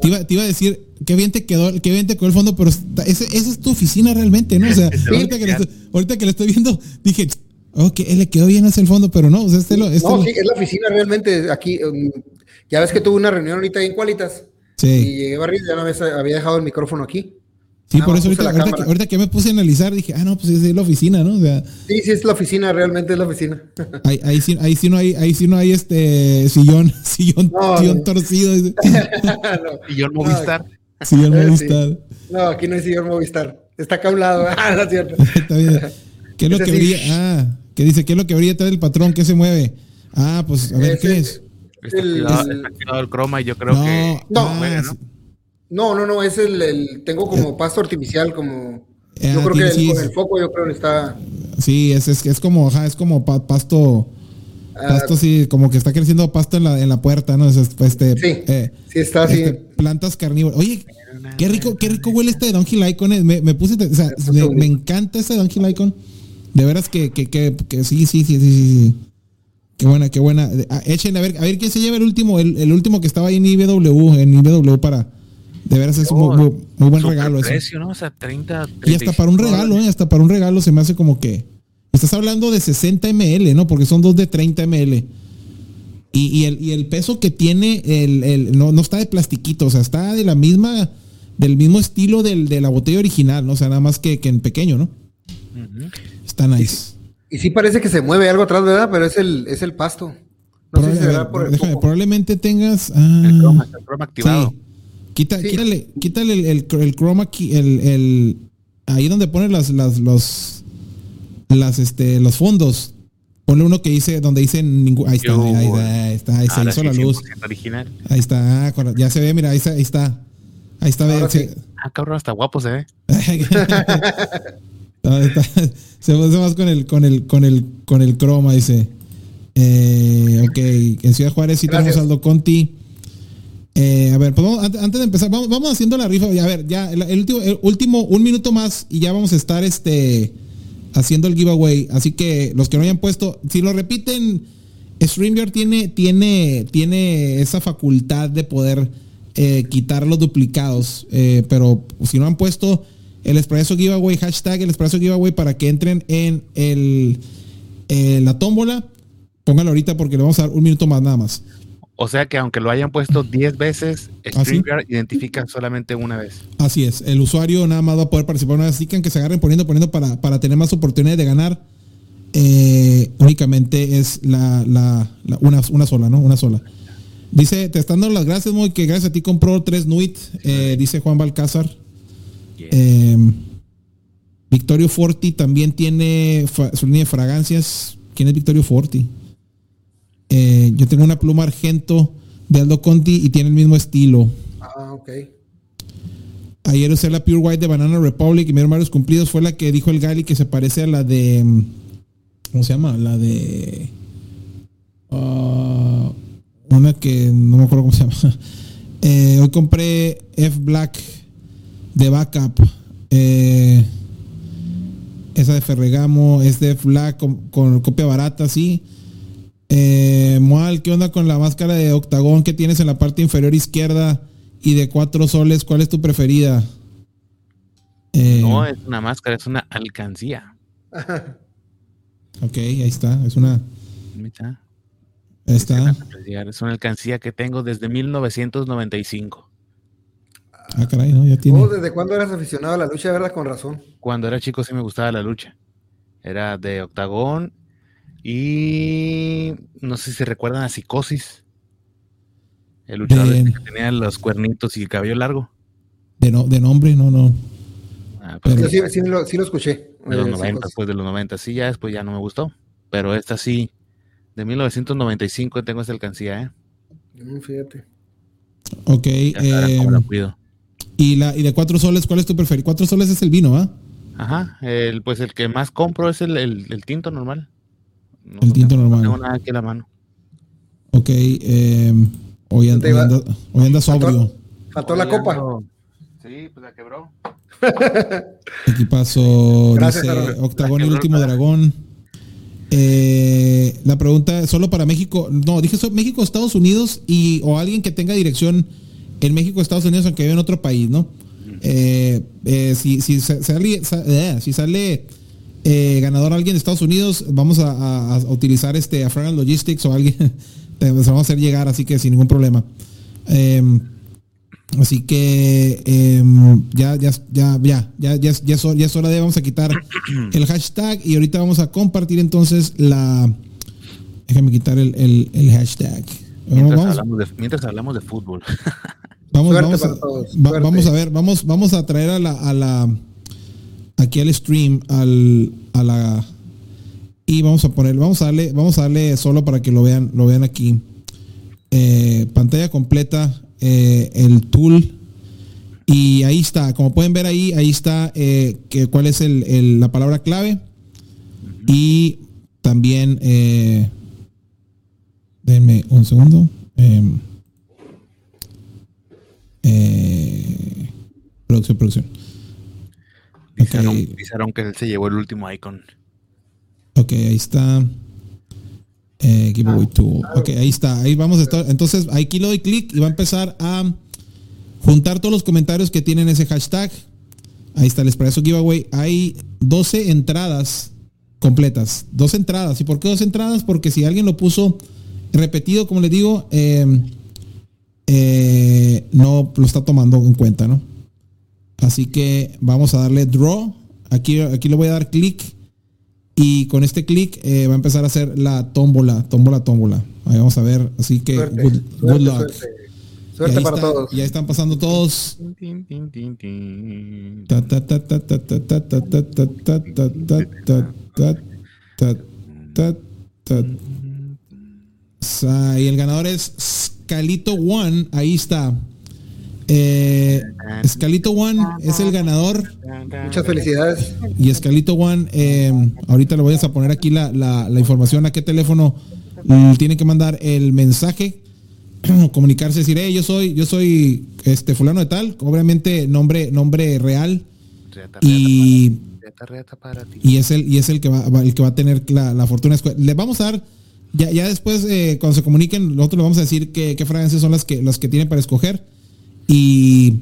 Speaker 2: te, iba, te, iba, a decir, qué bien te quedó, qué bien te quedó el fondo, pero esa es tu oficina realmente, ¿no? O sea, ahorita, que le estoy, ahorita que le estoy viendo, dije, ok, él le quedó bien hacia el fondo, pero no, o sea, este lo, este
Speaker 4: no, sí, es la oficina realmente aquí. Um, ya ves que tuve una reunión ahorita en Cualitas. Sí. Y llegué barrido, ya no había, había dejado el micrófono aquí.
Speaker 2: Sí, por eso ahorita, que, me puse a analizar dije, ah, no, pues es la oficina, ¿no? O sea,
Speaker 4: sí, sí, es la oficina, realmente es la oficina.
Speaker 2: ahí, ahí, sí, ahí sí no hay, ahí sí no hay este sillón, sillón, sillón torcido.
Speaker 3: Sillón Movistar.
Speaker 2: Sillón eh, Movistar.
Speaker 4: No, aquí no hay sillón Movistar. Está acá a un lado. Ah, no es cierto. Está
Speaker 2: bien. ¿Qué es lo que brilla? Ah, ¿qué dice? ¿Qué es lo que brilla atrás del patrón? ¿Qué se mueve? Ah, pues a ver, ¿qué es?
Speaker 3: Está activado, el croma y yo creo que.
Speaker 4: No, no, ¿no? No, no, no, es el, tengo como pasto artificial, como yo ah, creo que el, con el foco yo creo que está.
Speaker 2: Sí, es, es, es como, ajá, es como pasto, ah. pasto sí, como que está creciendo pasto en la, en la puerta, ¿no? Es, este,
Speaker 4: sí, eh, sí está así. Este,
Speaker 2: plantas carnívoras. Oye, qué rico, qué rico huele este Donkey Lycon. Eh. Me, me puse, o sea, me, encanta este Donkey Lycon. De veras que, que, que, que sí, sí, sí, sí, sí. Qué buena, qué buena. Ah, Echen a ver, a ver quién se lleva el último, el, el último que estaba ahí en IBW, en IBW para de veras es un muy, buen regalo
Speaker 3: precio, ¿no? O sea, 30,
Speaker 2: Y hasta para un regalo, ¿eh? Hasta para un regalo se me hace como que. Estás hablando de 60 ml, ¿no? Porque son dos de 30 ml. Y, el, peso que tiene, el, no, no está de plastiquito, o sea, está de la misma, del mismo estilo del, de la botella original, ¿no? O sea, nada más que, que en pequeño, ¿no? Está nice.
Speaker 4: Y, sí parece que se mueve algo atrás, ¿verdad? Pero es el, es el pasto.
Speaker 2: No sé si será por el déjame, probablemente tengas. Ah, el, croma, el croma activado. Quita, quítale, quítale el, el, el chroma key, el, el, ahí donde pone las, las, los, las, este, los fondos. Ponle uno que dice, donde dice ningún, ahí está, ahí, ahí está, ahí se hizo la luz.
Speaker 3: Original.
Speaker 2: Ahí está, ya se ve, mira, ahí está, ahí está. Ahí está, ve,
Speaker 3: Ah, cabrón, hasta guapo se ve.
Speaker 2: se ve más con el, con el, con el, con el croma, dice. Eh, ok, en Ciudad Juárez sí tenemos Aldo Conti. Eh, a ver, pues antes de empezar, vamos, haciendo la rifa. A ver, ya, el, último, último, un minuto más y ya vamos a estar este, haciendo el giveaway. Así que los que no hayan puesto, si lo repiten, StreamYard tiene, tiene, tiene esa facultad de poder eh, quitar los duplicados. Eh, pero si no han puesto el Expreso Giveaway, hashtag el Expreso Giveaway para que entren en el, la tómbola, pónganlo ahorita porque le vamos a dar un minuto más nada más.
Speaker 3: O sea que aunque lo hayan puesto 10 veces, ¿Ah, StreamYard identifica solamente una vez.
Speaker 2: Así es, el usuario nada más va a poder participar una vez, así que aunque se agarren poniendo, poniendo para, para tener más oportunidades de ganar, eh, únicamente es la, una, una, sola, ¿no? Una sola. Dice, te están dando las gracias, muy que gracias a ti compró tres Nuit, eh, dice Juan Balcázar. Eh, Victorio Forti también tiene su línea de fragancias. ¿Quién es Victorio Forti? Eh, yo tengo una pluma argento de Aldo Conti y tiene el mismo estilo.
Speaker 4: Ah, ok.
Speaker 2: Ayer usé la Pure White de Banana Republic y me varios cumplidos. Fue la que dijo el Gali que se parece a la de. Mm, ¿Cómo se llama? La de. Ah, una que no me acuerdo cómo se llama. Eh, hoy compré F Black de backup. Eh, esa de Ferregamo es de F Black con, con copia barata, sí. Eh, Moal, ¿qué onda con la máscara de octagón que tienes en la parte inferior izquierda y de cuatro soles? ¿Cuál es tu preferida?
Speaker 3: no es una máscara, es una alcancía.
Speaker 2: ok, ahí está, es una. Está.
Speaker 3: Es una alcancía que tengo desde 1995.
Speaker 2: Ah, caray, ¿no? Ya tiene.
Speaker 4: ¿Desde cuándo eras aficionado a la lucha, verdad? Con razón.
Speaker 3: Cuando era chico sí me gustaba la lucha. Era de octagón y no sé si recuerdan a Psicosis. El luchador este que tenía los cuernitos y el cabello largo.
Speaker 2: De, no, de nombre, no, no.
Speaker 4: Ah, pero, sí, sí, lo, sí, lo, escuché.
Speaker 3: De los 90, eh, después de los 90. Sí, ya después ya no me gustó. Pero esta sí, de 1995 tengo esa alcancía, ¿eh?
Speaker 4: Mm, fíjate.
Speaker 2: Ok. Eh, y, la, y de cuatro soles, ¿cuál es tu preferido? Cuatro soles es el vino, ¿ah?
Speaker 3: Ajá, el, pues el que más compro es el, el, tinto normal.
Speaker 2: el tinto normal. No
Speaker 3: tengo nada aquí en la mano.
Speaker 2: Ok, eh, hoy, anda, hoy, anda, sobrio.
Speaker 4: Faltó la copa.
Speaker 3: Sí, pues la quebró.
Speaker 2: Aquí pasó, dice Octagón, el último dragón. Eh, la pregunta solo para México. No, dije México, Estados Unidos y o alguien que tenga dirección en México, Estados Unidos, aunque vive en otro país, ¿no? Eh, eh, si, si, sale, si sale ganador alguien de Estados Unidos, vamos a, utilizar este a Logistics o alguien, se vamos a hacer llegar, así que sin ningún problema. Em, Así que em, ya, ya, ya, ya, ya, ya, ya, es, ya es hora de vamos a quitar el hashtag y ahorita vamos a compartir entonces la. Déjame quitar el, el, el hashtag.
Speaker 3: Mientras, Hablamos de, mientras, Hablamos de, fútbol.
Speaker 2: Vamos, vamos, a, vamos a ver, vamos, vamos a traer a la, a la aquí al stream, al, a la y vamos a poner, vamos a darle, vamos a darle solo para que lo vean, lo vean aquí. Eh, pantalla completa eh, el tool. Y ahí está, como pueden ver ahí, ahí está eh, que, cuál es el, la palabra clave. Y también, eh, denme un segundo. Eh, producción, producción.
Speaker 3: Dijeron, que él se llevó el último icon.
Speaker 2: Ok, ahí está. Eh, giveaway ah, tool. Ok, ahí está. Ahí vamos a estar. Entonces, aquí le doy clic y va a empezar a juntar todos los comentarios que tienen ese hashtag. Ahí está el expreso giveaway. Hay 12 entradas completas. Dos entradas. ¿Y por qué dos entradas? Porque si alguien lo puso repetido, como les digo, eh, eh, no lo está tomando en cuenta, ¿no? Así que vamos a darle draw. Aquí, aquí le voy a dar clic y con este clic eh, va a empezar a hacer la tómbola, tómbola, tómbola. Ahí vamos a ver. Así que good, luck.
Speaker 4: Suerte, para todos.
Speaker 2: Ya están pasando todos. Y el ganador es Scalito One. Ahí está. Eh, Escalito One es el ganador.
Speaker 4: Muchas felicidades.
Speaker 2: Y Escalito One, eh, ahorita le voy a poner aquí la, información a qué teléfono tiene que mandar el mensaje, comunicarse, decir, hey, yo soy, yo soy este fulano de tal, obviamente nombre, nombre real. Y, y es el, y es el que va, el que va a tener la, fortuna. Le vamos a dar, ya, ya después, eh, cuando se comuniquen, nosotros le vamos a decir qué, qué fragancias son las que, las que tienen para escoger y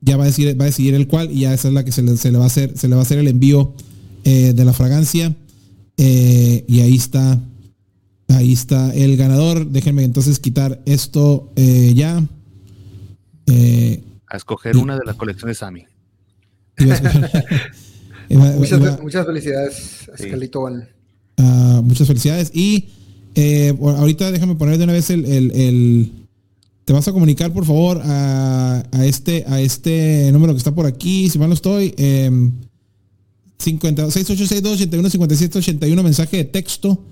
Speaker 2: ya va a decidir, va a decidir el cual y ya esa es la que se le, se le va a hacer, se le va a hacer el envío eh, de la fragancia. Eh, y ahí está, ahí está el ganador. Déjenme entonces quitar esto eh, ya.
Speaker 3: a escoger una de las colecciones Sami.
Speaker 4: muchas, muchas, felicidades, Escalito
Speaker 2: ah, muchas felicidades. Y ahorita déjame poner de una vez el te vas a comunicar por favor a, este, a este número que está por aquí, si mal no estoy, eh, 81 mensaje de texto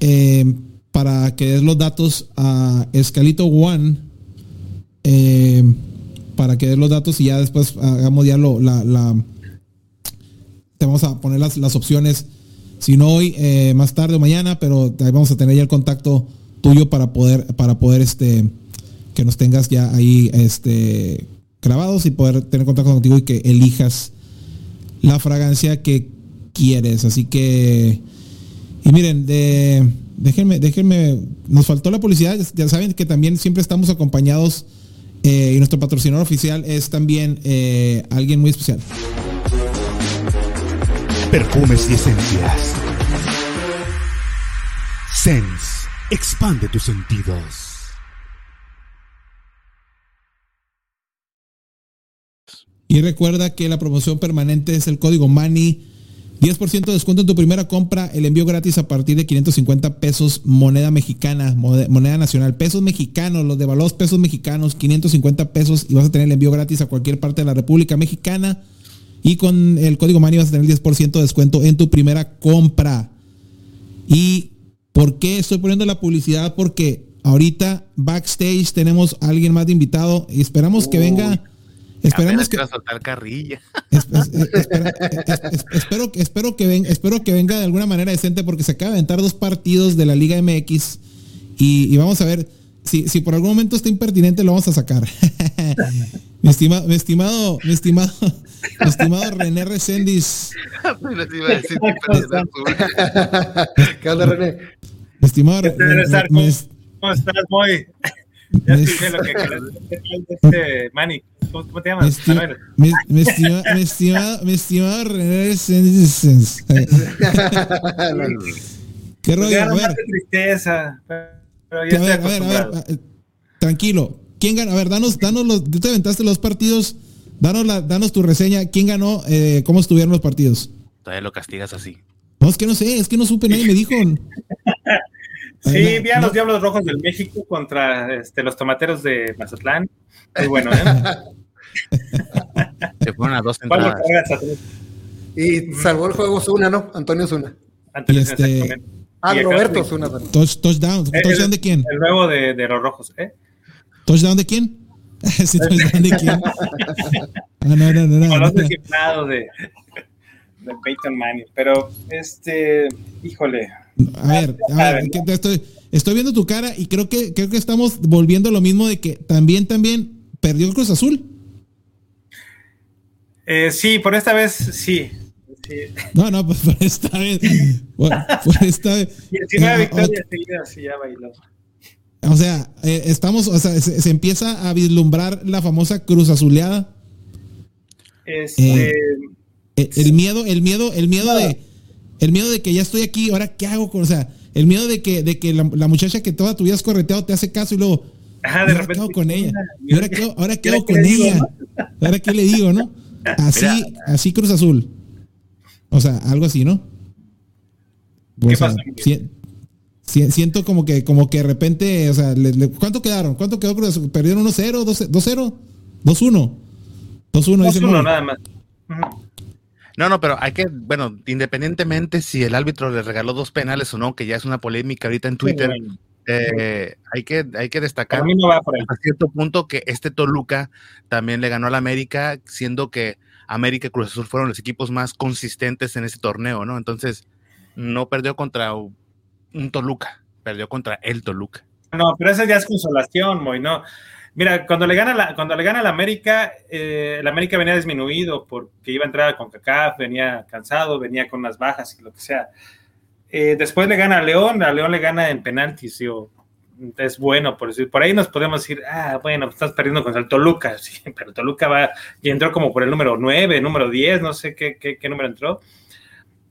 Speaker 2: em, para que des los datos a Escalito One em, para que des los datos y ya después hagamos ya lo, la, la te vamos a poner las, las opciones si no hoy eh, más tarde o mañana pero ahí vamos a tener ya el contacto tuyo para poder para poder este que nos tengas ya ahí este, grabados y poder tener contacto contigo y que elijas la fragancia que quieres. Así que, y miren, déjenme, déjenme, nos faltó la publicidad, ya saben que también siempre estamos acompañados eh, y nuestro patrocinador oficial es también eh, alguien muy especial.
Speaker 1: Perfumes y esencias. Sense, expande tus sentidos.
Speaker 2: Y recuerda que la promoción permanente es el código MANI. 10% de descuento en tu primera compra, el envío gratis a partir de 550 pesos, moneda mexicana, moneda nacional, pesos mexicanos, los devaluados pesos mexicanos, 550 pesos y vas a tener el envío gratis a cualquier parte de la República Mexicana. Y con el código MANI vas a tener el 10% de descuento en tu primera compra. ¿Y por qué estoy poniendo la publicidad? Porque ahorita backstage tenemos a alguien más de invitado y esperamos que venga Esperamos que,
Speaker 3: carrilla.
Speaker 2: espero, espero, que venga, espero que venga de alguna manera decente porque se acaba de aventar dos partidos de la Liga MX y, vamos a ver si, si, por algún momento está impertinente lo vamos a sacar. mi, estimado, mi estimado, mi estimado, estimado René Recendis.
Speaker 4: ¿Qué onda, René?
Speaker 2: Estimado René.
Speaker 5: ¿Cómo estás, Moy? Ya escuché lo que este Manny. ¿Cómo, te llamas?
Speaker 2: Mi, mi, estimado, mi, estimado, mi estimado René ¿Qué rollo? A ver.
Speaker 5: tristeza. Pero
Speaker 2: ya a, ver, a ver, a ver, eh, tranquilo. ¿Quién ganó? A ver, danos, danos los. Tú te aventaste los partidos. Danos, la, danos tu reseña. ¿Quién ganó? Eh, ¿Cómo estuvieron los partidos?
Speaker 3: Todavía lo castigas así.
Speaker 2: No, es que no sé, es que no supe, nadie me dijo.
Speaker 5: Sí, vi a los Diablos Rojos del México contra este, los Tomateros de Mazatlán. Muy bueno, ¿eh?
Speaker 3: Se fueron a dos entradas.
Speaker 4: Y salvó el juego Zuna, ¿no? Antonio Zuna.
Speaker 2: Antonio este...
Speaker 4: Ah, Roberto Zuna.
Speaker 2: Touch, touchdown. ¿Touchdown de quién?
Speaker 5: El nuevo de, de, los Rojos, ¿eh?
Speaker 2: ¿Touchdown de quién? ¿Sí, ¿Touchdown de quién?
Speaker 5: ah, no, no, no. no, no, no. de, de Peyton Manning. Pero, este, híjole,
Speaker 2: a ver, a ver, estoy, estoy viendo tu cara y creo que creo que estamos volviendo lo mismo de que también, también perdió el Cruz Azul.
Speaker 5: Eh, sí, por esta vez sí.
Speaker 2: No, no, pues por esta vez. por, esta vez.
Speaker 5: 19 victorias seguidas y ya bailó.
Speaker 2: O sea, eh, estamos, o sea, se, empieza a vislumbrar la famosa Cruz Azuleada.
Speaker 5: Este,
Speaker 2: eh, el miedo, el miedo, el miedo de el miedo de que ya estoy aquí, ahora qué hago con, o sea, el miedo de que, de que la, muchacha que toda tu vida has correteado te hace caso y luego,
Speaker 5: Ajá, de repente,
Speaker 2: ¿qué hago con ella? ahora qué, ahora qué hago con ella? Ahora qué le digo, ¿no? Así, así Cruz Azul. O sea, algo así, ¿no?
Speaker 5: ¿Qué pasa?
Speaker 2: Siento como que, como que de repente, o sea, ¿cuánto quedaron? ¿Cuánto quedó Cruz Azul? ¿Perdieron 1-0? ¿2-0? ¿2-1? 2-1,
Speaker 5: 2-1 nada más.
Speaker 3: No, no, pero hay que, bueno, independientemente si el árbitro le regaló dos penales o no, que ya es una polémica ahorita en Twitter, eh, hay, que, hay que destacar a cierto punto que este Toluca también le ganó al América, siendo que América y Cruz Azul fueron los equipos más consistentes en ese torneo, ¿no? Entonces, no perdió contra un Toluca, perdió contra el Toluca.
Speaker 5: No, pero esa ya es consolación, Moy, ¿no? Mira, cuando le gana la, cuando le gana la América, eh, el América venía disminuido porque iba a entrar con CACAF, venía cansado, venía con unas bajas y lo que sea. Eh, después le gana a León, a León le gana en penaltis, yo, es bueno, por decir, por ahí nos podemos decir, ah, bueno, estás perdiendo contra el Toluca, pero Toluca va y entró como por el número 9, número 10, no sé qué, qué, qué número entró.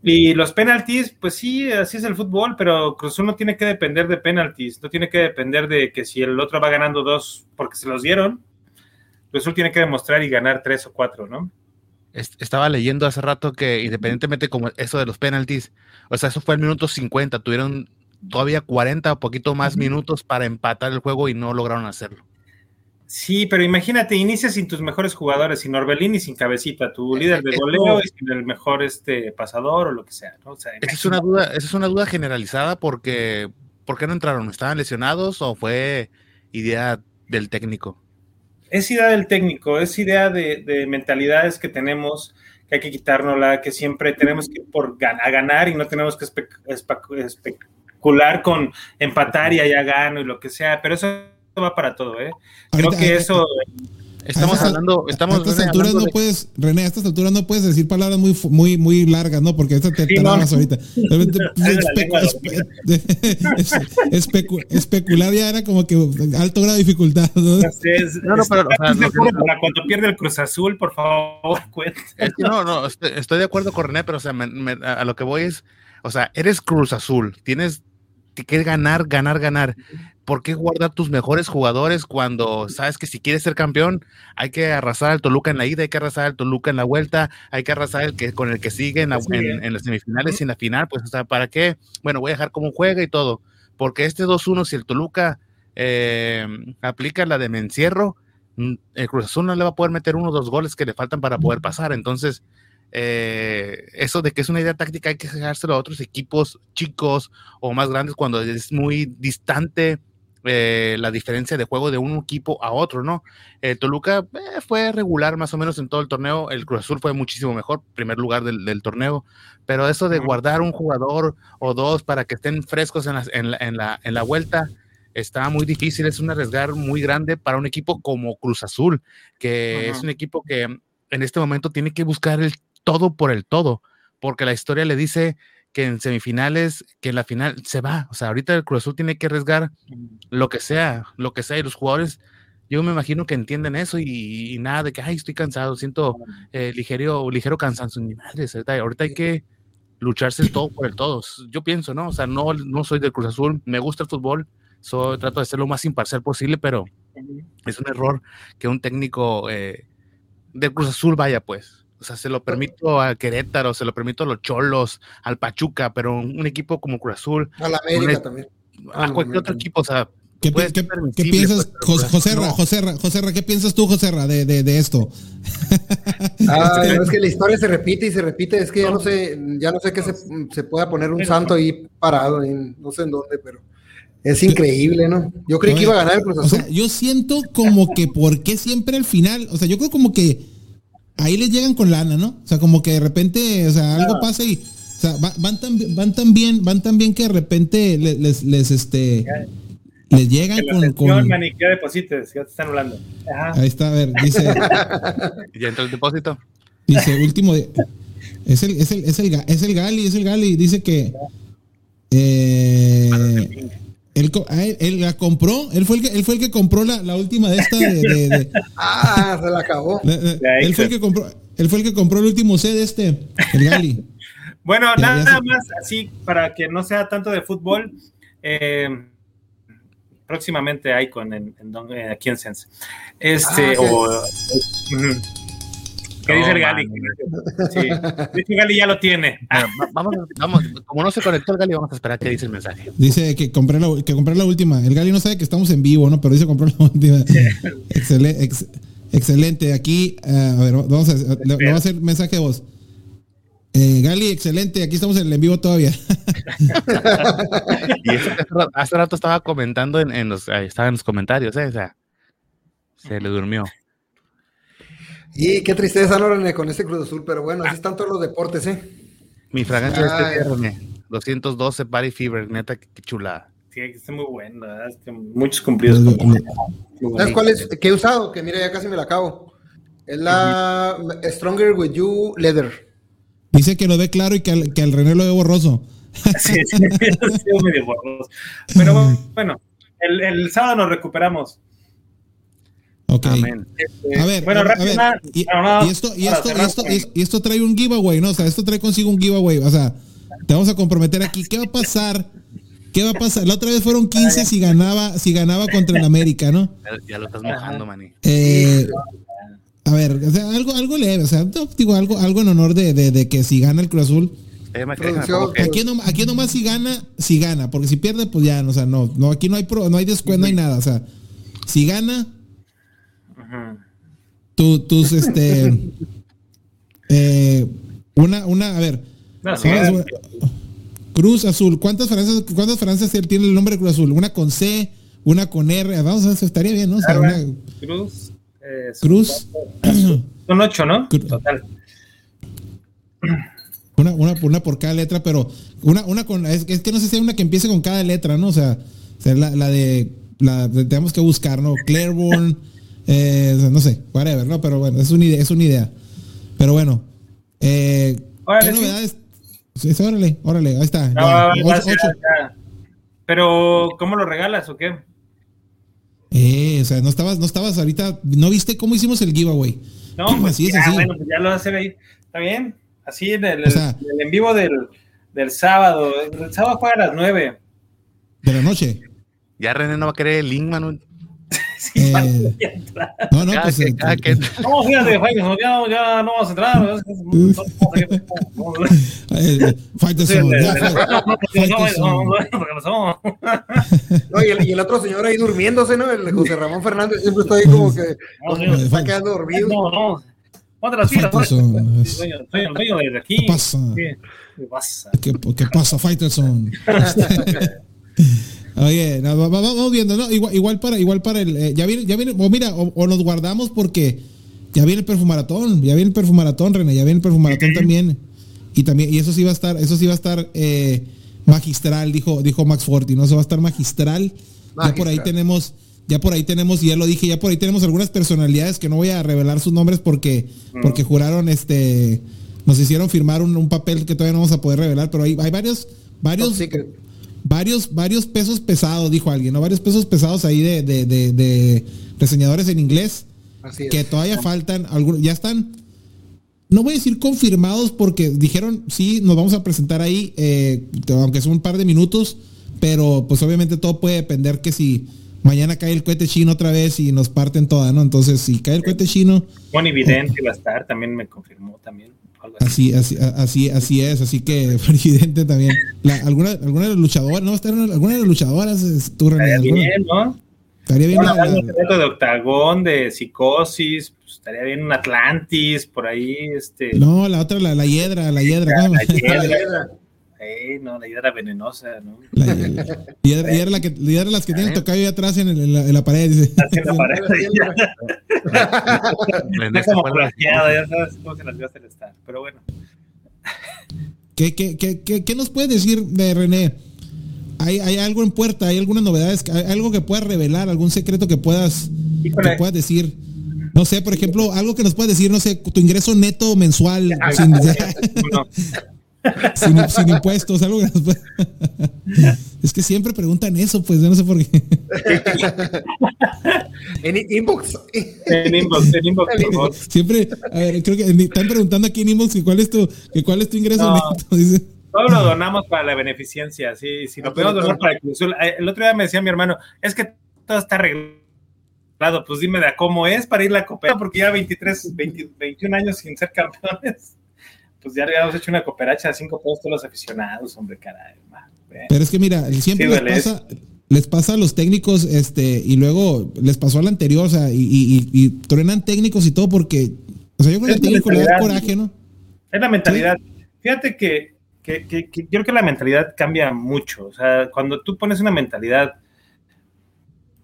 Speaker 5: Y los penaltis, pues sí, así es el fútbol, pero Cruz no tiene que depender de penaltis, no tiene que depender de que si el otro va ganando dos porque se los dieron, Cruz Azul tiene que demostrar y ganar tres o cuatro, ¿no?
Speaker 3: Estaba leyendo hace rato que independientemente como eso de los penaltis, o sea, eso fue el minuto 50, tuvieron todavía 40 o poquito más minutos para empatar el juego y no lograron hacerlo.
Speaker 5: Sí, pero imagínate, inicias sin tus mejores jugadores, sin Orbelín y sin Cabecita, tu líder de goleo y sin el mejor este pasador o lo que sea, ¿no? esa
Speaker 3: es una duda, esa es una duda generalizada porque ¿por qué no entraron? ¿Estaban lesionados o fue idea del técnico?
Speaker 5: Es idea del técnico, es idea de, mentalidades que tenemos, que hay que quitárnosla, que siempre tenemos que ir por a ganar y no tenemos que especular con empatar y allá gano y lo que sea, pero eso va para todo, ¿eh? Creo que eso
Speaker 3: Estamos hablando, estamos
Speaker 2: a estas alturas no puedes, René, a estas alturas no puedes decir palabras muy muy muy largas, ¿no? Porque esta te sí, ahorita. especular ya era como que alto grado de dificultad, ¿no?
Speaker 5: no, no, pero para cuando pierde el Cruz Azul, por favor, cuenta.
Speaker 3: No, no, estoy, de acuerdo con René, pero o sea, a lo que voy es, o sea, eres Cruz Azul, tienes que ganar, ganar, ganar. ¿Por qué guardar tus mejores jugadores cuando sabes que si quieres ser campeón hay que arrasar al Toluca en la ida, hay que arrasar al Toluca en la vuelta, hay que arrasar el que, con el que sigue en, las semifinales y en la final? Pues, o sea, ¿para qué? Bueno, voy a dejar como juega y todo, porque este 2-1, si el Toluca eh, aplica la de me encierro, mm, el Cruz Azul no le va a poder meter uno o dos goles que le faltan para poder pasar. Entonces, eh, eso de que es una idea táctica hay que dejárselo a otros equipos chicos o más grandes cuando es muy distante eh, la diferencia de juego de un equipo a otro, ¿no? El Toluca eh, fue regular más o menos en todo el torneo, el Cruz Azul fue muchísimo mejor, primer lugar del, torneo, pero eso de guardar un jugador o dos para que estén frescos en la, en la, en la, vuelta está muy difícil, es un arriesgar muy grande para un equipo como Cruz Azul, que es un equipo que en este momento tiene que buscar el todo por el todo, porque la historia le dice que en semifinales, que en la final se va. O sea, ahorita el Cruz Azul tiene que arriesgar lo que sea, lo que sea. Y los jugadores, yo me imagino que entienden eso y, nada de que, ay, estoy cansado, siento eh, ligero, ligero cansancio. Ni madre, ahorita hay que lucharse el todo por el todo. Yo pienso, ¿no? O sea, no, no soy del Cruz Azul, me gusta el fútbol, soy, trato de ser lo más imparcial posible, pero es un error que un técnico eh, del Cruz Azul vaya, pues. O sea, se lo permito a Querétaro, se lo permito a los Cholos, al Pachuca, pero un, equipo como Cruz Azul.
Speaker 4: A la América también.
Speaker 3: A, cualquier otro equipo, o sea.
Speaker 2: ¿Qué, piensas, pues, José Joserra, ¿qué piensas tú, Joserra, de, de, de esto?
Speaker 4: Ah, es que la historia se repite y se repite, es que ya no sé, ya no sé qué se, se pueda poner un santo ahí parado, no sé en dónde, pero es increíble, ¿no? Yo creí que iba a ganar el Cruz Azul.
Speaker 2: O sea, yo siento como que, ¿por qué siempre al final? O sea, yo creo como que ahí les llegan con lana, ¿no? O sea, como que de repente, o sea, algo pasa y, o sea, van tan, van tan bien, van tan bien que de repente les, les, este, les llegan con, con...
Speaker 5: Mani, ya deposites, ya te están hablando.
Speaker 2: Ahí está, a ver, dice.
Speaker 3: ¿Ya entró el depósito?
Speaker 2: Dice, último, de, es el, es el, es el, es el Gali, es el Gali, dice que, eh, él, la compró, él fue el que, él fue el que compró la, la última de esta de,
Speaker 4: Ah, se la acabó.
Speaker 2: él fue el que compró, él fue el que compró el último C de este, el Gali.
Speaker 5: bueno, nada más así para que no sea tanto de fútbol. Eh, próximamente hay con en, en, aquí en Sense. Este, ah, o, ¿Qué dice el Gali? Sí. Dice Gali ya lo tiene.
Speaker 3: vamos, vamos, como no se conectó el Gali, vamos a esperar que dice el mensaje.
Speaker 2: Dice que compré la, que compré la última. El Gali no sabe que estamos en vivo, ¿no? Pero dice compró la última. excelente, excelente. Aquí, uh, a ver, vamos a, le, vamos a hacer mensaje de voz. Eh, Gali, excelente. Aquí estamos en el en vivo todavía.
Speaker 3: y eso, hace rato estaba comentando en, en los, estaba en los comentarios, ¿eh? O sea, se le durmió.
Speaker 4: Y qué tristeza, ¿no, con ese Cruz Azul? Pero bueno, así están todos los deportes, ¿eh?
Speaker 3: Mi fragancia de este René. 212 Party Fever, neta, qué chulada.
Speaker 5: Sí, está muy bueno, ¿verdad? muchos cumplidos.
Speaker 4: ¿Sabes cuál es? ¿Qué he usado? Que mira, ya casi me la acabo. Es la Stronger With You Leather.
Speaker 2: Dice que lo ve claro y que al, que al René lo ve borroso.
Speaker 5: Sí, sí, sí medio borroso. Pero bueno, el, el sábado nos recuperamos.
Speaker 2: Ok. Este, a ver, bueno, a, y, esto, y, esto, y, esto, y, esto, trae un giveaway, ¿no? O sea, esto trae consigo un giveaway. O sea, te vamos a comprometer aquí. ¿Qué va a pasar? ¿Qué va a pasar? La otra vez fueron 15 si ganaba, si ganaba contra el América, ¿no?
Speaker 3: Ya, lo estás mojando, maní.
Speaker 2: Eh, a ver, o sea, algo, algo leve, o sea, digo, algo, algo en honor de, de, de que si gana el Cruz Azul. Aquí, no, aquí nomás si gana, si gana, porque si pierde, pues ya, o sea, no, no, aquí no hay pro, no hay descuento, no hay nada, o sea, si gana, tus, este. Eh, una, una, a ver. Cruz Azul. ¿Cuántas frases, cuántas frases tiene el nombre de Cruz Azul? Una con C, una con R. Vamos a ver, estaría bien, ¿no?
Speaker 5: Cruz. Eh,
Speaker 2: Cruz.
Speaker 5: Son ocho, ¿no? Total.
Speaker 2: Una, una, una, por cada letra, pero una, una con. Es, que no sé si hay una que empiece con cada letra, ¿no? O sea, la, la de. La, tenemos que buscar, ¿no? Claiborne. Eh, no sé, whatever, ¿no? Pero bueno, es una idea. Es una idea. Pero bueno, eh,
Speaker 5: Órale,
Speaker 2: ¿qué
Speaker 5: sí.
Speaker 2: novedades? Sí, sí, órale, órale, ahí está.
Speaker 5: No,
Speaker 2: ya,
Speaker 5: ya,
Speaker 2: ocho-
Speaker 5: ya,
Speaker 2: ocho.
Speaker 5: ya. Pero, ¿cómo lo regalas o qué?
Speaker 2: Eh, o sea, no estabas, no estabas ahorita, ¿no viste cómo hicimos el giveaway?
Speaker 5: No, pues
Speaker 2: Así es,
Speaker 5: ya,
Speaker 2: así.
Speaker 5: bueno, pues ya lo vas a hacer ahí. ¿Está bien? Así en el,
Speaker 2: O sea-
Speaker 5: en el en vivo del, del sábado. El sábado juega a las 9.
Speaker 2: De la noche.
Speaker 3: Ya René no va a querer el link, Manu.
Speaker 5: Sí,
Speaker 2: Eh. No, no, pues.
Speaker 3: que-
Speaker 2: eh,
Speaker 3: que-
Speaker 5: No, fíjate, Jaime, ya, ya no vamos a entrar.
Speaker 2: eh, Faitelson, ya, Faitelson.
Speaker 4: No, y, el, y el otro señor ahí durmiéndose, ¿no? El José Ramón Fernández siempre está ahí como que como que se está quedando dormido.
Speaker 5: No, no. Ponte las pilas.
Speaker 2: Faitelson.
Speaker 5: Soy el soy el dueño de aquí.
Speaker 2: ¿Qué pasa?
Speaker 5: ¿Qué qué pasa?
Speaker 2: ¿Qué, qué pasa, Faitelson? Oye, no, va- va- vamos viendo, ¿no? Igual, igual para, igual para el. eh, ya viene, ya viene, o mira, o, o nos guardamos porque ya viene el perfumaratón, ya viene el perfumaratón, René, ya viene el perfumaratón también. Y también, y eso sí va a estar, eso sí va a estar eh, magistral, dijo, dijo Max Forti, ¿no? Eso va a estar magistral. Ya por ahí tenemos, ya por ahí tenemos, y ya lo dije, ya por ahí tenemos algunas personalidades que no voy a revelar sus nombres porque, porque juraron, este, nos hicieron firmar un, un papel que todavía no vamos a poder revelar, pero hay, hay varios, varios,
Speaker 4: Top secret.
Speaker 2: Varios, varios pesos pesados, dijo alguien, ¿no? Varios pesos pesados ahí de, de, de, de reseñadores en inglés
Speaker 4: Así es.
Speaker 2: que todavía faltan algunos, ya están, no voy a decir confirmados porque dijeron, sí, nos vamos a presentar ahí, eh, aunque son un par de minutos, pero pues obviamente todo puede depender que si mañana cae el cohete chino otra vez y nos parten toda, ¿no? Entonces, si cae el cohete chino,
Speaker 5: Juan Evidente iba a estar, también me confirmó también. Así.
Speaker 2: así, así, así, es, así que evidente también. La, alguna, alguna de los luchadores, ¿no? Estar alguna de las luchadoras, tú,
Speaker 5: Estaría bien, ¿no?
Speaker 2: Estaría bien.
Speaker 5: Bueno,
Speaker 2: la-
Speaker 5: de octagón, de psicosis, pues, estaría bien un Atlantis, por ahí, este.
Speaker 2: no, la otra, la, la hiedra, la hiedra.
Speaker 5: La hiedra. Eh, no, la hiedra venenosa, ¿no?
Speaker 2: La, la- hiedra, hiedra la que, hiedra las que tienen tocayo ahí atrás en, el- en la, en la pared, dice.
Speaker 5: Así en la pared, ya.
Speaker 3: René
Speaker 5: Está
Speaker 3: se
Speaker 5: como
Speaker 3: fue a la-
Speaker 5: plateada, ya sabes cómo se las gasta el estar. Pero bueno,
Speaker 2: ¿Qué, qué, qué, qué, qué nos puedes decir de René? ¿Hay, ¿Hay algo en puerta? ¿Hay algunas novedades? ¿Hay algo que puedas revelar? ¿Algún secreto que puedas, que puedas decir? No sé, por ejemplo, algo que nos puedas decir, no sé, tu ingreso neto mensual
Speaker 5: Ah,
Speaker 2: sin,
Speaker 5: no,
Speaker 2: sin, sin impuestos, algo Es que siempre preguntan eso, pues yo no sé por qué.
Speaker 4: En in- inbox.
Speaker 5: en inbox, en inbox.
Speaker 2: Siempre, a ver, creo que están preguntando aquí en inbox que cuál es tu, que cuál es tu ingreso
Speaker 5: No.
Speaker 2: neto. Dice.
Speaker 5: Todo lo donamos para la beneficencia, sí, si lo
Speaker 4: Ah,
Speaker 5: podemos donar para el. Eh, El otro día me decía mi hermano, es que todo está arreglado, pues dime de a cómo es para ir a la cooperacha, porque ya 23, 20, 21 años sin ser campeones, pues ya habíamos hecho una cooperacha a cinco pesos todos los aficionados, hombre, caray. ve.
Speaker 2: Pero es que mira, siempre
Speaker 5: Sí,
Speaker 2: les pasa, les pasa a los técnicos, este, y luego les pasó al anterior, o sea, y, y, y- y truenan técnicos y todo porque, o sea, yo creo que el técnico le da coraje, ¿no?
Speaker 5: Es la mentalidad. Fíjate que, que- que- que yo creo que la mentalidad cambia mucho. O sea, cuando tú pones una mentalidad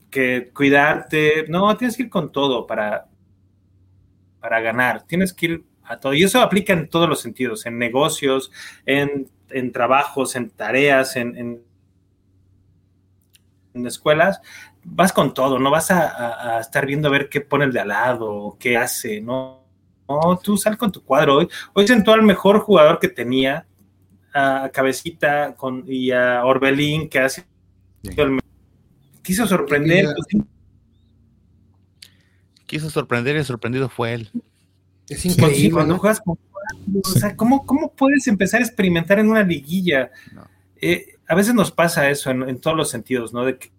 Speaker 5: que cuidarte, no, tienes que ir con todo para, para ganar. Tienes que ir a todo. Y eso aplica en todos los sentidos, en negocios, en, en trabajos, en tareas, en, en, en escuelas. Vas con todo, no vas a, a- a estar viendo a ver qué pone el de al lado, qué hace, ¿no? No, tú sal con tu cuadro. Hoy, hoy sentó al mejor jugador que tenía, a Cabecita con, y a Orbelín, que ha sido el me- Quiso sorprender. Pues,
Speaker 3: Quiso sorprender y el sorprendido fue él.
Speaker 4: Es
Speaker 5: pues, sí,
Speaker 4: increíble,
Speaker 5: cuando
Speaker 4: ¿no?
Speaker 5: juegas con O sea, ¿cómo, ¿cómo puedes empezar a experimentar en una liguilla?
Speaker 3: No.
Speaker 5: Eh, a veces nos pasa eso en, en todos los sentidos, ¿no? De que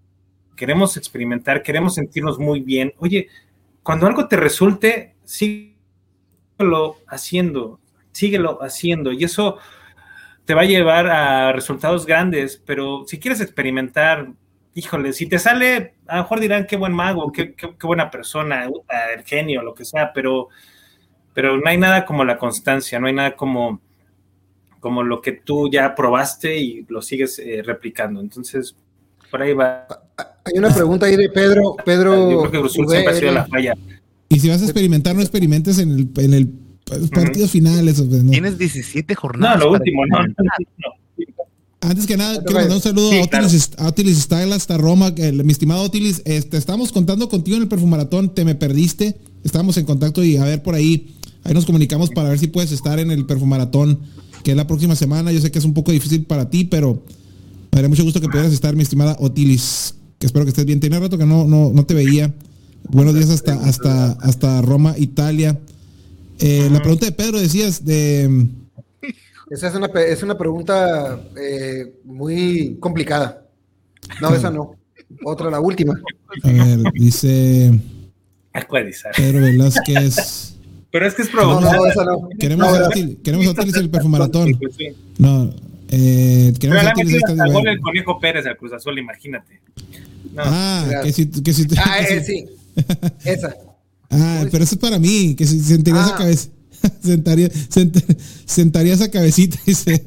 Speaker 5: queremos experimentar, queremos sentirnos muy bien. Oye, cuando algo te resulte, síguelo haciendo, síguelo haciendo. Y eso te va a llevar a resultados grandes, pero si quieres experimentar, híjole, si te sale, a lo mejor dirán qué buen mago, qué, qué- qué buena persona, el genio, lo que sea, pero, pero no hay nada como la constancia, no hay nada como, como lo que tú ya probaste y lo sigues eh, replicando. Entonces, por ahí va.
Speaker 4: Hay una pregunta ahí de Pedro. Pedro.
Speaker 5: Yo creo que siempre ha sido la falla.
Speaker 2: Y si vas a experimentar, no experimentes en el, en el pues, partido final, eso, pues, no.
Speaker 3: Tienes 17
Speaker 5: No,
Speaker 3: jornadas.
Speaker 5: lo
Speaker 3: para
Speaker 5: último, no. no.
Speaker 2: Antes que nada, quiero mandar un saludo a, Otilis, Otilis Style hasta Roma. mi estimado Otilis, este, estamos contando contigo en el perfumaratón, te me perdiste. Estábamos en contacto y a ver por ahí, ahí nos comunicamos para ver si puedes estar en el perfumaratón, que es la próxima semana. Yo sé que es un poco difícil para ti, pero me daría mucho gusto que pudieras estar, mi estimada Otilis. Que espero que estés bien. Tenía rato que no, no, no te veía. Buenos días hasta, hasta, hasta Roma, Italia. Eh, la pregunta de Pedro decías de
Speaker 4: esa es una, es una pregunta eh, muy complicada. No, esa no. Otra, la última.
Speaker 2: A ver, dice. Pedro Velázquez.
Speaker 5: Pero es que es probable. No, no, esa no.
Speaker 2: Queremos, no, útil, queremos utilizar el perfumaratón. Pues no. Eh, queremos
Speaker 5: Pero utilizar gol el Conejo Pérez al Cruz Azul, imagínate.
Speaker 2: No, ah, que si, que si,
Speaker 4: ah, que eh, sí. Esa.
Speaker 2: Ah, pero eso es para mí, que si sentiría ah. esa cabeza. sentaría, sentaría esa cabecita y se...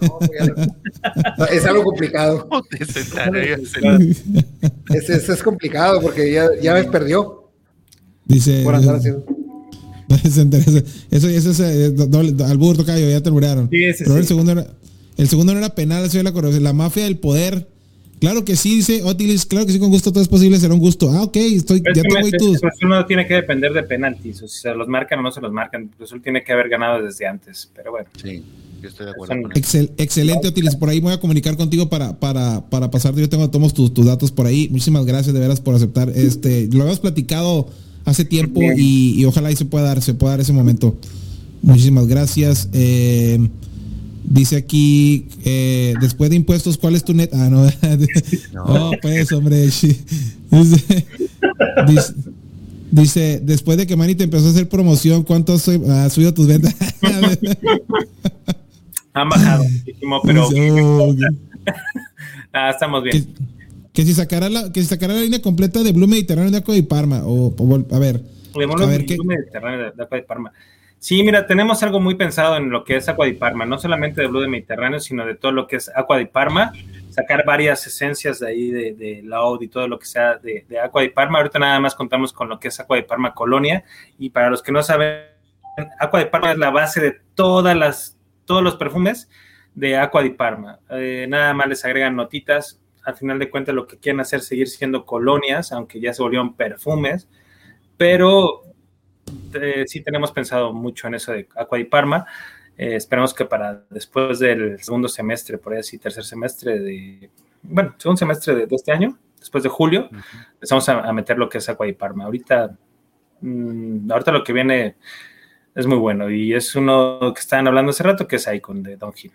Speaker 4: es algo complicado. es, es, es, complicado porque ya, ya ves, perdió.
Speaker 2: Dice. Por andar haciendo. Eso, eso es eh, al burro cayo, ya te Sí, Pero el segundo era, el segundo no era penal, eso la La mafia del poder Claro que sí, dice Otilis, claro que sí, con gusto todo es posible, será un gusto. Ah, ok, estoy, ya tengo ahí tus.
Speaker 5: no tiene que depender de penaltis, o si se los marcan o no se los marcan, eso tiene que haber ganado desde antes, pero bueno.
Speaker 3: Sí, yo estoy de acuerdo.
Speaker 2: excelente, Otilis, por ahí voy a comunicar contigo para, para, para pasar, yo tengo todos tus, tus datos por ahí. Muchísimas gracias de veras por aceptar. este Lo habíamos platicado hace tiempo y, y, ojalá ahí se pueda dar, se pueda dar ese momento. Muchísimas gracias. Eh, Dice aquí, eh, después de impuestos, ¿cuál es tu net? Ah, no. no, pues, hombre. Dice, dice, después de que Manny te empezó a hacer promoción, ¿cuánto ha subido tus ventas?
Speaker 5: Han bajado, pero. Oh, ah, estamos bien.
Speaker 2: Que, si sacara la, que si sacara la línea completa de Blue Mediterráneo de Aqua y Parma, o, a ver.
Speaker 5: a ver qué. Mediterráneo de Aqua y Parma. Sí, mira, tenemos algo muy pensado en lo que es Aqua di Parma, no solamente de Blue de Mediterráneo, sino de todo lo que es Aqua di Parma, sacar varias esencias de ahí de, de Loud y todo lo que sea de, de Aqua di Parma. Ahorita nada más contamos con lo que es Aqua di Parma Colonia, y para los que no saben, Aqua di Parma es la base de todas las, todos los perfumes de Aqua di Parma. Eh, nada más les agregan notitas, al final de cuentas lo que quieren hacer es seguir siendo colonias, aunque ya se volvieron perfumes, pero eh, sí tenemos pensado mucho en eso de Aqua y Parma. Eh, esperamos que para después del segundo semestre, por ahí así, tercer semestre de, bueno, segundo semestre de, este año, después de julio, empezamos a, meter lo que es Aqua y Parma. Ahorita, mm, ahorita lo que viene es muy bueno y es uno que estaban hablando hace rato, que es Icon de Don Hill.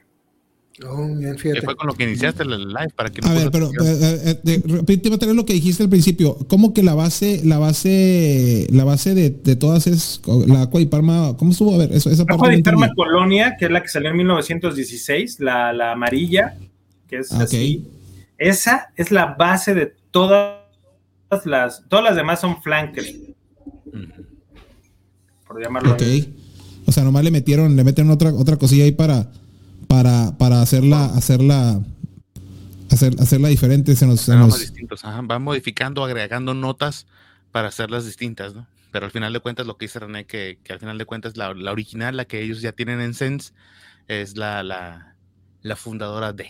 Speaker 3: Oh, fue con lo que iniciaste el live para que
Speaker 2: A ver, pero eh, eh, repíteme lo que dijiste al principio. ¿Cómo que la base, la base, la base de, de todas es la Aqua y Parma? ¿Cómo estuvo? A ver, eso, esa
Speaker 5: parte. Aqua y Parma Colonia, que es la que salió en 1916, la, la amarilla, que es ah, así. Esa es la base de todas las, todas las demás son flankers.
Speaker 2: Por llamarlo. Ok. O sea, nomás le metieron, le meten otra, otra cosilla ahí para para, para hacerla, hacerla, hacer, hacerla diferente. Se nos,
Speaker 3: distintos, van modificando, agregando notas para hacerlas distintas, ¿no? Pero al final de cuentas, lo que dice René, que, que al final de cuentas la, la, original, la que ellos ya tienen en Sense, es la, la, la fundadora de.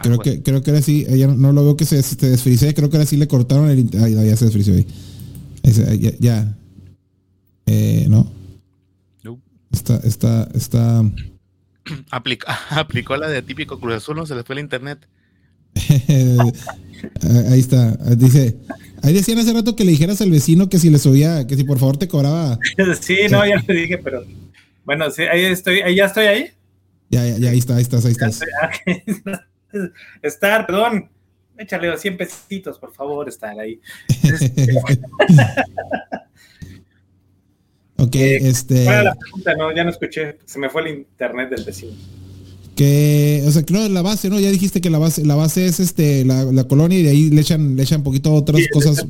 Speaker 2: Creo que, creo que ahora sí, ella no, lo veo que se, se desfrice, creo que ahora sí le cortaron el. Ay, ya se desfrició ahí. ya. ya. Eh, no. Está, está, está.
Speaker 3: aplicó, la de típico Cruz Azul, no se le fue el internet.
Speaker 2: ahí está, dice, ahí decían hace rato que le dijeras al vecino que si le subía, que si por favor te cobraba.
Speaker 5: sí, no, ya le dije, pero bueno, sí, ahí estoy, ahí ya estoy ahí.
Speaker 2: Ya, ya, ya, ahí está, ahí estás, ahí estás.
Speaker 5: Estar, perdón, échale 100 pesitos, por favor, estar ahí.
Speaker 2: Ok, eh, este.
Speaker 5: la pregunta? No, ya no escuché. Se me fue el internet del vecino.
Speaker 2: Que, o sea, que no, la base, ¿no? Ya dijiste que la base, la base es este, la, la colonia y de ahí le echan, le echan poquito otras cosas.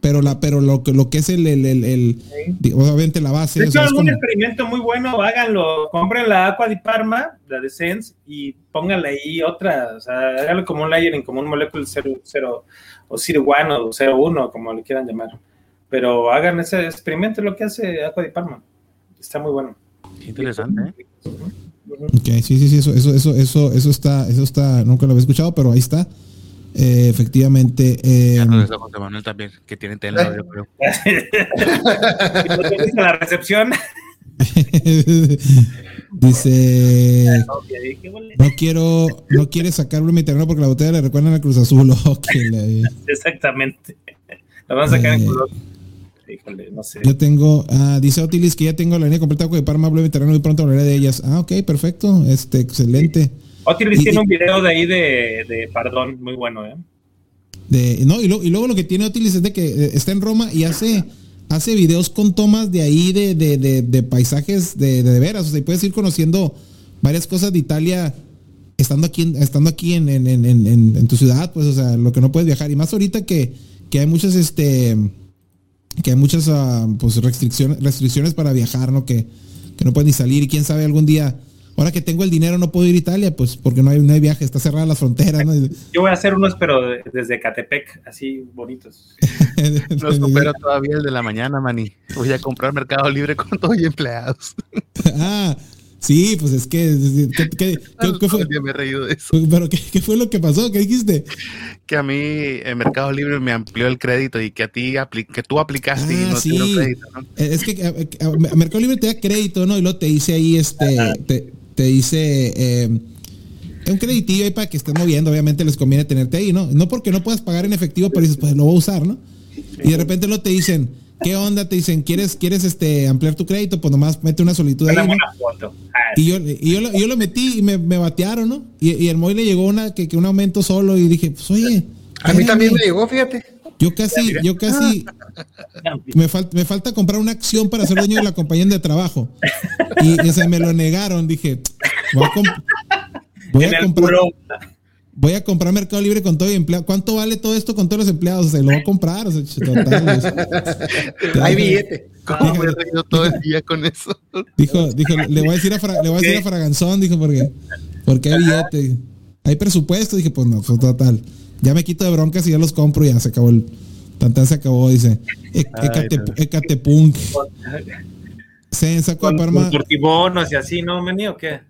Speaker 2: Pero la, pero lo que lo que es el, el, el, el obviamente la base.
Speaker 5: De hecho, algún experimento muy bueno, háganlo, compren la Aqua di Parma, la de Sense, y pónganle ahí otra, o sea, háganlo como un layering, como un molécula 0, o 01 o 01, como le quieran llamar. Pero hagan ese experimento, lo que hace Aqua di Parma. Está muy bueno.
Speaker 3: interesante, ¿eh?
Speaker 2: Ok, sí, sí, sí, eso, eso, eso, eso, eso está, eso está, nunca lo había escuchado, pero ahí está. Eh, efectivamente. Eh,
Speaker 3: Ya nos está José Manuel también, que tiene tela, yo creo.
Speaker 5: ¿Y la recepción?
Speaker 2: Dice, no quiero, no quiere sacar mi terreno porque la botella le recuerda a Cruz Azul. La-
Speaker 5: Exactamente. La van a sacar en
Speaker 2: Eh,
Speaker 5: color. Híjole, no sé.
Speaker 2: Yo tengo, ah, dice Otilis que ya tengo la línea completa con Parma Blue Terreno y pronto hablaré de ellas. Ah, ok, perfecto, este, excelente.
Speaker 5: Otilis
Speaker 2: y-
Speaker 5: tiene
Speaker 2: y-
Speaker 5: un video de ahí de, de Pardón, muy bueno, ¿eh?
Speaker 2: De, no, y, lo- y luego lo que tiene Otilis es de que eh, está en Roma y hace, hace videos con tomas de ahí de, de, de- de paisajes de, de, de veras. O sea, y puedes ir conociendo varias cosas de Italia estando aquí, estando aquí en, en, en, en- en tu ciudad, pues, o sea, lo que no puedes viajar. Y más ahorita que, que hay muchas, este, que hay muchas, ah, pues, restricciones, restricciones para viajar, ¿no? Que, que no puedes ni salir y quién sabe algún día. Ahora que tengo el dinero no puedo ir a Italia, pues porque no hay, no hay viaje, está cerrada las fronteras, ¿no?
Speaker 5: Yo voy a hacer unos, pero de- desde Catepec, así bonitos.
Speaker 3: No supero todavía el de la mañana, maní. Voy a comprar Mercado Libre con todo y empleados.
Speaker 2: Ah, sí, pues es que. ¿Qué, fue?
Speaker 3: el día me he reído de eso.
Speaker 2: Pero ¿qué, qué fue lo que pasó? ¿Qué dijiste?
Speaker 3: Que a mí en Mercado Libre me amplió el crédito y que a ti que tú aplicaste y
Speaker 2: Ah,
Speaker 3: no te
Speaker 2: sí.
Speaker 3: dieron crédito, ¿no?
Speaker 2: Eh, Es que eh, eh, a Mercado Libre te da crédito, ¿no? Y luego te dice ahí, este, te, te dice eh, un creditillo ahí para que estés moviendo. Obviamente les conviene tenerte ahí, ¿no? No porque no puedas pagar en efectivo, pero dices, pues lo voy a usar, ¿no? Y de repente lo te dicen, ¿qué onda? Te dicen, ¿quieres, quieres este, ampliar tu crédito? Pues nomás mete una solicitud ahí,
Speaker 5: Una
Speaker 2: ¿no?
Speaker 5: foto. Ah,
Speaker 2: Y yo, y yo, lo, y yo lo metí y me, me batearon, ¿no? Y, y el Moy le llegó una que, que un aumento solo y dije, pues oye.
Speaker 4: A mí también me llegó, fíjate.
Speaker 2: Yo casi, yo casi, me, fal- me falta comprar una acción para ser dueño de la compañía de trabajo. Y, y se me lo negaron. Dije, voy a, comp- voy a comprar,
Speaker 5: culo.
Speaker 2: Voy a comprar Mercado Libre con todo y empleado. ¿Cuánto vale todo esto con todos los empleados? O sea, lo voy a comprar. O sea, ch- total, es-
Speaker 4: Hay billete.
Speaker 3: ¿Cómo me he reído todo el día con eso?
Speaker 2: Dijo, dijo, le voy a decir a, Fra- le voy a, decir a Fraganzón, dijo, porque, porque hay billete. Hay presupuesto, dije, pues no, pues total. Ya me quito de broncas y ya los compro y ya se acabó el. Tantán se acabó, dice. E-
Speaker 3: Ay,
Speaker 2: Ecate-
Speaker 3: no.
Speaker 2: Ecatepunk. Se sacó de
Speaker 5: Con,
Speaker 2: Parma.
Speaker 5: con tortibonos y así, ¿no, Meni, o qué?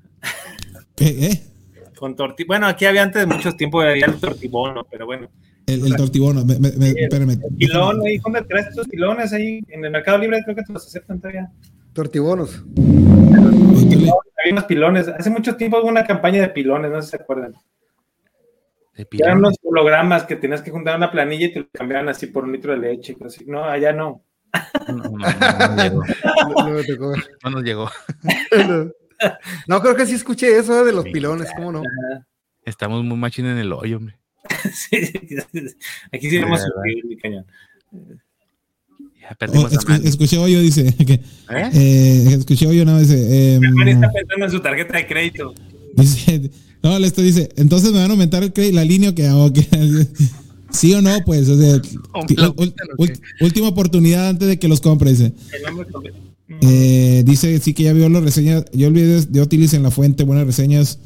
Speaker 2: ¿Qué, eh?
Speaker 5: Con torti bueno, aquí había antes de muchos tiempos había el tortibono, pero bueno.
Speaker 2: El, el tortibono. Me, me, me- espérame.
Speaker 5: Pilón, ahí, ¿cómo traes tus pilones ahí? En el Mercado Libre creo que te los aceptan todavía.
Speaker 4: Tortibonos.
Speaker 5: Había unos pilones. Hace mucho tiempo hubo una campaña de pilones, no sé si se acuerdan.
Speaker 3: De
Speaker 5: Eran unos hologramas que tenías que juntar una planilla y te lo cambiaban así por un litro de leche. así. No, allá no.
Speaker 3: No, no, no, no llegó.
Speaker 4: No
Speaker 3: nos llegó.
Speaker 4: No, creo que sí escuché eso de los pilones, ¿cómo no?
Speaker 3: Estamos muy machín en el hoyo, hombre.
Speaker 5: Sí, Aquí sí vamos a subir, mi cañón.
Speaker 3: Ya
Speaker 2: Oh,
Speaker 3: a
Speaker 2: escuché hoyo, dice. que,
Speaker 3: ¿Eh?
Speaker 2: eh, escuché hoyo, no, dice.
Speaker 5: Manny está pensando en su tarjeta de crédito.
Speaker 2: dice no, esto dice. Entonces me van a aumentar el crédito, la línea que hago. que- Sí o no, pues. O sea, última oportunidad antes de que los compre, dice.
Speaker 5: El nombre.
Speaker 2: Eh, dice sí que ya vio las reseñas. Yo olvidé de Otilis en la fuente, buenas reseñas.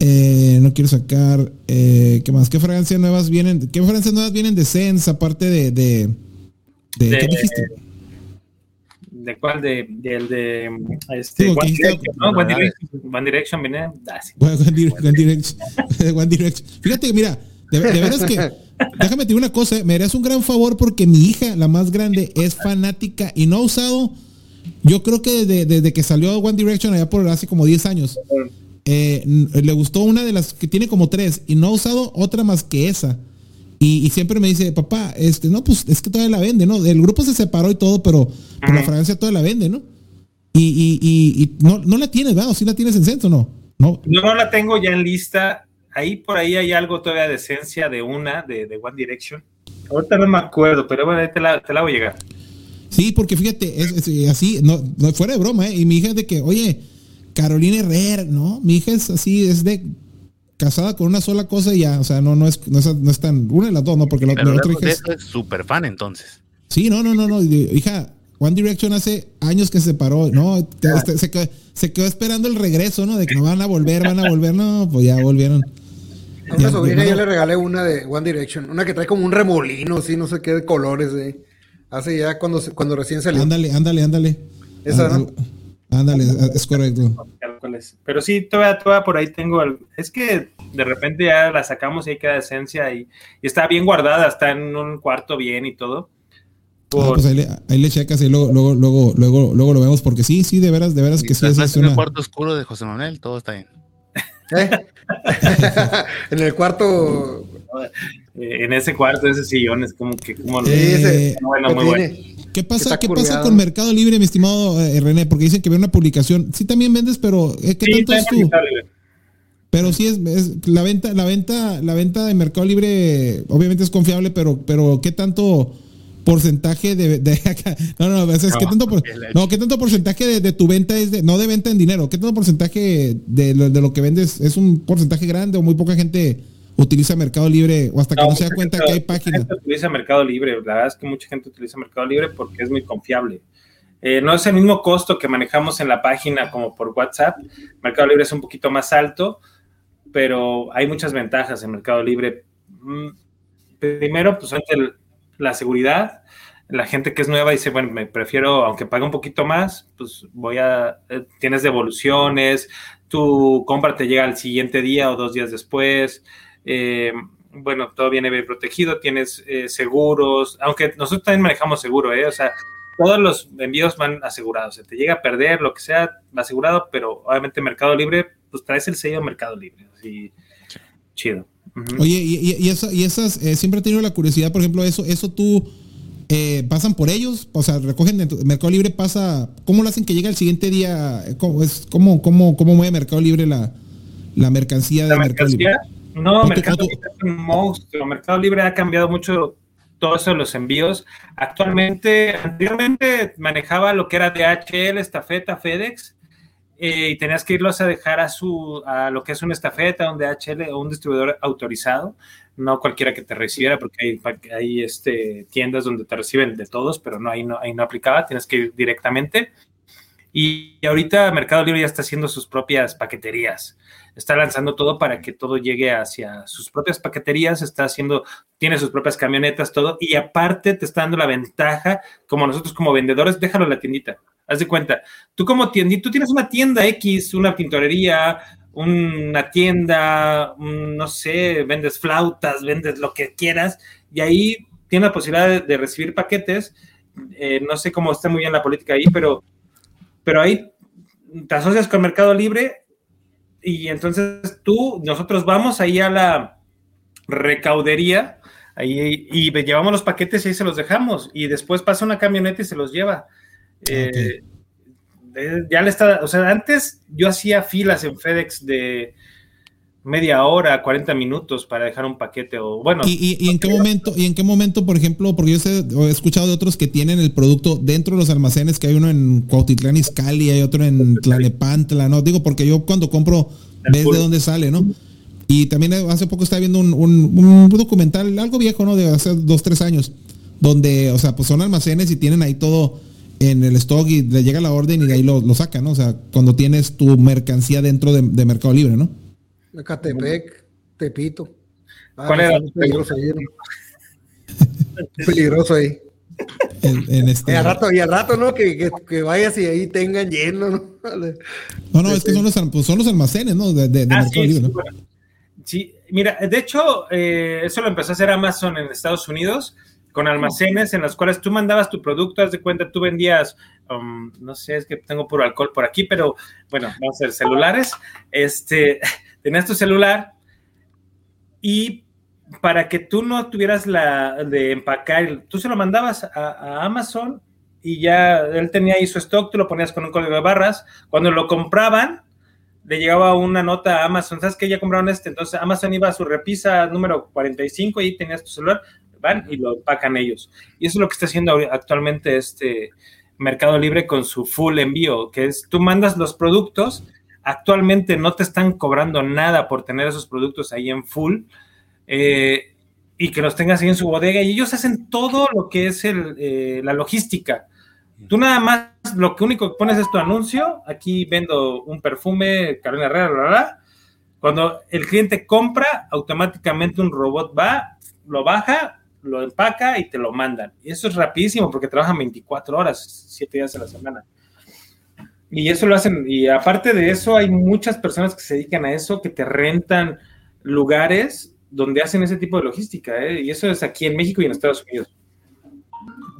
Speaker 2: Eh, no quiero sacar. Eh, ¿Qué más? ¿Qué fragancias nuevas vienen? ¿Qué fragancias nuevas vienen de Sense aparte de. de, de-
Speaker 5: De-
Speaker 2: ¿Qué dijiste?
Speaker 5: ¿De cuál? De, del de este,
Speaker 2: Digo,
Speaker 5: One Direction, ¿no? One Direction, One Direction viene. Ah, sí.
Speaker 2: One, One Direc- One Direction. One Direction. Fíjate, mira, de, de veras que. Déjame digo una cosa, me harías un gran favor porque mi hija, la más grande, es fanática y no ha usado. Yo creo que desde, desde que salió One Direction allá por hace como 10 años. eh, le gustó una de las que tiene como tres y no ha usado otra más que esa. Y, y siempre me dice, papá, este, no, pues es que todavía la vende, ¿no? El grupo se separó y todo, pero, pero la fragancia todavía la vende, ¿no? Y, y, y, y no, no la tienes, ¿verdad? ¿O sí la tienes en Senso, no? No.
Speaker 5: No, no la tengo ya en lista. Ahí por ahí hay algo todavía de esencia de una, de, de One Direction. Ahorita no me acuerdo, pero bueno, ahí te la, te la voy a llegar.
Speaker 2: Sí, porque fíjate, es, es así, no, no fuera de broma, ¿eh? Y mi hija es de que, oye, Carolina Herrera, ¿no? Mi hija es así, es de casada con una sola cosa y ya, o sea, no, no es, no es, no es tan, una de las dos, ¿no? Porque la,
Speaker 3: Pero
Speaker 2: la otra hija es,
Speaker 3: súper fan entonces.
Speaker 2: Sí, no, no, no, no. Hija, One Direction hace años que se separó, ¿no? Te- este, se, quedó, se quedó esperando el regreso, ¿no? De que no van a volver, van a volver. No, pues ya volvieron.
Speaker 4: A una
Speaker 2: Ya,
Speaker 4: sobrina
Speaker 2: no.
Speaker 4: le regalé una de One Direction, una que trae como un remolino, así, no sé qué de colores, eh. Hace ya cuando, se- cuando recién salió.
Speaker 2: Ándale, ándale, ándale.
Speaker 4: Esa,
Speaker 2: Ah,
Speaker 4: ¿no?
Speaker 2: Ándale, es correcto.
Speaker 5: Pero sí, todavía, todavía por ahí tengo. El, es que de repente ya la sacamos y ahí queda esencia y, y está bien guardada, está en un cuarto bien y todo.
Speaker 2: Ah, pues ahí le, ahí le, checas y luego, luego, luego, luego, luego lo vemos, porque sí, sí, de veras, de veras que sí.
Speaker 3: Es, en el cuarto oscuro de José Manuel, todo está bien.
Speaker 4: ¿Eh? en el cuarto.
Speaker 5: Eh, en ese cuarto, ese sillón es como que. Como
Speaker 2: eh, bueno, muy bueno. ¿Qué pasa, ¿qué pasa con Mercado Libre, mi estimado eh, René? Porque dicen que ve una publicación. Sí, también vendes, pero ¿qué sí, tanto es tú? Pero sí es, es, la venta, la venta, la venta de Mercado Libre, obviamente es confiable, pero, pero ¿qué tanto? porcentaje de, de no, no, es, no, ¿qué tanto no, ¿qué tanto porcentaje de, de, tu venta es de, no de venta en dinero? ¿Qué tanto porcentaje de, de, lo que vendes es un porcentaje grande o muy poca gente utiliza Mercado Libre o hasta que no, se da cuenta que hay páginas?
Speaker 5: Gente utiliza Mercado Libre, la verdad es que mucha gente utiliza Mercado Libre porque es muy confiable. Eh, no es el mismo costo que manejamos en la página como por WhatsApp. Mercado Libre es un poquito más alto, pero hay muchas ventajas en Mercado Libre. Mm, primero, pues el, la seguridad. La gente que es nueva dice, bueno, me prefiero, aunque pague un poquito más, pues voy a, eh, tienes devoluciones, tu compra te llega al siguiente día o dos días después. Eh, bueno, todo viene bien protegido, tienes eh, seguros, aunque nosotros también manejamos seguro, ¿eh? O sea, todos los envíos van asegurados. Se te llega a perder, lo que sea, asegurado, pero obviamente Mercado Libre, pues traes el sello Mercado Libre. Así, chido.
Speaker 2: Oye, y, y, esas, eh, siempre he tenido la curiosidad, por ejemplo, eso, eso tú eh, pasan por ellos, o sea, recogen Mercado Libre, pasa, ¿cómo lo hacen que llegue el siguiente día? ¿Cómo, es, cómo, cómo, cómo mueve Mercado Libre la, la mercancía de Mercado Libre?
Speaker 5: No, Mercado Libre es un monstruo. Mercado Libre ha cambiado mucho todo eso de los envíos. Actualmente, anteriormente manejaba lo que era DHL, estafeta, FedEx, eh, y tenías que irlos a dejar a su a lo que es una estafeta, un DHL o un distribuidor autorizado, no cualquiera que te recibiera, porque hay, hay este, tiendas donde te reciben de todos, pero no ahí, no, ahí no aplicaba, tienes que ir directamente. Y ahorita Mercado Libre ya está haciendo sus propias paqueterías. Está lanzando todo para que todo llegue hacia sus propias paqueterías, está haciendo, tiene sus propias camionetas, todo, y aparte te está dando la ventaja, como nosotros como vendedores, déjalo en la tiendita Haz de cuenta, tú como tienda, tú tienes una tienda X, una pintorería, una tienda, no sé, vendes flautas, vendes lo que quieras, y ahí tienes la posibilidad de, recibir paquetes. Eh, no sé cómo está muy bien la política ahí, pero, pero ahí te asocias con Mercado Libre y entonces tú, nosotros vamos ahí a la recaudería ahí, y llevamos los paquetes y ahí se los dejamos y después pasa una camioneta y se los lleva. Eh, ya le está, o sea, antes yo hacía filas en FedEx de media hora, 40 minutos para dejar un paquete o bueno.
Speaker 2: ¿Y, en qué momento, y en qué momento, por ejemplo, porque yo he escuchado de otros que tienen el producto dentro de los almacenes, que hay uno en Cuautitlán Izcalli, hay otro en Tlanepantla, ¿no? Digo, porque yo cuando compro, ves de dónde sale, ¿no? Y también hace poco estaba viendo un, un, documental, algo viejo, ¿no? De hace dos, tres años, donde, o sea, pues son almacenes y tienen ahí todo en el stock y le llega la orden y de ahí lo, lo saca, ¿no? O sea, cuando tienes tu mercancía dentro de, Mercado Libre, ¿no?
Speaker 4: Catepec, Tepito.
Speaker 5: Ah, ¿Cuál era?
Speaker 4: Peligroso ahí. peligroso ahí. En, este... y, al rato, y al rato, ¿no? Que, que, vayas y ahí tengan lleno, ¿no?
Speaker 2: No, no, es que son los, pues son los almacenes, ¿no? De, de, ah, Mercado
Speaker 5: Libre, ¿no? Sí, mira, de hecho, eh, eso lo empezó a hacer Amazon en Estados Unidos con almacenes en los cuales tú mandabas tu producto, haz de cuenta, tú vendías, um, no sé, es que tengo puro alcohol por aquí, pero bueno, vamos a ver, celulares, este, tenías tu celular y para que tú no tuvieras la de empacar, tú se lo mandabas a, Amazon y ya él tenía ahí su stock, tú lo ponías con un código de barras, cuando lo compraban, le llegaba una nota a Amazon, ¿sabes que Ya compraron este, entonces Amazon iba a su repisa número 45 y tenías tu celular, van y lo empacan ellos. Y eso es lo que está haciendo actualmente este Mercado Libre con su full envío, que es tú mandas los productos, actualmente no te están cobrando nada por tener esos productos ahí en full. Eh, y que los tengas ahí en su bodega y ellos hacen todo lo que es el, eh, la logística. Tú nada más, lo que único que pones es tu anuncio, aquí vendo un perfume, Carolina Herrera, Cuando el cliente compra, automáticamente un robot va, lo baja, lo empaca y te lo mandan. Y eso es rapidísimo porque trabajan 24 horas, 7 días a la semana. Y eso lo hacen, y aparte de eso, hay muchas personas que se dedican a eso, que te rentan lugares donde hacen ese tipo de logística, ¿eh? y eso es aquí en México y en Estados Unidos.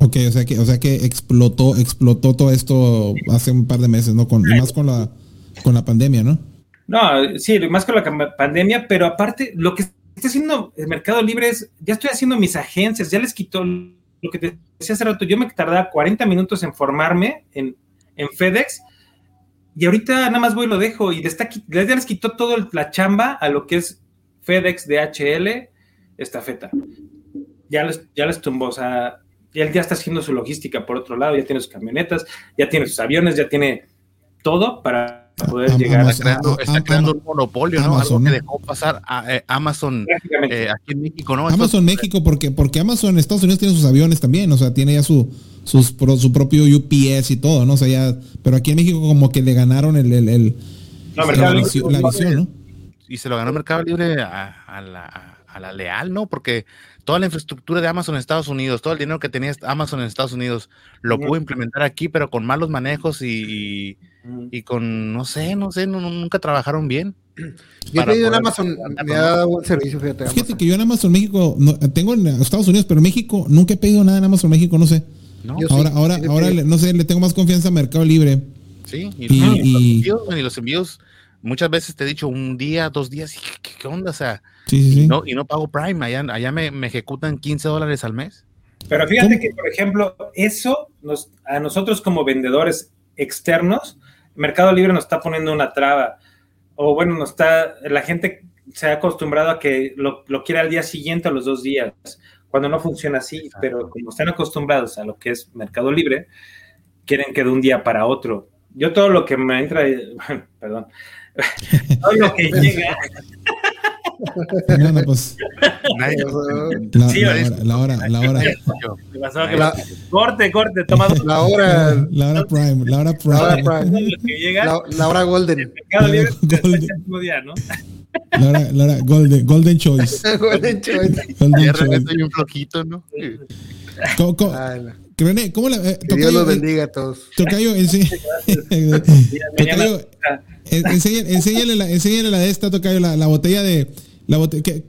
Speaker 2: Ok, o sea que, o sea que explotó, explotó todo esto hace un par de meses, ¿no? Con, más con la, con la pandemia, ¿no?
Speaker 5: No, sí, más con la pandemia, pero aparte, lo que está haciendo el Mercado Libre es, ya estoy haciendo mis agencias, ya les quitó lo que te decía hace rato, yo me tardaba 40 minutos en formarme en, en FedEx, y ahorita nada más voy y lo dejo, y está, ya les quitó toda la chamba a lo que es FedEx, DHL, estafeta. Ya les, ya les tumbó, o sea, él ya está haciendo su logística por otro lado, ya tiene sus camionetas, ya tiene sus aviones, ya tiene todo para poder llegar.
Speaker 3: Está creando, está creando un monopolio, ¿no? Algo que dejó pasar a eh, Amazon eh, aquí en México, ¿no?
Speaker 2: Amazon México, porque, porque Amazon en Estados Unidos tiene sus aviones también, o sea, tiene ya su, sus, su propio UPS y todo, ¿no? O sea, ya, pero aquí en México como que le ganaron el, el, el
Speaker 5: no, la, visión,
Speaker 3: la, visión, ¿no? Y se lo ganó Mercado Libre a, a la, a la leal, ¿no? Porque toda la infraestructura de Amazon en Estados Unidos, todo el dinero que tenía Amazon en Estados Unidos, lo pudo implementar aquí, pero con malos manejos y, y con, no sé, no sé, nunca trabajaron bien.
Speaker 4: Yo he pedido en Amazon, me ha dado buen servicio, fíjate.
Speaker 2: Fíjate que yo en Amazon México, tengo en Estados Unidos, pero México, nunca he pedido nada en Amazon México, no sé. Ahora, ahora, ahora, no sé, le tengo más confianza a Mercado Libre.
Speaker 3: Sí, y, y los envíos muchas veces te he dicho un día, dos días, y ¿qué, onda? O sea, y, no, y no pago Prime, allá, allá me, me, ejecutan 15 dólares al mes.
Speaker 5: Pero fíjate que, por ejemplo, eso nos, a nosotros como vendedores externos, Mercado Libre nos está poniendo una traba. O bueno, nos está, la gente se ha acostumbrado a que lo, lo quiera al día siguiente o los dos días, cuando no funciona así, pero como están acostumbrados a lo que es Mercado Libre, quieren que de un día para otro. Yo todo lo que me entra, perdón, todo lo que llega.
Speaker 2: Pues. La, hora, la hora, la hora.
Speaker 5: corte, corte, toma
Speaker 4: La hora.
Speaker 2: La hora prime, la hora prime.
Speaker 4: La hora prime. La, hora golden.
Speaker 5: día, ¿no?
Speaker 2: La hora, la hora golden, golden choice.
Speaker 4: golden choice.
Speaker 3: Golden choice. un flojito, ¿no?
Speaker 2: ¿Cómo, cómo, René, ¿cómo la, eh,
Speaker 4: que Dios los bendiga a todos.
Speaker 2: Tocayo, tocayo enséñale, la, enséñale la de esta, Tocayo, la, la botella de. La botella, que,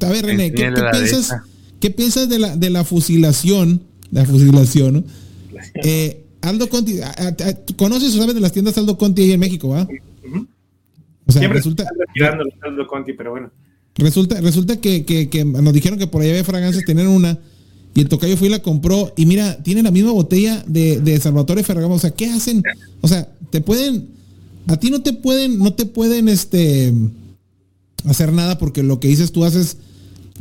Speaker 2: a ver, René, ¿qué, qué piensas, ¿qué piensas de la, de la fusilación? La fusilación, ¿no? Eh, Aldo Conti, ¿conoces o sabes de las tiendas Aldo Conti ahí en México, va?
Speaker 5: O sea, Siempre resulta. Conti, pero bueno.
Speaker 2: Resulta, resulta que, que, que, nos dijeron que por ahí había fragancias, tener una y el tocayo fue y la compró. Y mira, tiene la misma botella de, de Salvatore Ferragamo. O sea, ¿qué hacen? O sea, te pueden. A ti no te pueden, no te pueden este hacer nada porque lo que dices tú haces.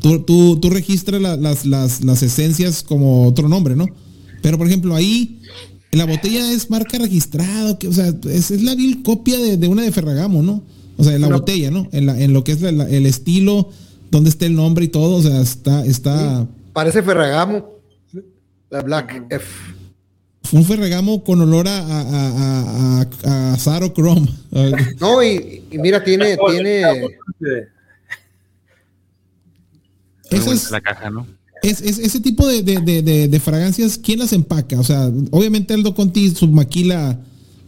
Speaker 2: Tú, tú, tú registras las, las, las esencias como otro nombre, ¿no? Pero por ejemplo, ahí la botella es marca registrada, que, o sea, es, es la vil copia de, de, una de Ferragamo, ¿no? O sea, en la botella, ¿no? En, la, en lo que es el estilo, dónde está el nombre y todo, o sea, está, está.
Speaker 4: Parece Ferragamo. La Black F.
Speaker 2: Un Ferragamo con olor a, a, a, a, Zaro Chrome.
Speaker 4: No, y, y mira, tiene. tiene...
Speaker 3: es la caja, ¿no?
Speaker 2: Es, es, ese tipo de, fragancias, ¿quién las empaca? O sea, obviamente Aldo Conti submaquila.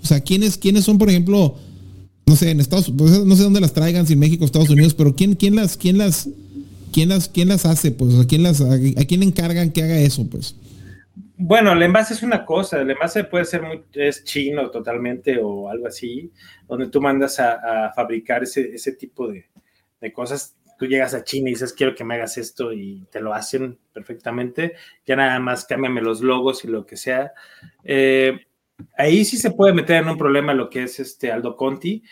Speaker 2: O sea, ¿quiénes, ¿quiénes son, por ejemplo, no sé, en Estados Unidos, no sé dónde las traigan, si en México, Estados Unidos, pero ¿quién, quién las, quién las, ¿quién las, quién las hace? Pues, ¿a quién, las, a, quién encargan que haga eso? Pues.
Speaker 5: Bueno, el envase es una cosa, el envase puede ser muy, es chino totalmente o algo así, donde tú mandas a, fabricar ese, ese tipo de, cosas. Tú llegas a China y dices, quiero que me hagas esto y te lo hacen perfectamente. Ya nada más cámbiame los logos y lo que sea. Eh, ahí sí se puede meter en un problema lo que es este Aldo Conti,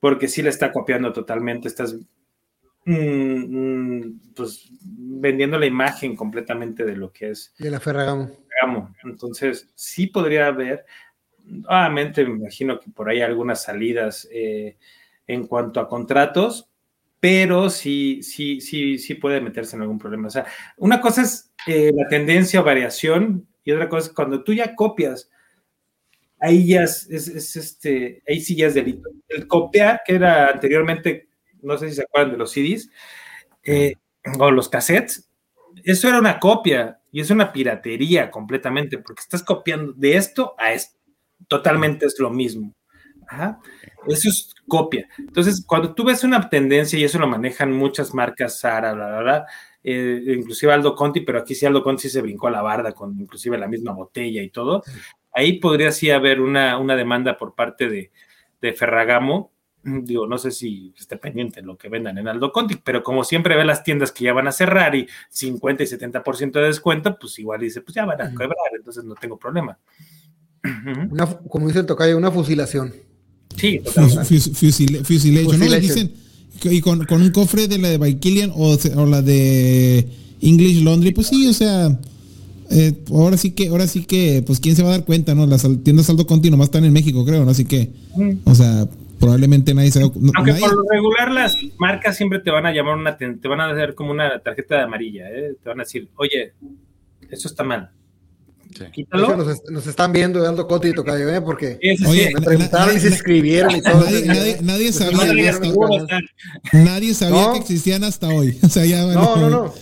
Speaker 5: porque sí le está copiando totalmente. Estás Mm, mm, pues vendiendo la imagen completamente de lo que es.
Speaker 4: De la Ferragamo.
Speaker 5: Entonces, sí podría haber, obviamente me imagino que por ahí algunas salidas eh, en cuanto a contratos, pero sí, sí, sí, sí puede meterse en algún problema. O sea, una cosa es eh, la tendencia o variación y otra cosa es cuando tú ya copias, ahí ya es, es, este, ahí sí ya es delito. El copiar, que era anteriormente no sé si se acuerdan de los CDs, eh, o los cassettes, eso era una copia y es una piratería completamente, porque estás copiando de esto a esto. Totalmente es lo mismo. Ajá. Eso es copia. Entonces, cuando tú ves una tendencia, y eso lo manejan muchas marcas, Sara, bla, bla, bla, eh, inclusive Aldo Conti, pero aquí sí Aldo Conti sí se brincó a la barda con inclusive la misma botella y todo, ahí podría sí haber una, una demanda por parte de, de Ferragamo, digo, no sé si esté pendiente lo que vendan en Aldo Conti, pero como siempre ve las tiendas que ya van a cerrar y 50 y 70% de descuento, pues igual dice, pues ya van a quebrar, entonces no tengo problema.
Speaker 4: Una, como dice el tocayo, una fusilación.
Speaker 5: Sí,
Speaker 2: fusilation. ¿no? Dicen, y con, con, un cofre de la de Baikilian o, o, la de English Laundry, pues sí, o sea, eh, ahora sí que, ahora sí que, pues quién se va a dar cuenta, ¿no? Las tiendas saldo continuo más están en México, creo, ¿no? Así que, o sea, probablemente nadie se va
Speaker 5: Aunque por lo regular las marcas siempre te van a llamar una, te van a hacer como una tarjeta de amarilla, ¿eh? Te van a decir, oye, eso está mal.
Speaker 4: Quítalo. Nos, están viendo dando Coti y Tocayo, ¿eh? Porque Oye, me preguntaron y se inscribieron y todo.
Speaker 2: Nadie, nadie, sabía, nadie sabía que existían hasta hoy. O sea, ya,
Speaker 4: no, no, no.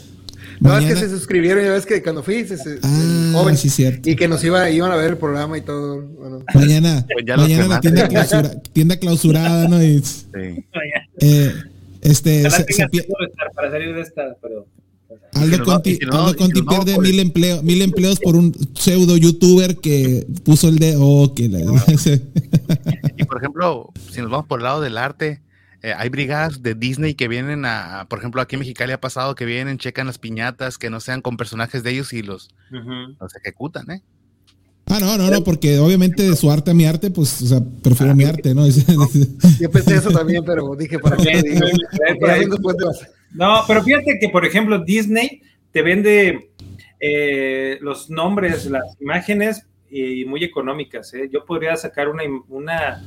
Speaker 4: No, es que se suscribieron, ya ves que cuando fui, se, se,
Speaker 2: ah, joven, sí, cierto.
Speaker 4: y que nos iba, iban a ver el programa y todo. Bueno.
Speaker 2: Mañana, pues mañana la tienda, clausura, tienda, clausurada, ¿no? Y, sí. eh, este, se, se,
Speaker 5: para salir de esta, pero...
Speaker 2: Aldo Conti, pierde mil, empleos, mil empleos por un pseudo youtuber que puso el de oh, que
Speaker 3: Y por ejemplo, si nos vamos por el lado del arte, eh, hay brigadas de Disney que vienen a, por ejemplo, aquí en Mexicali ha pasado que vienen, checan las piñatas, que no sean con personajes de ellos y los, los ejecutan, ¿eh?
Speaker 2: Ah, no, no, no, porque obviamente de su arte a mi arte, pues, o sea, prefiero mi arte, ¿no?
Speaker 4: Yo pensé eso también, pero dije, ¿para qué?
Speaker 5: No, pero fíjate que, por ejemplo, Disney te vende eh, los nombres, las imágenes y muy económicas. ¿eh? Yo podría sacar una, una,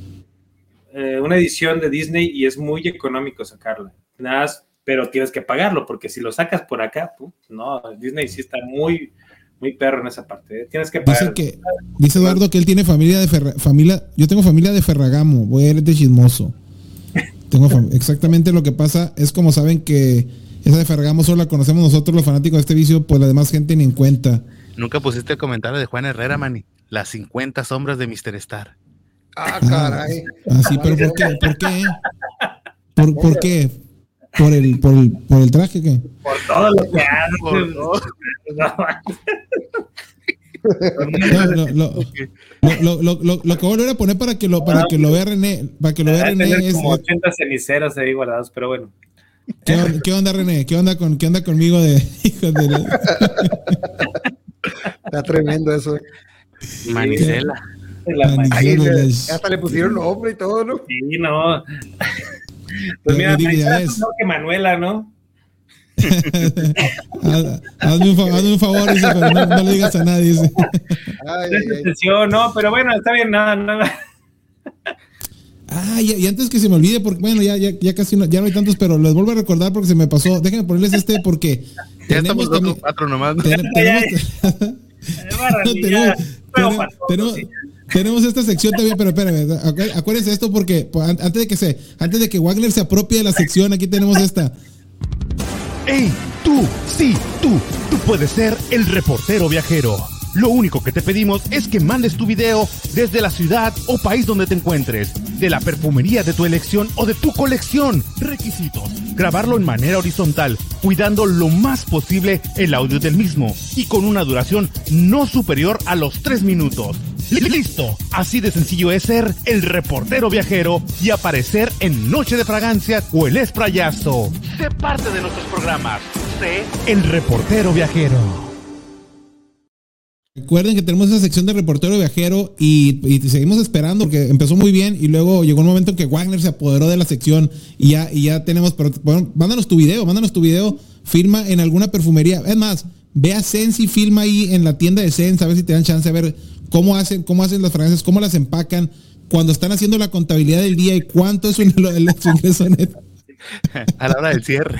Speaker 5: eh, una edición de Disney y es muy económico sacarla. Nada más, pero tienes que pagarlo, porque si lo sacas por acá, no, Disney sí está muy, muy perro en esa parte. ¿eh? Tienes que pagar.
Speaker 2: Dice, que, dice Eduardo que él tiene familia de familia. Yo tengo familia de Ferragamo, voy a ir de chismoso. Tengo exactamente lo que pasa es como saben que esa de Ferragamo solo la conocemos nosotros los fanáticos de este vicio, pues la demás gente ni en cuenta.
Speaker 3: Nunca pusiste el comentario de Juan Herrera, Manny. Las 50 sombras de Mr. Star.
Speaker 4: Ah, caray.
Speaker 2: Ah, sí, pero ¿por qué? ¿Por qué? ¿Por, ¿por qué? ¿Por el, por, el, ¿Por el traje qué?
Speaker 5: Por todo lo que hace.
Speaker 2: lo, lo, lo, lo, que voy a volver a poner para que lo, para que lo vea René, para que lo vea René
Speaker 5: es como 80 ceniceros ahí guardados, pero bueno.
Speaker 2: ¿Qué, onda, ¿Qué, onda, René? ¿Qué onda con qué onda conmigo de hijos de
Speaker 4: Está tremendo eso.
Speaker 3: Manicela.
Speaker 4: hasta le pusieron nombre y todo, ¿no?
Speaker 5: Sí, no. Pues mira, es que Manuela, ¿no?
Speaker 2: hazme, un, hazme, un, favor, dice, pero no, no, le digas a nadie. Dice.
Speaker 5: Ay, no, pero bueno, está bien, nada, nada.
Speaker 2: Ah, y, antes que se me olvide, porque bueno, ya, ya, ya casi no, ya no hay tantos, pero les vuelvo a recordar porque se me pasó. Déjenme ponerles este porque.
Speaker 3: Ya tenemos estamos también, cuatro nomás.
Speaker 2: Ten, tenemos, tenemos, tenemos, esta sección también, pero espérenme, acuérdense esto porque pues, antes de que se, antes de que Wagner se apropie de la sección, aquí tenemos esta.
Speaker 1: ¡Ey! Tú, sí, tú, tú puedes ser el reportero viajero. Lo único que te pedimos es que mandes tu video desde la ciudad o país donde te encuentres, de la perfumería de tu elección o de tu colección. Requisitos. Grabarlo en manera horizontal, cuidando lo más posible el audio del mismo y con una duración no superior a los 3 minutos. Listo, así de sencillo es ser el reportero viajero y aparecer en Noche de Fragancia o el Esprayazo. Sé parte de nuestros programas. Sé el reportero viajero.
Speaker 2: Recuerden que tenemos esa sección de reportero viajero y, seguimos esperando porque empezó muy bien y luego llegó un momento en que Wagner se apoderó de la sección y ya, y ya tenemos, pero bueno, mándanos tu video, mándanos tu video, firma en alguna perfumería. Es más, ve a Sensi, filma ahí en la tienda de Sense, a ver si te dan chance de ver cómo hacen, cómo hacen las fragancias, cómo las empacan, cuando están haciendo la contabilidad del día y cuánto es su, ingreso neto.
Speaker 3: A la hora del cierre.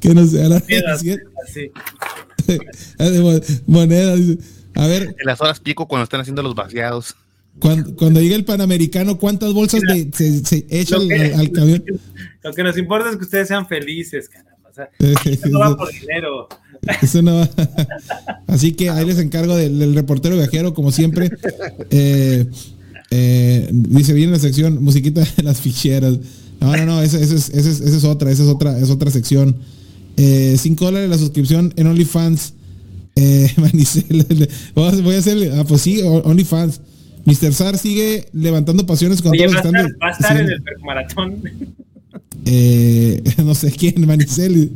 Speaker 2: que no sé, a la hora del cierre. Moneda, A ver.
Speaker 3: En las horas pico cuando están haciendo los vaciados.
Speaker 2: Cuando, cuando llega el Panamericano, ¿cuántas bolsas de, se, se echan al, camión?
Speaker 5: Lo que nos importa es que ustedes sean felices, caramba. O sea, no va por dinero.
Speaker 2: Eso no Así que ahí les encargo del, reportero viajero, como siempre. Eh, Eh, dice bien la sección musiquita de las ficheras. No, no, no, esa, esa es, esa es- esa es otra, esa es otra, es otra sección. Eh, 5 dólares la suscripción en OnlyFans. Eh, Manicel, voy a- voy a hacer, ah, pues sí, OnlyFans. Mr. Sar sigue levantando pasiones con
Speaker 5: Oye, va a estar, va a estar en el maratón.
Speaker 2: eh, no sé quién, Manicel.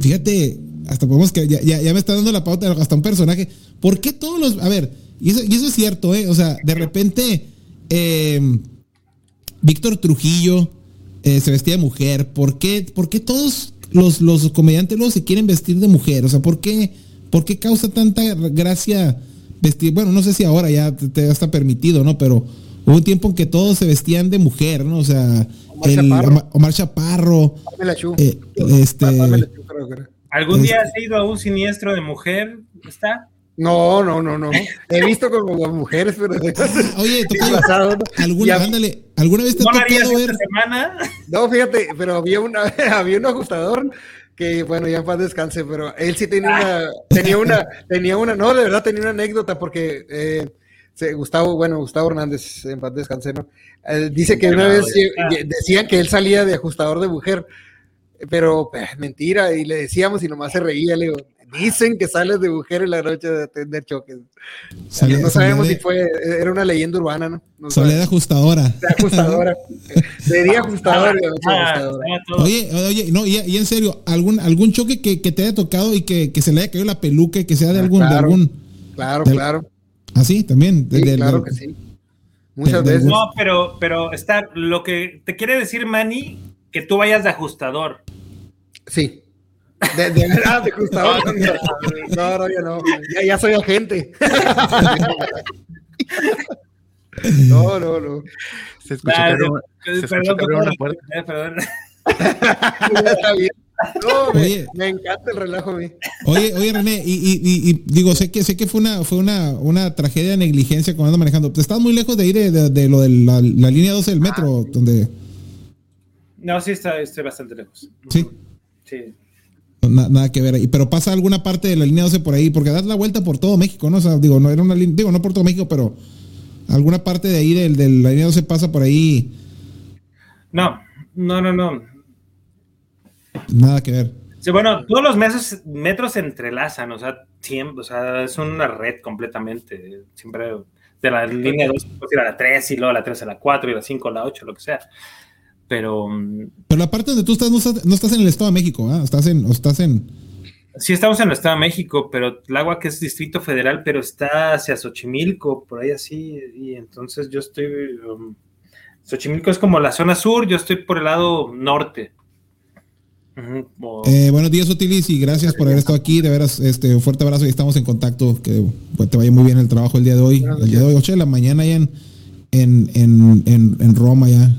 Speaker 2: Fíjate, hasta podemos que ya, ya, ya me está dando la pauta hasta un personaje. ¿Por qué todos los. A ver, y eso, y eso es cierto, ¿eh? O sea, de repente. eh, Víctor Trujillo eh, se vestía de mujer. ¿Por qué, por qué todos los, los comediantes luego se quieren vestir de mujer? O sea, ¿por qué, por qué causa tanta gracia vestir? Bueno, no sé si ahora ya te, te está permitido, ¿no? Pero hubo un tiempo en que todos se vestían de mujer, ¿no? O sea,
Speaker 4: Omar
Speaker 2: el-
Speaker 4: Chaparro.
Speaker 2: Omar, Chaparro. Eh, este.
Speaker 5: ¿Algún día has ido a un siniestro de mujer? ¿Está?
Speaker 4: No, no, no, no. He visto como mujeres, pero
Speaker 2: Oye, tocayo. ¿alguna, ándale, ¿alguna vez te
Speaker 5: ¿No
Speaker 2: ha
Speaker 5: esta
Speaker 2: ver?
Speaker 5: semana?
Speaker 4: No, fíjate, pero había una, había un ajustador que, bueno, ya en paz descanse, pero él sí tenía una, tenía una, tenía una, no, de verdad tenía una anécdota porque eh, Gustavo, bueno, Gustavo Hernández, en paz descanse, ¿no? Eh, dice que una vez eh, decían que él salía de ajustador de mujer, pero eh, mentira, y le decíamos y nomás se reía, le digo, dicen que sales de mujer en la noche de atender choques. No sabemos
Speaker 2: de-
Speaker 4: si fue, era una leyenda urbana, ¿no? no
Speaker 2: de ajustadora.
Speaker 4: De ajustadora. De día de
Speaker 5: Ah,
Speaker 4: ajustadora.
Speaker 2: Oye, oye, no, y, y en serio, algún, algún choque que, que te haya tocado y que, que se le haya caído la peluca y que sea de
Speaker 4: Ah,
Speaker 2: algún, de
Speaker 4: claro.
Speaker 2: algún,
Speaker 4: Claro,
Speaker 2: Del-
Speaker 4: claro.
Speaker 2: así también. de-
Speaker 4: Sí,
Speaker 2: de-
Speaker 4: claro
Speaker 2: de-
Speaker 4: que sí. Muchas
Speaker 2: de- de-
Speaker 4: veces.
Speaker 5: No, pero, pero está, lo que te quiere decir Manny, que tú vayas de ajustador.
Speaker 4: Sí. De, de verdad, de ajustador. No, no, ya no. Ya, ya soy agente. No, no, no.
Speaker 3: Se escuchó
Speaker 5: Ah,
Speaker 3: se
Speaker 5: eh,
Speaker 3: escuchó
Speaker 5: Perdón,
Speaker 3: que abrió
Speaker 5: perdón,
Speaker 3: una puerta.
Speaker 5: eh, perdón.
Speaker 4: Ya está bien. No, me,
Speaker 2: Oye.
Speaker 4: me encanta el relajo a mí.
Speaker 2: Oye, oye, René, y, y- y- y digo, sé que sé que fue una, fue una, una tragedia de negligencia cuando ando manejando. Te estás muy lejos de ahí de, de- de lo de la, la línea 12 del metro, donde
Speaker 5: No, sí, está, estoy bastante lejos.
Speaker 2: sí,
Speaker 5: Sí.
Speaker 2: Na- nada que ver ahí. Pero pasa alguna parte de la línea 12 por ahí, porque das la vuelta por todo México, ¿no? O sea, digo, no era una línea, digo, no por todo México, pero alguna parte de ahí del, de la línea 12 pasa por ahí,
Speaker 5: No, no, no, no.
Speaker 2: nada que ver.
Speaker 5: Sí, bueno, todos los metros, metros se entrelazan, o sea, siempre, o sea, es una red completamente. Siempre de la línea 2 puedes ir a la 3 y luego a la 3 a la 4 y a la 5 a la 8, lo que sea. Pero
Speaker 2: Pero la parte donde tú estás no estás, no estás en el Estado de México, ¿ah? Estás en, o estás en,
Speaker 5: sí estamos en el Estado de México, pero Tláhuac es Distrito Federal, pero está hacia Xochimilco, por ahí así, y entonces yo estoy... um, Xochimilco es como la zona sur, yo estoy por el lado norte. Ujú, o-
Speaker 2: Eh, buenos días, Otilis, y gracias por haber estado aquí. De veras, este, un fuerte abrazo y estamos en contacto. Que pues, te vaya muy bien el trabajo el día de hoy. El día de hoy, 8 de la mañana ya en, en, en, en, en Roma ya.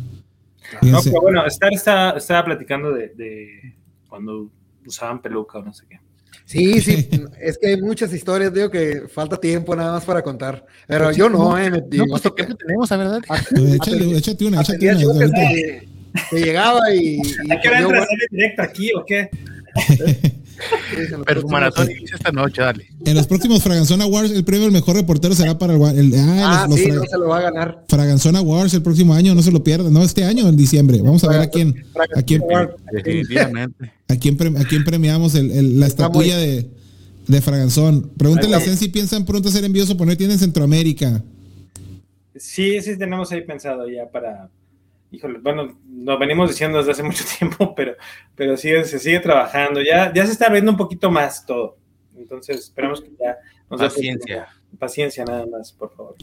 Speaker 5: No, pero bueno, Star estaba platicando de, de cuando usaban peluca o no sé qué.
Speaker 4: Sí, sí. Es que hay muchas historias, digo que falta tiempo nada más para contar. Pero yo no, eh. Me,
Speaker 3: No, pues ¿qué tenemos, la verdad?
Speaker 2: Eh, Échale, échate una, échate una.
Speaker 4: que, que llegaba y. y
Speaker 5: ¿A qué hora entras? ¿Sale directo aquí o qué?
Speaker 3: Perfumaratón inicia esta noche, dale.
Speaker 2: En los próximos Fraganzón Awards, el premio al mejor reportero será para el. el- ah,
Speaker 4: Ah,
Speaker 2: los,
Speaker 4: sí, no se lo va a ganar.
Speaker 2: Fraganzón Awards el próximo año, no se lo pierdan. No, este año, en diciembre. Vamos a ver a quién, a quién,
Speaker 3: Definitivamente.
Speaker 2: a quién, pre- a quién premiamos el- el- la estatuilla de, de Fraganzón. Pregúntale a. Zen si piensan pronto hacer envíos o poner tienda en Centroamérica.
Speaker 5: Sí, sí tenemos ahí pensado ya para... Híjole, bueno, lo venimos diciendo desde hace mucho tiempo, pero, pero sí, se sigue trabajando. Ya, ya se está viendo un poquito más todo. Entonces, esperamos que ya nos
Speaker 3: Paciencia.
Speaker 5: Paciencia nada más, por favor.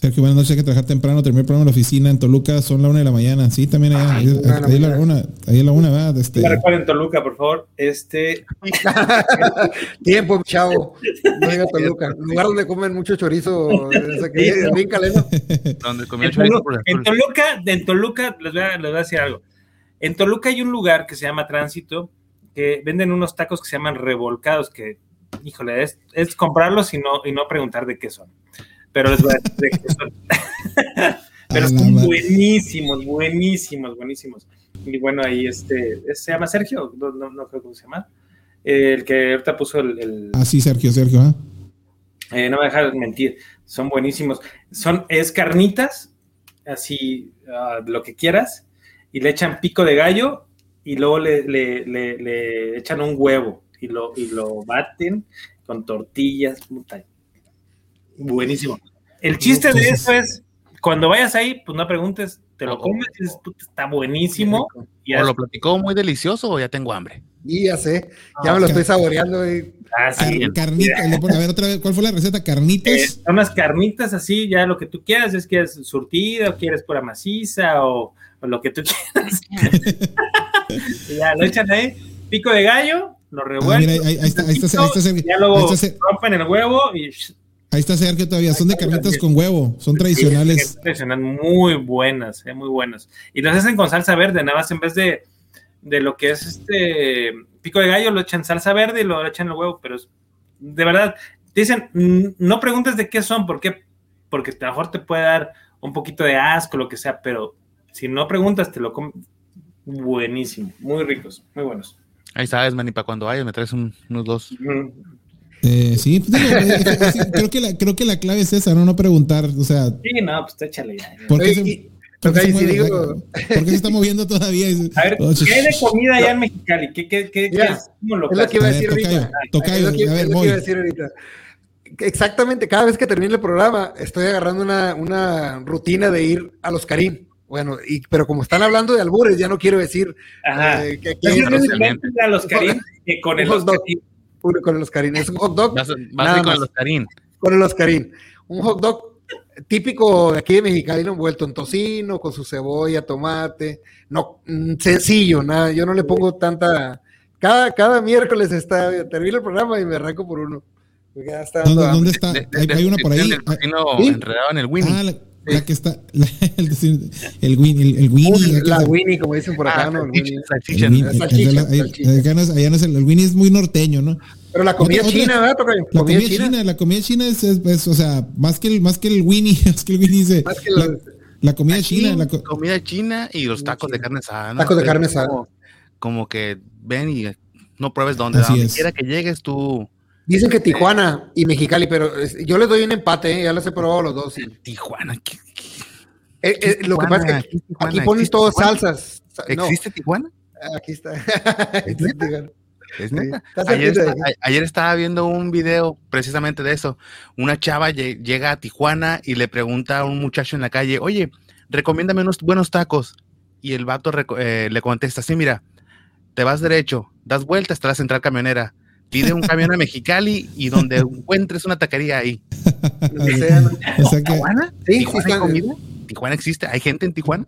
Speaker 2: Sergio, buenas noches, hay que trabajar temprano, terminar el programa en la oficina en Toluca, son la una de la mañana. Sí, también allá, ahí, ahí la una, ahí la una, ¿verdad? Este,
Speaker 5: Me recuerden Toluca, por favor. Este,
Speaker 4: Tiempo, chavo. No diga Toluca. Lugar donde comen mucho chorizo. es bien caleno.
Speaker 3: Donde
Speaker 5: En
Speaker 3: el chorizo
Speaker 5: Toluca,
Speaker 3: por
Speaker 5: en Toluca, en Toluca, les voy, a, les voy a decir algo. En Toluca hay un lugar que se llama Tránsito, que venden unos tacos que se llaman revolcados, que, híjole, es, es comprarlos y no, y no preguntar de qué son. Pero les voy a decir son. Pero son buenísimos, buenísimos, buenísimos. Y bueno, ahí este, ¿se llama Sergio? No, no, no creo cómo se llama. El que ahorita puso el, el-
Speaker 2: Ah, sí, Sergio, Sergio, ¿ah?
Speaker 5: Eh, no me dejar mentir, son buenísimos. Son, es carnitas, así, ah, lo que quieras, y le echan pico de gallo y luego le, le- le- le echan un huevo y lo, y lo baten con tortillas. puta. Buenísimo. El chiste de eso es, cuando vayas ahí, pues no preguntes, te lo comes y dices, "Puta, está buenísimo. Y
Speaker 3: O
Speaker 5: ya
Speaker 3: lo platicó muy delicioso o ya tengo hambre.
Speaker 4: Y ya sé, ya me lo estoy saboreando. y-
Speaker 5: así,
Speaker 2: Car- carnita, a ver otra vez, ¿cuál fue la receta?
Speaker 5: eh,
Speaker 2: Carnitas.
Speaker 5: unas carnitas así, ya lo que tú quieras, es que es surtida, o quieres pura maciza, o, o lo que tú quieras. Ya lo echan ahí, pico de gallo, lo
Speaker 2: Ah,
Speaker 5: revuelven.
Speaker 2: mira, ahí, ahí está, ahí está, ahí está,
Speaker 5: ya
Speaker 2: Ahí
Speaker 5: luego rompen el huevo y
Speaker 2: ahí está Sergio todavía. Son de carnitas con huevo. Son tradicionales.
Speaker 5: tradicional, muy buenas, eh, muy buenas. Y las hacen con salsa verde, nada más en vez de, de lo que es este pico de gallo, lo echan salsa verde y lo echan el huevo, pero es, de verdad, dicen, mm, no preguntes de qué son, ¿por qué? Porque a lo mejor te puede dar un poquito de asco, lo que sea, pero si no preguntas, te lo comes. Buenísimo, muy ricos, muy buenos.
Speaker 3: Ahí sabes, Manny, para cuando vayas me traes un- unos dos.
Speaker 2: Eh, sí, pues, digo, eh, eh, sí, creo, que la, creo que la clave es esa, ¿no? No preguntar. O sea,
Speaker 5: Sí, no, pues échale ya.
Speaker 2: ¿por qué,
Speaker 4: Oye,
Speaker 2: se,
Speaker 4: y-
Speaker 2: por qué se
Speaker 4: si
Speaker 2: mueve?
Speaker 4: digo-
Speaker 2: ¿Por qué se está moviendo todavía?
Speaker 5: A ver,
Speaker 2: Oh,
Speaker 5: ¿qué hay de comida allá en Mexicali? ¿Qué, qué, qué, qué
Speaker 4: Ya,
Speaker 5: es lo
Speaker 4: Es lo que iba a
Speaker 2: ver,
Speaker 4: decir
Speaker 2: tocayo,
Speaker 4: ahorita.
Speaker 2: tocayo,
Speaker 4: Es que-
Speaker 2: a ver,
Speaker 4: es lo que iba a decir ahorita. Exactamente, cada vez que termine el programa, estoy agarrando una, una rutina de ir a los Karim. Bueno, y, pero como están hablando de albures, ya no quiero decir
Speaker 5: Ajá.
Speaker 4: eh, que,
Speaker 5: Es
Speaker 4: que-
Speaker 5: es diferente a los Karim que con el
Speaker 4: Un hot dog.
Speaker 5: Oscarín.
Speaker 4: Puro con los Karim. Es un hot dog
Speaker 3: Vas, vas
Speaker 4: Nada
Speaker 3: a ir con los Karim.
Speaker 4: con el Oscarín. Un hot dog típico de aquí de Mexicali, ¿no? envuelto en tocino, con su cebolla, tomate. No, mm, sencillo, nada. Yo no le pongo tanta. Cada, cada miércoles está, termino el programa y me arranco por uno. Ya está
Speaker 2: ¿Dónde, está?
Speaker 3: De- de-
Speaker 2: Hay,
Speaker 3: de-
Speaker 2: hay una por ahí.
Speaker 3: El
Speaker 2: Ah,
Speaker 3: tocino
Speaker 4: ¿Sí?
Speaker 3: enredado en el Winnie.
Speaker 2: Ah, la, la que está. la- el, el, Win- el, el Winnie.
Speaker 4: La. Winnie, como dicen por acá,
Speaker 3: Ah,
Speaker 4: ¿no? El
Speaker 3: salchicha,
Speaker 4: Winnie.
Speaker 3: salchicha.
Speaker 2: Allá no es el, el Winnie es muy norteño, ¿no?
Speaker 4: Pero la comida
Speaker 2: Otra- otra-
Speaker 4: china, ¿verdad? Tocayo?
Speaker 2: La comida china? la comida china es, es- es, o sea, más que el, más que el Winnie, más que el Winnie dice,
Speaker 4: Más que
Speaker 2: la, comida china, la co-
Speaker 3: comida china y los tacos de carne asada. ¿no?
Speaker 4: Tacos de carne asada.
Speaker 3: Como, como que ven y no pruebes dónde.
Speaker 2: Así
Speaker 3: donde
Speaker 2: es.
Speaker 3: quiera que llegues tú.
Speaker 4: Dicen que Tijuana y Mexicali, pero yo les doy un empate, ¿eh? ya los he probado los dos.
Speaker 3: Tijuana. ¿qué- qué-
Speaker 4: Eh, eh, lo que pasa es que
Speaker 3: ¿Qué
Speaker 4: aquí, aquí ponen
Speaker 3: ¿Existe
Speaker 4: todas salsas. Sa- no,
Speaker 3: ¿Existe Tijuana?
Speaker 4: aquí está.
Speaker 3: ¿Es neta? Es
Speaker 4: Sí,
Speaker 3: neta.
Speaker 4: está
Speaker 3: Ayer, estaba viendo un video precisamente de eso. Una chava lle- llega a Tijuana y le pregunta a un muchacho en la calle, oye, recomiéndame unos buenos tacos. Y el vato eh, le contesta, sí, mira, te vas derecho, das vuelta hasta la central camionera, pide un camión a Mexicali y donde encuentres una taquería ahí. ¿Tijuana?
Speaker 4: Sí, sí
Speaker 3: ¿Tijuana hay comida? ¿Tijuana existe? ¿Hay gente en Tijuana?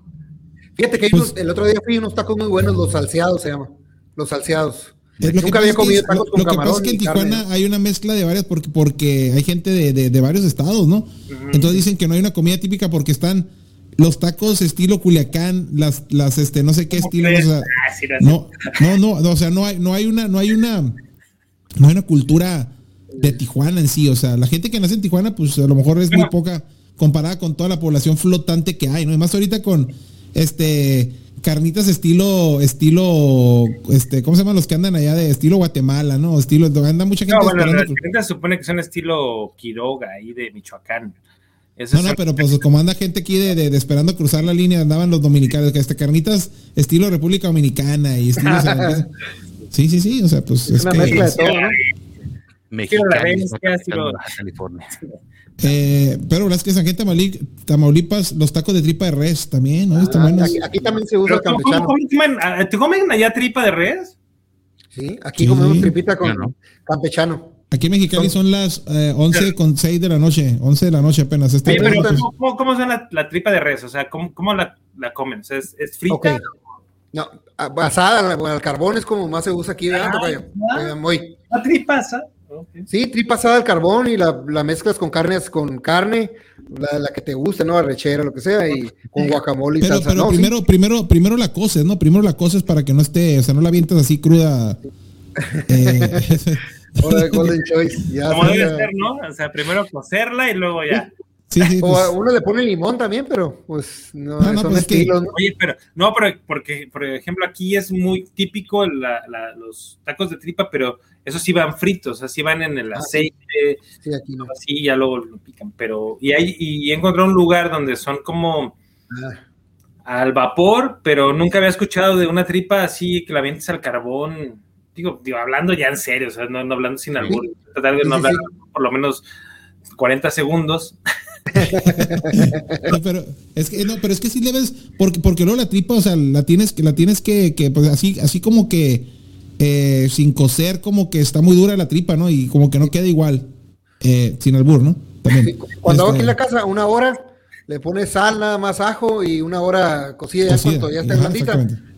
Speaker 4: Fíjate que hay
Speaker 2: Pues-
Speaker 4: unos- el otro día fui a unos tacos muy buenos, los salseados se llaman. Los salseados. Nunca había comido tacos con
Speaker 2: lo que pasa es que en. Tijuana hay una mezcla de varias porque, porque hay gente de, de- de varios estados, ¿no? Entonces dicen que no hay una comida típica porque están los tacos estilo Culiacán, las, las, este, no sé qué
Speaker 5: ¿Cómo
Speaker 2: estilo,
Speaker 5: crees?
Speaker 2: o sea,
Speaker 5: Ah, sí,
Speaker 2: no, no, no, no, o sea, no hay, no hay una, no hay una, no hay una cultura de Tijuana en sí, o sea, la gente que nace en Tijuana, pues a lo mejor es muy poca comparada con toda la población flotante que hay, ¿no? Y más ahorita con, este, carnitas estilo, estilo, este, ¿cómo se llaman los que andan allá de estilo Guatemala, ¿no? Estilo, anda mucha gente
Speaker 5: No, bueno, las
Speaker 2: por-
Speaker 5: carnitas se supone que son estilo Quiroga ahí de Michoacán.
Speaker 2: No, no,
Speaker 5: son-
Speaker 2: pero pues como anda gente aquí de, de- de esperando cruzar la línea, andaban los dominicanos, que este carnitas estilo República Dominicana y estilo... sí, sí, sí, o sea, pues
Speaker 4: Es
Speaker 2: es
Speaker 4: una
Speaker 2: que...
Speaker 4: mezcla de todo, ¿no?
Speaker 5: La
Speaker 3: Mexicali, Baja
Speaker 5: estilo-
Speaker 3: California.
Speaker 2: Eh, pero las que San Gente Tamaulipas, Tamaulipas, los tacos de tripa de res también, ¿no?
Speaker 4: Ah, aquí, aquí también se usa
Speaker 5: Pero ¿cómo-
Speaker 4: campechano.
Speaker 5: comen? Ah, ¿Te comen allá tripa de res?
Speaker 4: Sí, aquí
Speaker 2: Sí.
Speaker 4: comemos tripita con
Speaker 3: Yo no.
Speaker 4: campechano.
Speaker 2: Aquí en Mexicali son las eh, 11 con 6 de la noche, 11 de la noche apenas. Este
Speaker 5: Oye, pero ¿cómo, cómo- son la, la tripa de res? O sea, ¿cómo, cómo la, la comen? O sea, ¿es, es frita?
Speaker 4: Ok. No, a- asada al, al carbón es como más se usa aquí, ¿verdad?
Speaker 5: Ah, ah.
Speaker 4: Muy.
Speaker 5: ¿La tripa asa? Ok.
Speaker 4: Sí, tripa asada al carbón y la, la mezclas con carnes, con carne, la, la que te guste, ¿no? Arrechera, lo que sea, y con guacamole y
Speaker 2: pero
Speaker 4: salsa.
Speaker 2: pero
Speaker 4: No, sí.
Speaker 2: primero, primero, primero la coces, ¿no? Primero la coces para que no esté, o sea, no la avientas así cruda. Eh,
Speaker 4: Golden Choice. Ya
Speaker 5: Como debe ser, ¿no? O sea, primero cocerla y luego ya.
Speaker 2: Sí, sí,
Speaker 4: O
Speaker 2: pues,
Speaker 4: a uno le pone limón también, pero pues no,
Speaker 2: No, no,
Speaker 4: son
Speaker 2: pues es que-.
Speaker 5: Oye, pero no, pero porque, por ejemplo, aquí es muy típico la- la- los tacos de tripa, pero esos sí van fritos, así van en el
Speaker 4: Ah,
Speaker 5: aceite,
Speaker 4: Sí, aquí no.
Speaker 5: así ya luego lo pican. Pero, y hay, y he encontrado un lugar donde son como
Speaker 4: Ah,
Speaker 5: al vapor, pero nunca había escuchado de una tripa así que la avientes al carbón. Digo, digo hablando ya en serio, o sea, no, no hablando sin albur, tratar de no
Speaker 4: sí,
Speaker 5: hablar por lo menos 40 segundos.
Speaker 2: no, pero es que no, pero es que sí debes, porque, porque luego la tripa, o sea, la tienes que, la tienes que, que pues así, así como que eh, sin coser, como que está muy dura la tripa, ¿no? Y como que no queda igual. eh, sin albur, ¿no? También.
Speaker 4: Cuando hago
Speaker 2: Este,
Speaker 4: aquí en la casa, una hora, le pones sal, nada más ajo y una hora cocida, ya cuando ya está blandita.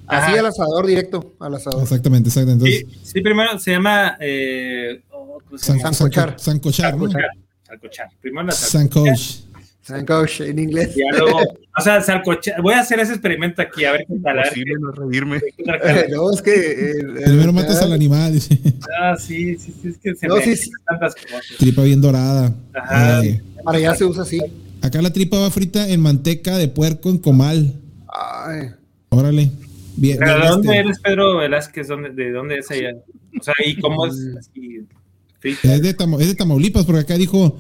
Speaker 4: Así
Speaker 5: Ajá.
Speaker 4: al asador directo, al asador.
Speaker 2: Exactamente, exactamente.
Speaker 5: Sí,
Speaker 2: Entonces,
Speaker 5: sí, primero se llama eh, oh,
Speaker 4: sancochar.
Speaker 2: sancochar, ¿no?
Speaker 5: Salcochar. Salcochar. Primero la salcochar.
Speaker 2: Sancoch.
Speaker 4: Sancoch en inglés.
Speaker 5: Y ya luego, o sea, salcochar. Voy a hacer ese experimento aquí, a ver qué tal.
Speaker 3: Posible no reírme.
Speaker 4: es que. eh, eh,
Speaker 2: Primero matas al animal, dice.
Speaker 5: Ah, sí, sí, sí, es que se
Speaker 4: No,
Speaker 5: me
Speaker 4: sí, sí.
Speaker 5: tantas cosas.
Speaker 2: Tripa bien dorada.
Speaker 5: Ajá.
Speaker 2: Eh,
Speaker 4: Para allá se usa así.
Speaker 2: acá la tripa va frita en manteca de puerco en comal.
Speaker 4: Ay,
Speaker 2: Órale. Bien,
Speaker 5: ¿Pero
Speaker 2: bien,
Speaker 5: de dónde
Speaker 2: este,
Speaker 5: eres, Pedro Velázquez? ¿Dónde, ¿De dónde es ella? O sea, ¿y cómo es así?
Speaker 2: Es, de Tama- es de Tamaulipas, porque acá dijo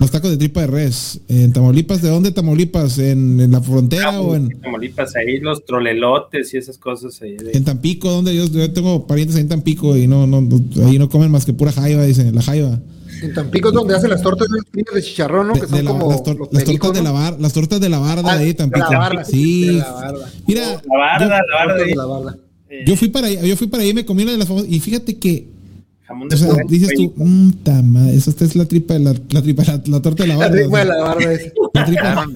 Speaker 2: los tacos de tripa de res. En Tamaulipas, ¿de dónde Tamaulipas? ¿En, en la frontera o en,
Speaker 5: Tamaulipas, ahí los trolelotes y esas cosas ahí. de-
Speaker 2: en Tampico? ¿Dónde yo, yo tengo parientes ahí en Tampico y no, no, no- ahí no comen más que pura jaiba, dicen, la jaiba.
Speaker 4: en Tampico es donde hacen las tortas de chicharrón, ¿no?
Speaker 2: De-
Speaker 4: que
Speaker 2: de la-
Speaker 4: como
Speaker 2: las, tor-
Speaker 4: los
Speaker 2: las
Speaker 4: pericos,
Speaker 2: tortas de la bar, las tortas de la barda
Speaker 4: Ah,
Speaker 2: de ahí de
Speaker 4: de
Speaker 2: Tampico.
Speaker 4: la barda,
Speaker 2: sí.
Speaker 4: de la barda.
Speaker 2: Mira,
Speaker 5: La barda,
Speaker 2: yo-
Speaker 5: la barda.
Speaker 2: Yo fui para ahí, yo fui para ahí y me comí una de las famosas. Y fíjate que,
Speaker 5: jamón de
Speaker 2: o sea, dices tú, mmm, tama, esa esta es la tripa, la, la tripa, la, la torta de la
Speaker 4: La
Speaker 2: barda.
Speaker 4: tripa de la barda es.
Speaker 2: la tripa-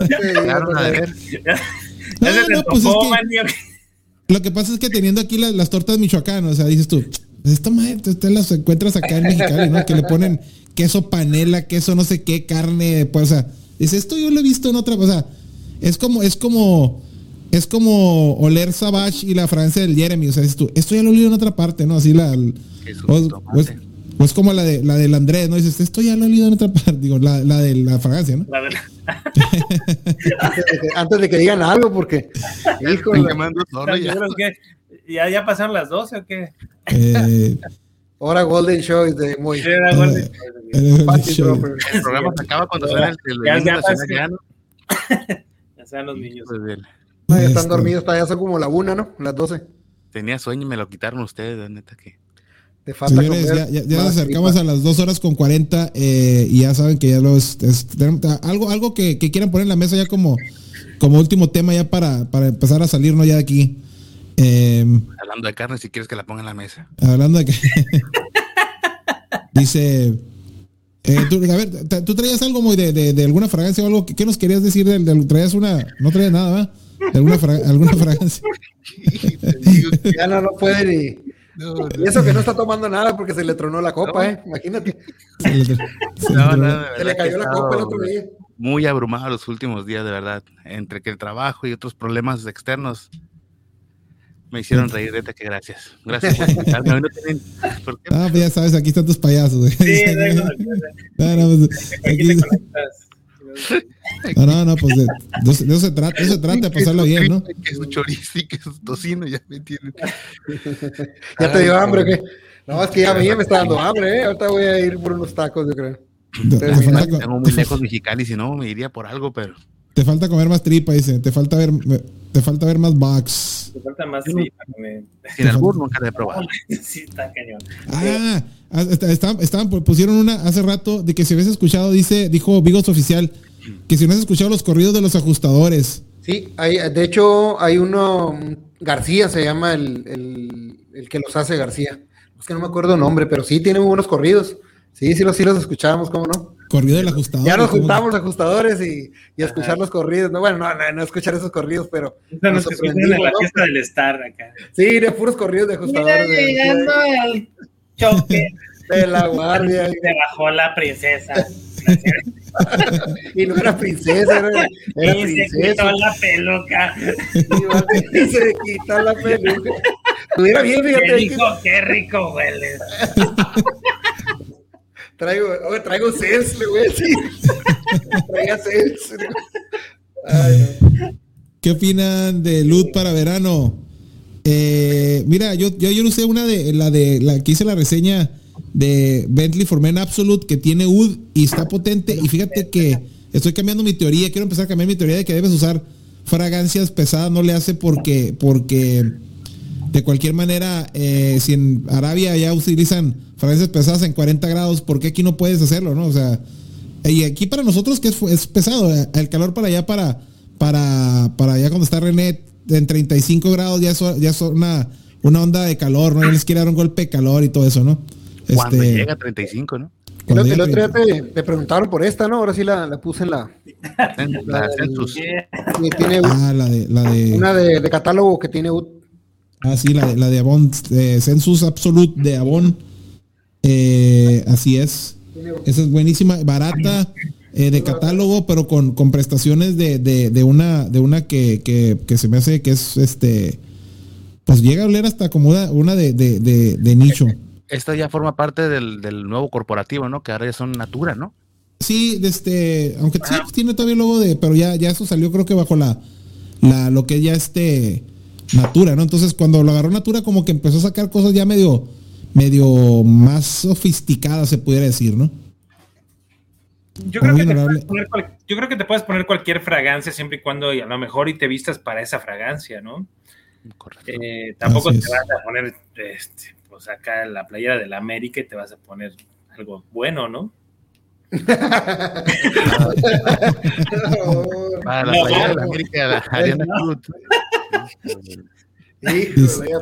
Speaker 2: No, no, pues es que-. Lo que pasa es que teniendo aquí las, las tortas michoacanas, o sea, dices tú, esta madre, tú te las encuentras acá en Mexicali, ¿no? Que le ponen queso panela, queso no sé qué, carne, pues, o sea, dices, esto yo lo he visto en otra, o sea, es como, es como, es como oler Savage y la fragancia del Jeremy, o sea, dices tú, esto ya lo olido en otra parte, ¿no? Así la, el-
Speaker 3: Jesús,
Speaker 2: o, o es,
Speaker 3: tomate.
Speaker 2: o es como la de la del Andrés, ¿no? Dices, esto ya lo he olido en otra parte, digo, la, la de la fragancia, ¿no?
Speaker 5: La verdad.
Speaker 4: Antes de que, antes de que digan algo, porque. Híjole.
Speaker 3: ya.
Speaker 5: ¿Ya, ¿Ya pasaron las 12 o qué?
Speaker 2: Eh,
Speaker 4: Ahora Golden Show es de muy.
Speaker 5: Sí, era
Speaker 2: eh,
Speaker 5: Golden-
Speaker 2: el- el
Speaker 4: Party
Speaker 2: show.
Speaker 3: El programa se acaba cuando suena el, el
Speaker 5: Ya- ya
Speaker 3: ya.
Speaker 5: Ya sean los niños.
Speaker 3: Pues, bien.
Speaker 4: No, ya están
Speaker 2: Este,
Speaker 4: dormidos, todavía son como la una, ¿no? Las 12.
Speaker 3: Tenía sueño y me lo quitaron ustedes, la neta que.
Speaker 4: Te falta
Speaker 2: Señores,
Speaker 4: comer
Speaker 2: ya, ya- ya nos acercamos
Speaker 4: tripa.
Speaker 2: a las dos horas con 40 eh, y ya saben que ya los... es- tenemos- algo algo que, que quieran poner en la mesa ya como, como último tema ya para, para empezar a salirnos ya de aquí. Eh,
Speaker 3: Hablando de carne, si quieres que la ponga en la mesa.
Speaker 2: hablando de que... dice... eh, tú, a ver, tú traías algo muy de, de, de alguna fragancia o algo. ¿Qué, qué nos querías decir? del del- traías una... No traías nada, ¿verdad? Alguna, fra- alguna fragancia.
Speaker 4: Ya no, no puede ni.
Speaker 3: No, no,
Speaker 4: Y eso que no está tomando nada porque se le tronó la copa, ¿eh? Imagínate.
Speaker 2: Se le- se le-
Speaker 3: no, no,
Speaker 4: Se le cayó la copa el otro día.
Speaker 3: Muy abrumado los últimos días, de verdad. Entre que el trabajo y otros problemas externos me hicieron reír, neta que gracias. Gracias por. Hoy no tienen- ¿Por qué?
Speaker 2: Ah, pues ya sabes, aquí están tus payasos. güey.
Speaker 5: Sí, no, no,
Speaker 2: No, no, pues,
Speaker 5: aquí
Speaker 2: aquí-
Speaker 5: te conectas.
Speaker 2: No, no, no, pues de, de eso, de eso se trata, de eso se trata, de pasarlo bien, ¿no?
Speaker 3: Que su chorizo y que su tocino, ya me entienden.
Speaker 4: ¿Ya te dio hambre qué? No, es que ya a mí ya me está dando hambre, ¿eh? Ahorita voy a ir por unos tacos, yo creo.
Speaker 2: Te, te falta, co-
Speaker 3: Tengo muy lejos Mexicali, si no, me iría por algo, pero
Speaker 2: te falta comer más tripa, dice. Te falta ver, te falta ver más bugs.
Speaker 5: Te falta más me-
Speaker 3: sin albur nunca la he probado.
Speaker 5: Sí, está cañón.
Speaker 2: Ah, ah, está- estaban, estaban- pusieron una hace rato de que si habías escuchado, dice, dijo Vigos Oficial, que si no has escuchado los corridos de los ajustadores.
Speaker 4: Sí, hay, de hecho, hay uno, García se llama el, el, el que los hace García. Es que no me acuerdo el nombre, pero sí tiene muy buenos corridos. Sí, sí los, sí los escuchábamos, ¿cómo no?
Speaker 2: Corrido del ajustador.
Speaker 4: Ya nos juntamos ajustadores y, y a escuchar los corridos. No, bueno, no, no, no escuchar esos corridos, pero
Speaker 5: Esta
Speaker 4: nos
Speaker 5: en la
Speaker 4: ¿no?
Speaker 5: fiesta del Star acá.
Speaker 4: Sí, de puros corridos de ajustadores. De,
Speaker 5: llegando al choque,
Speaker 4: de la guardia.
Speaker 5: se bajó la princesa.
Speaker 4: Y no era princesa, era, era
Speaker 5: y se
Speaker 4: princesa.
Speaker 5: quitó la peluca.
Speaker 4: Y se quitó la peluca. Estuviera bien,
Speaker 5: Qué
Speaker 4: fíjate.
Speaker 5: rico, qué rico huele.
Speaker 4: Traigo, oye, traigo sens, le voy a decir.
Speaker 2: ¿Qué opinan de Loot para verano? Eh, mira, yo, yo, yo usé una de la de la que hice la reseña de Bentley for Men Absolute que tiene UD y está potente. Y fíjate que estoy cambiando mi teoría. Quiero empezar a cambiar mi teoría de que debes usar fragancias pesadas. No le hace porque, porque de cualquier manera, eh, si en Arabia ya utilizan fragancias pesadas en 40 grados, ¿por qué aquí no puedes hacerlo? ¿no? O sea, y aquí para nosotros que es, pesado, eh, el calor para allá, para, para, para allá cuando está René en 35 grados, ya es, ya es una, una onda de calor, ¿no? Les quiere dar un golpe de calor y todo eso, ¿no?
Speaker 3: Cuando este, llega a 35, ¿no?
Speaker 4: El, el otro día te, te, preguntaron por esta, ¿no? Ahora sí la, la puse en la.
Speaker 3: la, Census.
Speaker 4: Tiene
Speaker 2: ah, la de, la de.
Speaker 4: Una de, de catálogo que tiene
Speaker 2: Ah, sí, la de, la de Avon, Census Absolute de Avon. Eh, así es. Esa es buenísima, barata, eh, de catálogo, pero con, con prestaciones de, de, de, una, de una que, que, que, se me hace que es este. Pues llega a oler hasta como una, una de, de, nicho.
Speaker 3: Esta ya forma parte del, del, nuevo corporativo, ¿no? Que ahora ya son Natura, ¿no?
Speaker 2: Sí, este, aunque sí, tiene todavía el logo de, pero ya, ya eso salió creo que bajo la, la, lo que ya este, Natura, ¿no? Entonces cuando lo agarró Natura como que empezó a sacar cosas ya medio, medio más sofisticadas, se pudiera decir, ¿no?
Speaker 5: Yo creo, que te puedes poner yo creo que te puedes poner cualquier fragancia siempre y cuando y a lo mejor y te vistas para esa fragancia, ¿no? Eh, tampoco te vas a poner este, pues acá en la playera de la América y te vas a poner algo bueno, ¿no?
Speaker 3: para la playera de la América, la Ariana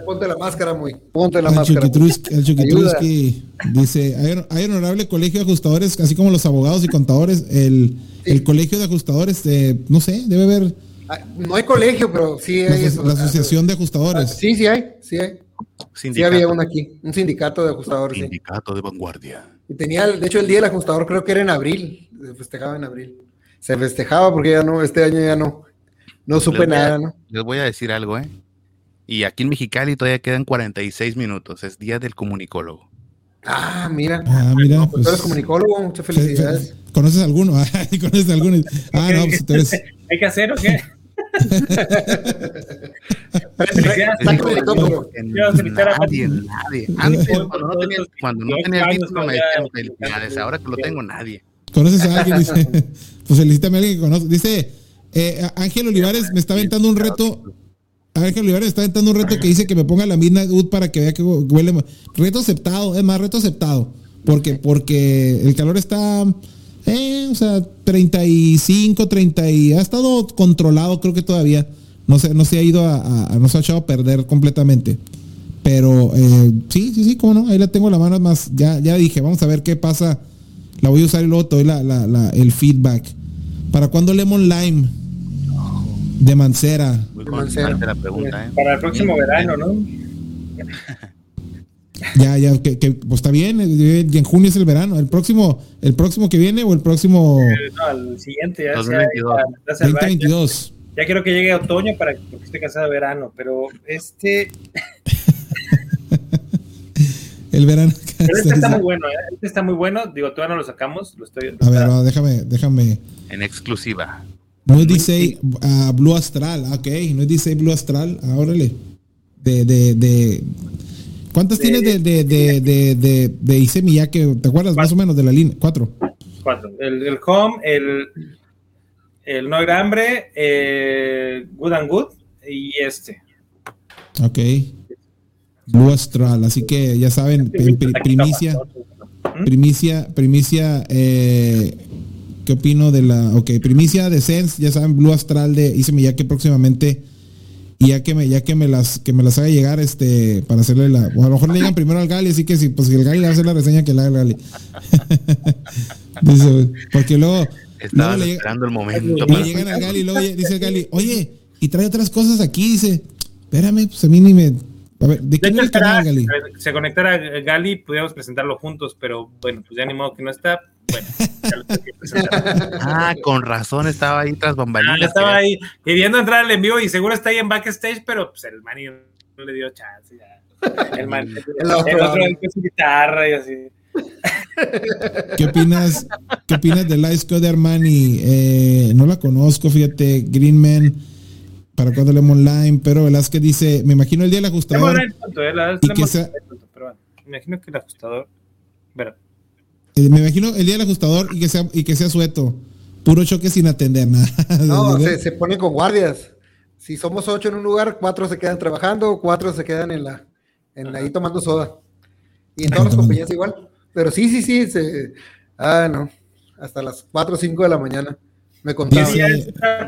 Speaker 4: ponte la máscara, muy. Ponte la el máscara.
Speaker 2: el Chuquitruski dice: hay, honorable colegio de ajustadores, así como los abogados y contadores. El, el colegio de ajustadores, eh, no sé, debe haber.
Speaker 4: Ah, no hay colegio, pero sí hay.
Speaker 2: La, eso, la asociación de ajustadores.
Speaker 4: Ah, sí, sí hay, sí hay. Sí había uno aquí, un sindicato de ajustadores.
Speaker 3: Sindicato de vanguardia.
Speaker 4: Y tenía, de hecho, el día del ajustador creo que era en abril. Se festejaba en abril. Se festejaba porque ya no, este año ya no. No supe nada, ¿no?
Speaker 3: Les voy a decir algo, ¿eh? Y aquí en Mexicali todavía quedan 46 minutos. Es día del comunicólogo.
Speaker 4: Ah, mira.
Speaker 2: Ah, mira.
Speaker 4: pues, tú eres comunicólogo, muchas felicidades.
Speaker 2: ¿Conoces alguno? ¿Conoces alguno? Ah, no, pues tú eres.
Speaker 5: ¿Hay que hacer o qué?
Speaker 3: Nadie, nadie. Antes, cuando no tenía, cuando no tenía el título, me decían felicidades. Ahora que lo tengo, nadie.
Speaker 2: ¿Conoces a alguien? Dice, pues felicítame a alguien que conoce. Dice eh, Ángel Olivares me está aventando un reto. Ángel Olivares me está aventando un reto que dice que me ponga la misma UD para que vea que huele más. Reto aceptado, es más, reto aceptado. Porque, porque el calor está, eh, o sea, 35, 30 y ha estado controlado, creo que todavía. No se, no se ha ido a, no se ha echado a perder completamente. Pero eh, sí, sí, sí, cómo no, ahí la tengo la mano más. Ya, ya dije, vamos a ver qué pasa. La voy a usar y luego te doy la, la, el feedback. ¿Para cuándo Lemon Lime? De Mancera.
Speaker 3: Muy la pregunta, ¿eh?
Speaker 5: Para el próximo verano, ¿no?
Speaker 2: Ya, ya, que, que, pues está bien, eh, y en junio es el verano. ¿El próximo, el próximo que viene o el próximo?
Speaker 5: Eh, no, el siguiente, ya
Speaker 2: 2022. 2022.
Speaker 5: Ya, ya, quiero que llegue otoño para que esté casado de verano, pero este.
Speaker 2: el verano.
Speaker 5: Pero este está muy bueno, ¿eh? Este está muy bueno. Digo, todavía no lo sacamos. Lo estoy,
Speaker 2: a ver, déjame, déjame.
Speaker 3: En exclusiva.
Speaker 2: No dice uh, Blue Astral, ok, no dice Blue Astral, órale. De, de, de, ¿Cuántas tienes de, de, de, de, ¿Te acuerdas más o menos de la línea? Cuatro.
Speaker 5: Cuatro. El, el Home, el, el No Hambre, eh, Good and Good y este.
Speaker 2: Ok. Blue Astral, así que ya saben, primicia, primicia, primicia, eh, ¿Qué opino de la. Ok, primicia de Sense, ya saben, Blue Astral de que próximamente. Y ya que me, ya que me las, que me las haga llegar, este, para hacerle la. O a lo mejor le llegan primero al Gali, así que si, pues si el Gali le va a hacer la reseña, que la haga el Gali. dice, porque luego.
Speaker 3: Estaba esperando el momento.
Speaker 2: Y llegan al Gali y luego dice el Gali, oye, y trae otras cosas aquí, dice, espérame, pues a mí ni me a ver, ¿de, qué el canal, Gali?
Speaker 5: Se conectara Gali, pudiéramos presentarlo juntos, pero bueno, pues ya ni modo que no está. Bueno,
Speaker 3: Ah, con razón estaba ahí tras bambalinas. Ah,
Speaker 5: estaba ahí queriendo entrar al envío y seguro está ahí en backstage, pero pues el man no le dio chance ya. El man, el, otro, el otro guitarra y así.
Speaker 2: ¿Qué opinas, ¿Qué opinas de Light Code Armani? Eh, no la conozco, fíjate. Greenman, para cuando leemos online, pero Velázquez dice, me imagino el día del ajustador. y que sea,
Speaker 5: me imagino que el ajustador. Bueno.
Speaker 2: Eh, me imagino el día del ajustador y que sea, y que sea sueto. Puro choque sin atender nada.
Speaker 4: No, se, se pone con guardias. Si somos ocho en un lugar, cuatro se quedan trabajando, cuatro se quedan en la, en ahí tomando soda. Y en todas las compañías igual. Pero sí, sí, sí. Se, ah, no. Hasta las cuatro o cinco de la mañana. Me contaron.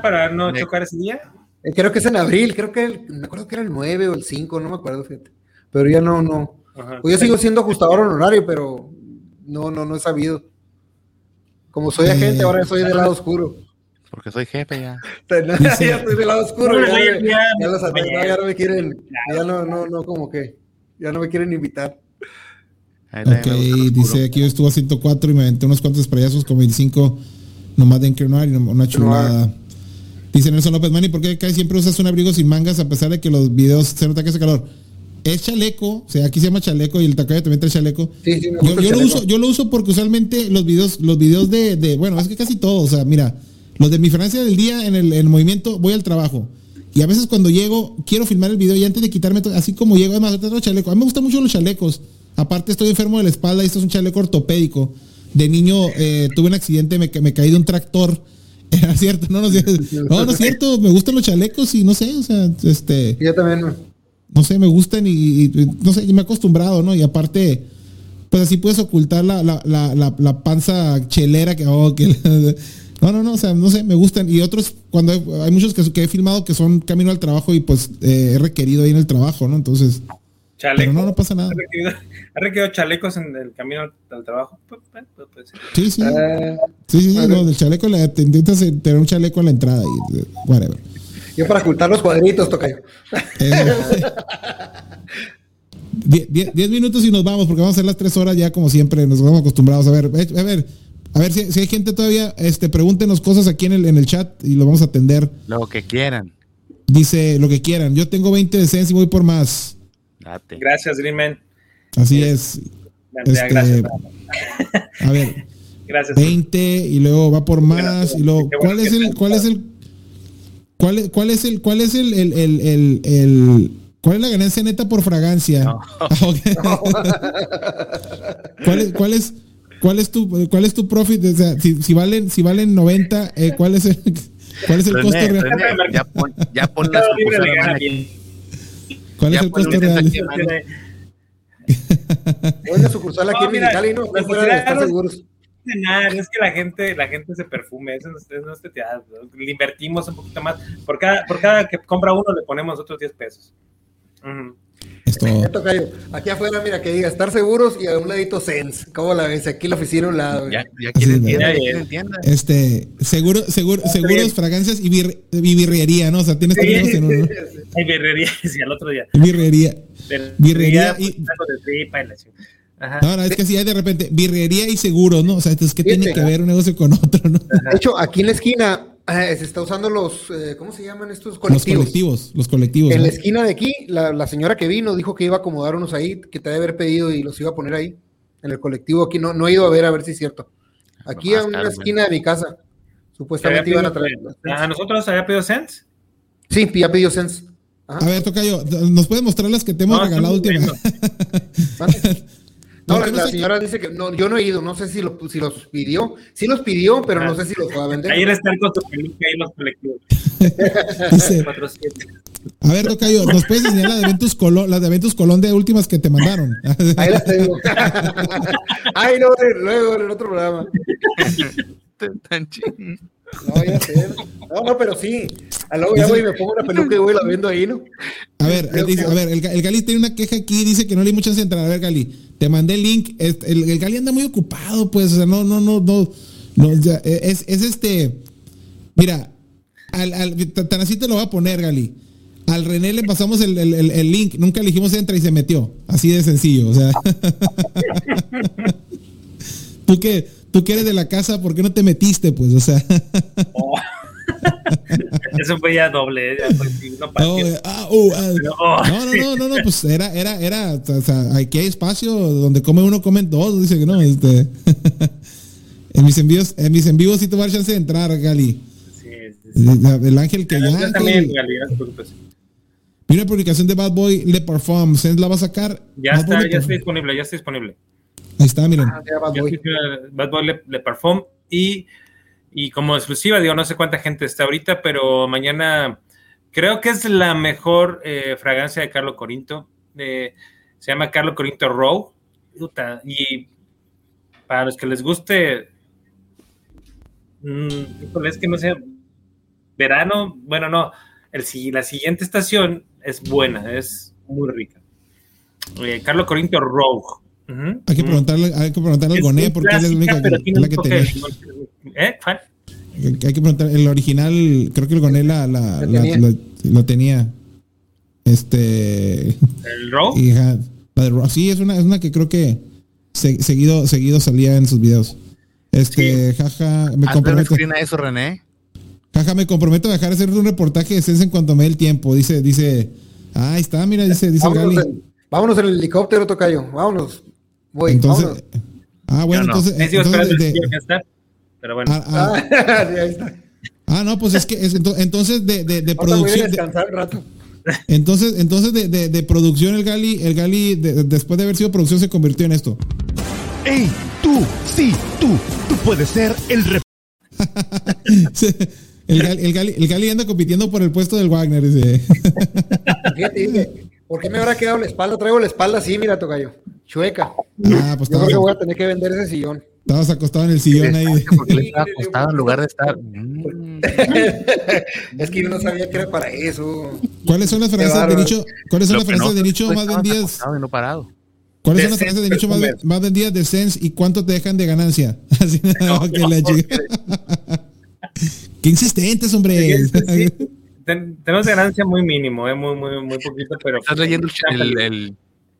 Speaker 5: para no chocar ese día?
Speaker 4: Eh, creo que es en abril. Creo que me acuerdo que era el 9 o el 5, no me acuerdo, fíjate. Pero ya no, no. Pues yo sigo siendo ajustador honorario, pero no, no, no he sabido. Como soy agente, ahora soy del lado oscuro.
Speaker 3: Porque soy jefe ya.
Speaker 4: ya estoy del lado oscuro. ya, ya, los ya no me quieren, ya no, no, no, como que, ya no me quieren invitar.
Speaker 2: Ok, dice aquí yo estuve a 104 y me aventé unos cuantos sprayazos con 25 nomás de encarnar y una chulada. Dice Nelson López Mani, ¿por qué siempre usas un abrigo sin mangas a pesar de que los videos se nota que hace calor? Es chaleco, o sea, aquí se llama chaleco y el Takaya también trae chaleco. Sí, sí, yo, yo lo uso, yo lo uso porque usualmente los videos, los videos de, de, bueno, es que casi todo, o sea, mira, los de mi Francia del día en el, movimiento, voy al trabajo. Y a veces cuando llego, quiero filmar el video y antes de quitarme, así como llego, además, tengo chaleco. A mí me gustan mucho los chalecos. Aparte, estoy enfermo de la espalda y esto es un chaleco ortopédico. De niño eh, tuve un accidente, me, me caí de un tractor. Era cierto, no, no, no, no es cierto. Me gustan los chalecos y no sé, o sea, este.
Speaker 4: Yo también
Speaker 2: no sé, me gustan y, no sé, y me he acostumbrado, ¿no? Y aparte, pues así puedes ocultar la, la, la, la panza chelera que, oh, que no, no, no, o sea, no sé, me gustan. Y otros, cuando hay, muchos que, que, he filmado que son camino al trabajo y pues eh, he requerido ahí en el trabajo, ¿no? Entonces,
Speaker 5: Chaleco.
Speaker 2: no, no pasa nada.
Speaker 5: ¿Ha requerido, chalecos en el camino al trabajo? Pues, pues,
Speaker 2: pues, sí, sí. Uh, sí, sí, no, del chaleco, te intentas tener un chaleco en la entrada y whatever.
Speaker 4: Yo para ocultar los cuadritos, toca yo.
Speaker 2: diez, minutos y nos vamos, porque vamos a hacer las tres horas ya como siempre, nos vamos acostumbrados. A ver, a ver, a ver si, hay gente todavía, este, pregúntenos cosas aquí en el, en el chat y lo vamos a atender.
Speaker 3: Lo que quieran.
Speaker 2: Dice lo que quieran. Yo tengo 20 de Sense y voy por más.
Speaker 5: Gracias, Dreamman.
Speaker 2: Así es. Este, gracias. A ver. Gracias. 20 y luego va por más. y luego, ¿cuál es el, cuál es el ¿Cuál es, cuál es el, cuál es el, el, el, el, cuál es la ganancia neta por fragancia? Ah, ¿Cuál es, cuál es, cuál es tu, cuál es tu profit? O sea, si, si valen, si valen 90, eh, ¿cuál es el, cuál es el costo real?
Speaker 3: ya pon, ya pon la
Speaker 2: ¿Cuál es el costo real?
Speaker 4: Una sucursal aquí en Mexicali, ¿no? Fuera de estar
Speaker 5: es que la gente, la gente se perfume, eso no, es Le invertimos un poquito más. Por cada, por cada que compra uno le ponemos otros 10 pesos.
Speaker 4: Aquí afuera, mira, que diga estar seguros y a un ladito Sense. ¿Cómo la ves? Aquí la oficina a un lado.
Speaker 3: Ya, ya quieren tienda,
Speaker 2: Este, seguro, seguro, seguros, fragancias y, birrería, ¿no? O sea, tienes que
Speaker 5: en uno. Hay birrería, sí, al otro día.
Speaker 2: Birrería. Birrería y. No, no, es que si hay de repente birrería y seguro, ¿no? O sea, entonces, ¿qué tiene que ver un negocio con otro, no?
Speaker 4: De hecho, aquí en la esquina eh, se está usando los, eh, ¿cómo se llaman estos colectivos?
Speaker 2: Los colectivos, los colectivos.
Speaker 4: En la esquina de aquí, la, señora que vino dijo que iba a acomodar unos ahí, que te debe haber pedido y los iba a poner ahí, en el colectivo. Aquí no, no he ido a ver, a ver si es cierto. Aquí en una esquina de mi casa, supuestamente iban a traer.
Speaker 5: ¿A nosotros había pedido Sense?
Speaker 4: Sí, ya pidió Sense.
Speaker 2: A ver, Tocayo, ¿nos puedes mostrar las que te hemos regalado últimamente?
Speaker 4: No, la, señora dice que no, yo no he ido, no sé si, lo, si los pidió. Sí los pidió, pero no ah. sé si los va a vender.
Speaker 5: Ahí están con su peluca ahí los colectivos.
Speaker 2: a ver, Tocayo, ¿nos puedes enseñar la de Ventus Colón, las de Ventus Colón de últimas que te mandaron?
Speaker 4: Ahí las tengo. Ay, no, luego en el otro programa. Tan no, ya sé. No, no, pero sí. A luego ya voy y me pongo una peluca y voy la viendo ahí, ¿no?
Speaker 2: A ver, dice, a ver, el, el, Gali tiene una queja aquí, dice que no le hay mucha chance de entrar. A ver, Gali, te mandé el link. El, el, Gali anda muy ocupado, pues, o sea, no, no, no, no. no es, es este. Mira, al, al, tan así te lo voy a poner, Gali. Al René le pasamos el, el, el, link, nunca elegimos entra y se metió. Así de sencillo, o sea. ¿Tú qué? Tú que eres de la casa, ¿por qué no te metiste? Pues, o sea.
Speaker 5: Oh. Eso fue ya doble. Ya fue, no,
Speaker 2: oh, ah, uh, ah. oh. no, no, no, no, no, pues era, era, era, o sea, aquí hay espacio donde come uno, comen dos, dice que no, este. en mis envíos, en mis envíos sí te va a dar chance de entrar, Gali. Sí, sí, sí. El ángel que ya. también, Gali, Vi una publicación de Bad Boy Le Parfum. ¿Se la va a sacar?
Speaker 5: Ya está, ya está disponible, ya está disponible.
Speaker 2: Ahí está, miren.
Speaker 5: Ah, Bad Boy, Bad Boy Le, Le Parfum. Y y como exclusiva, digo, no sé cuánta gente está ahorita, pero mañana creo que es la mejor eh, fragancia de Carlo Corinto. se llama Carlo Corinto Row. Y para los que les guste, mmm, es que no sé, verano, bueno, no, el, la siguiente estación es buena, es muy rica. Eh, Carlo Corinto Row.
Speaker 2: Hay que preguntarle, hay que preguntarle al Goné porque él es la única la que tenía.
Speaker 5: ¿Eh?
Speaker 2: Hay que preguntar, el original, creo que el Goné la, la, lo, tenía. Este.
Speaker 5: ¿El Raw?
Speaker 2: Sí, es una, es una que creo que seguido, seguido salía en sus videos. Este, jaja,
Speaker 3: me comprometo. a eso, René?
Speaker 2: Jaja, me comprometo a dejar de hacer un reportaje de Sense en cuanto me dé el tiempo. Dice, dice. Ah, ahí está, mira, dice, dice
Speaker 4: vámonos Gali. En, vámonos en el helicóptero, Tocayo. Vámonos. Voy,
Speaker 2: entonces, Ah, bueno, entonces. entonces de,
Speaker 5: pero bueno. Ah,
Speaker 2: ah. ah, no, pues es que entonces de, de, de producción.
Speaker 4: descansar un rato.
Speaker 2: Entonces, entonces de, de, de, producción el Gali, el Gali después de haber sido producción se convirtió en esto.
Speaker 1: ¡Ey! Tú, sí, tú, tú puedes ser el rep
Speaker 2: el, Gali, el, Gali, el Gali anda compitiendo por el puesto del Wagner. Dice.
Speaker 4: Fíjate, ¿por qué me habrá quedado la espalda? Traigo la espalda así, mira, tocayo. Chueca.
Speaker 2: Ah, pues
Speaker 4: Yo creo que voy a tener que vender ese sillón.
Speaker 2: Estabas acostado en el sillón ahí.
Speaker 3: Porque le estaba acostado en lugar de estar.
Speaker 4: es que yo no sabía que era para eso.
Speaker 2: ¿Cuáles son las frases de nicho? ¿Cuáles son las frases de nicho más vendidas?
Speaker 3: No parado.
Speaker 2: ¿Cuáles son las frases de nicho más, más, vendidas de Sense y cuánto te dejan de ganancia? Así no, que la Qué insistentes, hombre.
Speaker 5: tenemos ganancia muy mínimo, eh, muy, muy, muy poquito, pero.
Speaker 3: Estás leyendo el, el,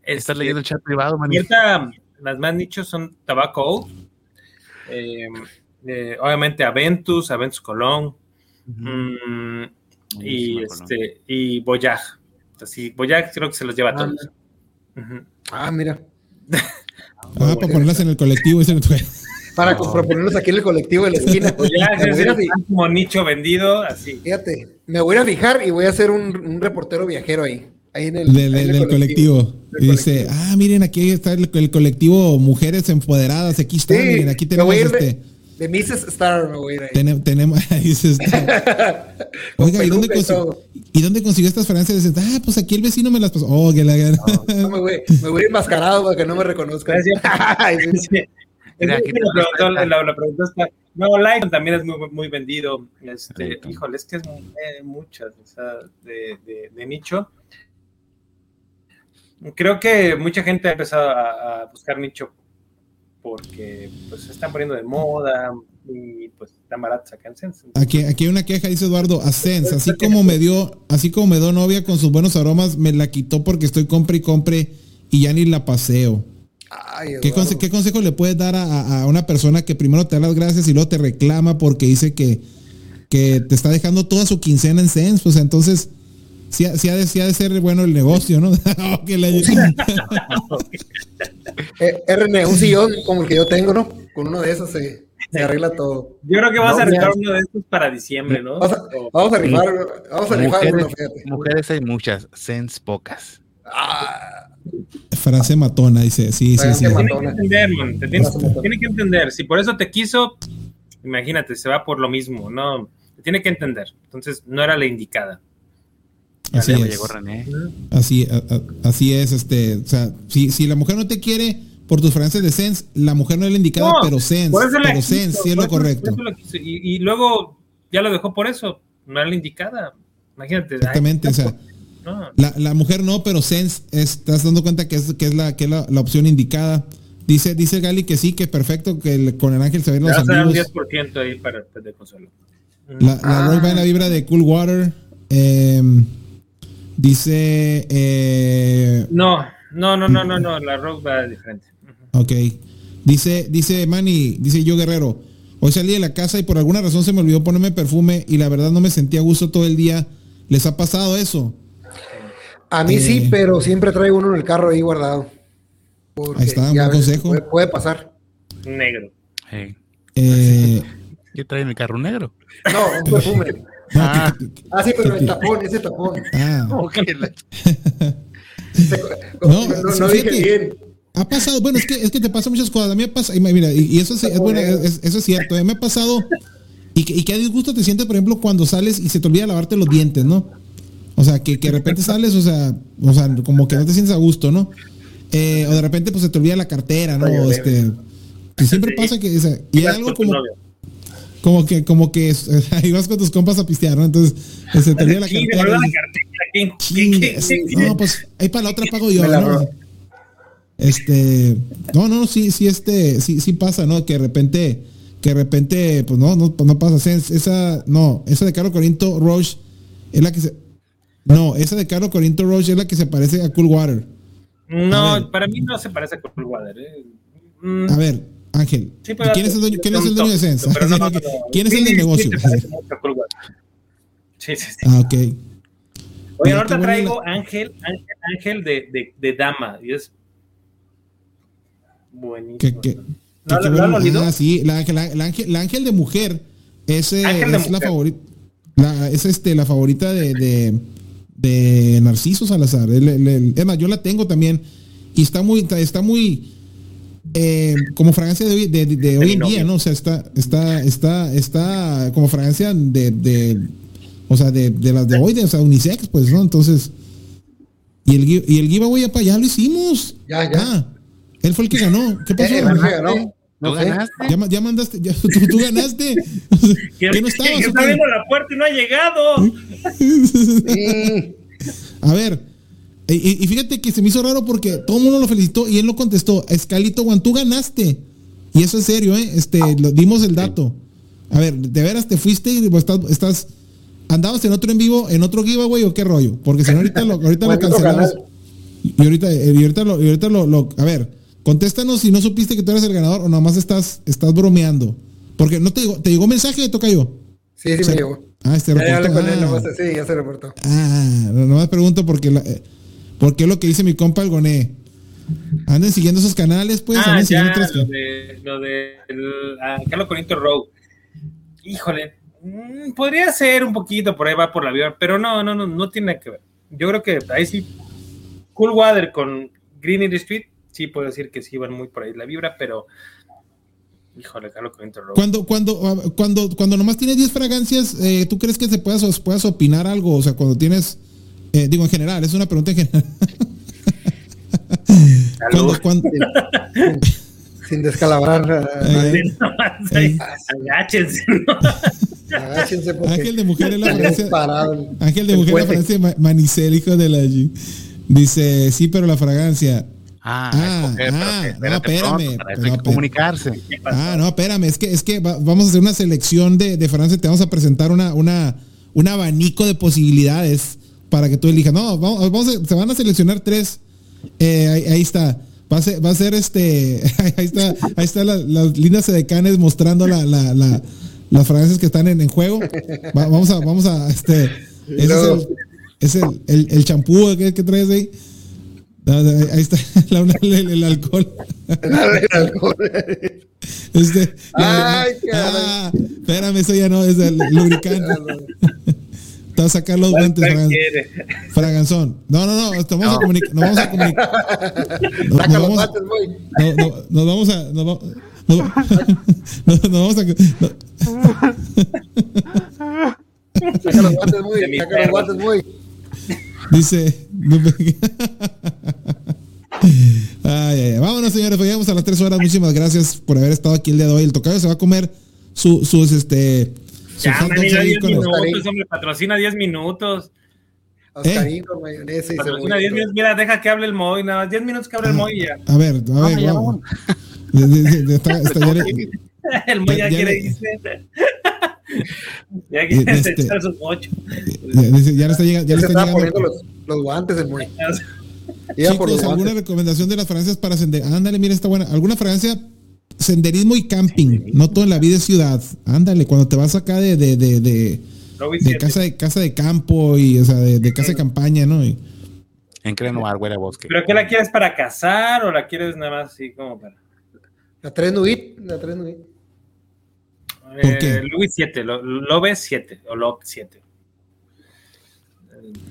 Speaker 3: estás leyendo el chat privado, man.
Speaker 5: Las más nichos son Tabaco eh, eh, obviamente Aventus, Aventus Colón mm, y, este, y Boyag. Así, Boyag creo que se los lleva a ah, todos.
Speaker 4: Ah, mira.
Speaker 2: ah, para ponerlas en el colectivo.
Speaker 4: para, ponerlos aquí en el colectivo de la esquina.
Speaker 5: Boyag es como nicho vendido, así.
Speaker 4: Fíjate, me voy a fijar y voy a hacer un, un reportero viajero ahí. Ahí en el,
Speaker 2: del, colectivo. Y dice, ah, miren, aquí está el, colectivo Mujeres Empoderadas, aquí está, miren, aquí tenemos este.
Speaker 4: De, Mrs. Star, me voy a ir
Speaker 2: ahí. tenemos, ahí se Oiga, ¿y dónde, ¿y dónde, consiguió estas frases? Dice, ah, pues aquí el vecino me las pasó. Oh, que la
Speaker 4: no, no, me, voy, me voy a ir enmascarado para que no me reconozcan.
Speaker 5: la, pregunta está. No, Lion también es muy, muy vendido. Este, híjole, es que es eh, muchas, o sea, de, de, de nicho creo que mucha gente ha empezado a, buscar nicho porque pues se están poniendo de moda y pues están baratos acá en Sense.
Speaker 2: Aquí, aquí hay una queja, dice Eduardo, a Sense, así como me dio, así como me dio novia con sus buenos aromas, me la quitó porque estoy compre y compre y ya ni la paseo. ¿Qué, consejo le puedes dar a, una persona que primero te da las gracias y luego te reclama porque dice que, que te está dejando toda su quincena en Sense? Pues entonces, sí, sí, ha de, de, ser bueno el negocio, ¿no?
Speaker 4: eh, RN, un sillón como el que yo tengo, ¿no? Con uno de esos se, se arregla todo.
Speaker 5: Yo creo que vas a rifar uno de estos para diciembre, ¿no?
Speaker 4: Vamos a, vamos a rifar, vamos a rifar
Speaker 3: mujeres, uno, Mujeres hay muchas, sens pocas.
Speaker 2: Ah. Frase matona, dice. Sí, sí, sí.
Speaker 5: Tiene que entender, man. Te tienes, tiene que entender. Si por eso te quiso, imagínate, se va por lo mismo, ¿no? Tiene que entender. Entonces, no era la indicada.
Speaker 2: Así es. Así, así es, este, o sea, si, si la mujer no te quiere por tus frases de Sense, la mujer no es la indicada, pero Sense, pero Sense sí es lo correcto.
Speaker 5: y, luego ya lo dejó por eso, no era la indicada. Imagínate.
Speaker 2: Exactamente, o sea, la, la, mujer no, pero Sense, estás dando cuenta que es, que es, la, que es la, la opción indicada. Dice, dice Gali que sí, que perfecto, que con el ángel se ven los amigos.
Speaker 5: un 10% ahí para de consuelo.
Speaker 2: La, la ah. va en la vibra de Cool Water. Eh, Dice. Eh,
Speaker 5: no, no, no, no, no, no, la rock va diferente.
Speaker 2: Ok. Dice, dice Manny, dice yo Guerrero. Hoy salí de la casa y por alguna razón se me olvidó ponerme perfume y la verdad no me sentía a gusto todo el día. ¿Les ha pasado eso?
Speaker 4: A mí sí,
Speaker 2: Eh.
Speaker 4: pero siempre traigo uno en el carro ahí guardado. Porque
Speaker 2: Ahí está,
Speaker 4: ya
Speaker 2: buen consejo.
Speaker 4: Puede, puede pasar.
Speaker 5: Negro.
Speaker 3: Hey,
Speaker 2: Eh,
Speaker 3: ¿Qué trae en el carro negro?
Speaker 4: No, un perfume.
Speaker 2: no,
Speaker 3: Ah.
Speaker 2: que- que-
Speaker 4: Ah, sí, pero el tapón, ese tapón.
Speaker 2: ah, No,
Speaker 4: no, no, dije bien.
Speaker 2: ha pasado, bueno, es que, es que te pasan muchas cosas. A mí me pasa, y mira, y, y eso, es, es bueno, es- eso es cierto. A mí me ha pasado, y que, y que a disgusto te sientes, por ejemplo, cuando sales y se te olvida lavarte los dientes, ¿no? O sea, que, que de repente sales, o sea, o sea, como que no te sientes a gusto, ¿no? Eh, o de repente, pues se te olvida la cartera, ¿no? O este, que siempre pasa que, o sea, y hay algo como,
Speaker 5: novio.
Speaker 2: Como que, como que es- ahí vas con tus compas a pistear, ¿no? Entonces, pues, se te la cartera.
Speaker 5: la
Speaker 2: dices,
Speaker 5: cartera. ¿Quién-
Speaker 2: Chingue,
Speaker 5: quién- quién- quién-
Speaker 2: No, pues ahí para la otra pago yo, ¿no? Este, no, no, sí, sí, este, sí, sí pasa, ¿no? Que de repente, que de repente, pues no, no, pues no pasa. Es- Esa, no, esa de Carlos Corinto Roche es la que se, no, esa de Carlos Corinto Roche es la que se parece a Cool Water.
Speaker 5: No, para mí no se parece a Coolwater. ¿eh? Mm,
Speaker 2: A ver, Ángel,
Speaker 5: sí,
Speaker 2: ¿quién es el dueño, quién es el dueño de?
Speaker 5: Pero no, no, no.
Speaker 2: ¿Quién es el del negocio?
Speaker 5: te. Sí, sí, sí.
Speaker 2: Ah, ok.
Speaker 5: Oye,
Speaker 2: qué bueno
Speaker 5: traigo
Speaker 2: la-
Speaker 5: Ángel, Ángel, Ángel de, de, de Dama. Y es buenísimo.
Speaker 2: Que, que,
Speaker 5: ¿No, lo- lo olido?
Speaker 2: ah, sí, la, ángel- la, ángel, la ángel de mujer es, eh,
Speaker 5: Ángel
Speaker 2: es la favorita. La, es este, la favorita de, de, de Narciso Salazar. El- el- el- es más, yo la tengo también. Y está muy, está muy eh, como fragancia de, hoy- de, de- de hoy
Speaker 5: mi
Speaker 2: en día. ¿no? O sea, está, está, está, está como fragancia de, de o sea, de, de las de hoy, de, o sea, unisex, pues, ¿no? Entonces, y el, y el giveaway ya para allá lo hicimos.
Speaker 4: Ya, ya.
Speaker 2: Ah, él fue el que ganó. ¿Qué pasó?
Speaker 4: Eh, no sé, ¿no?
Speaker 3: ¿Tú
Speaker 4: No sé.
Speaker 3: ganaste?
Speaker 2: Ya, ma- ya mandaste, ya, tú, tú ganaste.
Speaker 5: ¿Quién,
Speaker 2: ¿Qué no estabas?
Speaker 5: está abriendo la puerta y no ha llegado?
Speaker 4: Sí.
Speaker 2: A ver, y, y- fíjate que se me hizo raro porque todo el mundo lo felicitó y él lo contestó. Escalito Juan, tú ganaste. Y eso es serio, ¿eh? Este, lo, dimos el dato. A ver, ¿de veras te fuiste y pues, estás, estás andabas en otro en vivo, en otro giveaway o qué rollo? Porque si no ahorita lo, ahorita lo cancelamos. Y ahorita, y ahorita, lo, y ahorita lo, lo- a ver, contéstanos si no supiste que tú eres el ganador o nomás estás, estás bromeando. Porque no te llegó, te llegó mensaje, toca yo.
Speaker 4: Sí, sí
Speaker 2: O sea,
Speaker 4: me llegó.
Speaker 2: Ah, este
Speaker 4: Ya, ya hablé
Speaker 2: reportó.
Speaker 4: él,
Speaker 2: Ah.
Speaker 4: nomás, sí, ya se reportó.
Speaker 2: Ah, no- nomás pregunto porque la, eh, porque es lo que dice mi compa el Goné. Anden siguiendo esos canales, pues.
Speaker 5: ah,
Speaker 2: anden
Speaker 5: ya,
Speaker 2: otros-
Speaker 5: lo de, lo de el, ah, Carlos Corinto Road. Híjole, mm, podría ser un poquito, por ahí va por la vibra, pero no, no, no, no tiene que ver. Yo creo que ahí sí, Cool Water con Green in the Street, sí puedo decir que sí van muy por ahí la vibra, pero híjole, Carlos Corinto Road.
Speaker 2: Cuando, cuando, ah, cuando, cuando nomás tienes 10 fragancias, eh, ¿tú crees que se puedas, puedas opinar algo? O sea, cuando tienes, eh, digo en general, es una pregunta en general.
Speaker 4: Sin descalabrar.
Speaker 2: Eh,
Speaker 4: nadie.
Speaker 2: eh,
Speaker 5: Agáchense, ¿no?
Speaker 4: Agáchense porque
Speaker 2: Ángel de mujer es la
Speaker 4: el-
Speaker 2: Ángel de mujer es la Ma- Manicel, hijo de la G. Dice, sí, pero la fragancia.
Speaker 3: Ah,
Speaker 2: Ah,
Speaker 3: escoger,
Speaker 2: ah,
Speaker 3: que
Speaker 2: no, espérame,
Speaker 3: pronto, para eso
Speaker 2: pero
Speaker 3: hay
Speaker 2: no,
Speaker 3: que comunicarse.
Speaker 2: Ah, no, espérame, es que, es que va- vamos a hacer una selección de, de Francia, te vamos a presentar una, una, un abanico de posibilidades para que tú elijas. No, vamos, vamos a- se van a seleccionar tres. Eh, ahí, ahí está. Va a ser, va a ser este, ahí está, ahí está la- las líneas edecanes mostrando la, la, la- las fragancias que están en, en juego. Va- vamos a, vamos a, este, ese es el, es el, champú que, que traes ahí. Ah, Ahí ahí está la- el, el alcohol.
Speaker 4: El alcohol.
Speaker 2: Este,
Speaker 4: Ay,
Speaker 2: ah, espérame, eso ya no es el lubricante. Te vas a sacar los guantes. Fraganzón. No, no, no, te vamos a
Speaker 3: No.
Speaker 2: comunicar. Nos vamos a comunicar. Nos,
Speaker 4: Saca
Speaker 2: nos
Speaker 4: los
Speaker 2: vamos,
Speaker 4: guantes, güey.
Speaker 2: no, no, nos vamos a. Nos, va- nos- nos vamos a.
Speaker 4: Saca los guantes,
Speaker 5: mi
Speaker 4: Saca los guantes, güey.
Speaker 2: Dice. Ay, ay, ay. Vámonos, señores. Pues llegamos a las tres horas. Muchísimas gracias por haber estado aquí el día de hoy. El tocayo se va a comer su- sus este.
Speaker 5: Ya,
Speaker 2: hot
Speaker 5: man,
Speaker 2: dogs
Speaker 5: ya
Speaker 2: ahí
Speaker 5: 10
Speaker 2: con los-
Speaker 5: minutos, hombre, patrocina 10 minutos.
Speaker 4: Oscarín con mayonesa y
Speaker 5: Patrocina 10
Speaker 4: cebolla.
Speaker 5: minutos. Mira, deja que hable el Moy, nada más 10 minutos que hable el Moy y ya.
Speaker 2: A ver, a ver, vamos.
Speaker 5: El Moy ya, quiere irse. ya quiere
Speaker 2: Este-
Speaker 5: echar sus ocho.
Speaker 2: ya, ya le está llegando. Ya le está
Speaker 4: estaba
Speaker 2: llegando.
Speaker 4: poniendo los, los guantes el
Speaker 2: Chicos, ¿alguna
Speaker 4: guantes.
Speaker 2: recomendación de las fragancias para ascender? Ándale, mira, está buena. ¿Alguna fragancia senderismo y camping, no todo en la vida es ciudad. Ándale, cuando te vas acá de, de, de, de, casa de casa de campo y o sea, de, de casa de campaña, ¿no? Y-
Speaker 3: En Crenoir, huele a bosque.
Speaker 5: ¿Pero qué la quieres para cazar o la quieres nada más así como para...?
Speaker 4: La 3 Nuit, la 3 Nuit.
Speaker 2: ¿Por qué?
Speaker 5: Eh, Louis 7, lo, lo ves 7 o lo 7.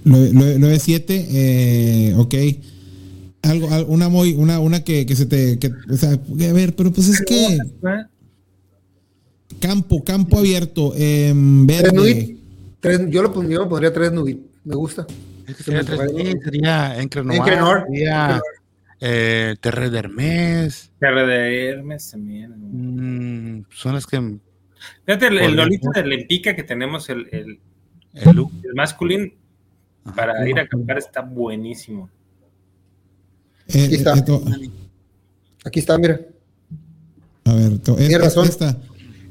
Speaker 2: Lo, lo, lo de 7, eh, ok. Algo, al- una muy, una, una que, que se te, que, o sea, a ver, pero pues es que campo, campo abierto, eh,
Speaker 4: 3
Speaker 2: verde.
Speaker 4: Nuit. Tres, yo, lo, pon- yo lo pondría 3 Nuit. Me gusta.
Speaker 3: Es que sería,
Speaker 4: fue.
Speaker 3: 3D, sería en Crenoir,
Speaker 4: En Crenoir.
Speaker 3: sería eh, Terre d'Hermes.
Speaker 5: Terre de Hermes también.
Speaker 3: mm, son las que
Speaker 5: Fíjate, el, el Lolita de Lempica que tenemos, el, el,
Speaker 3: el
Speaker 5: masculino,
Speaker 3: Ajá.
Speaker 5: para ir a acampar está buenísimo.
Speaker 2: Eh,
Speaker 4: Aquí está. Aquí está, mira.
Speaker 2: a ver, to-
Speaker 4: razón.
Speaker 2: esta,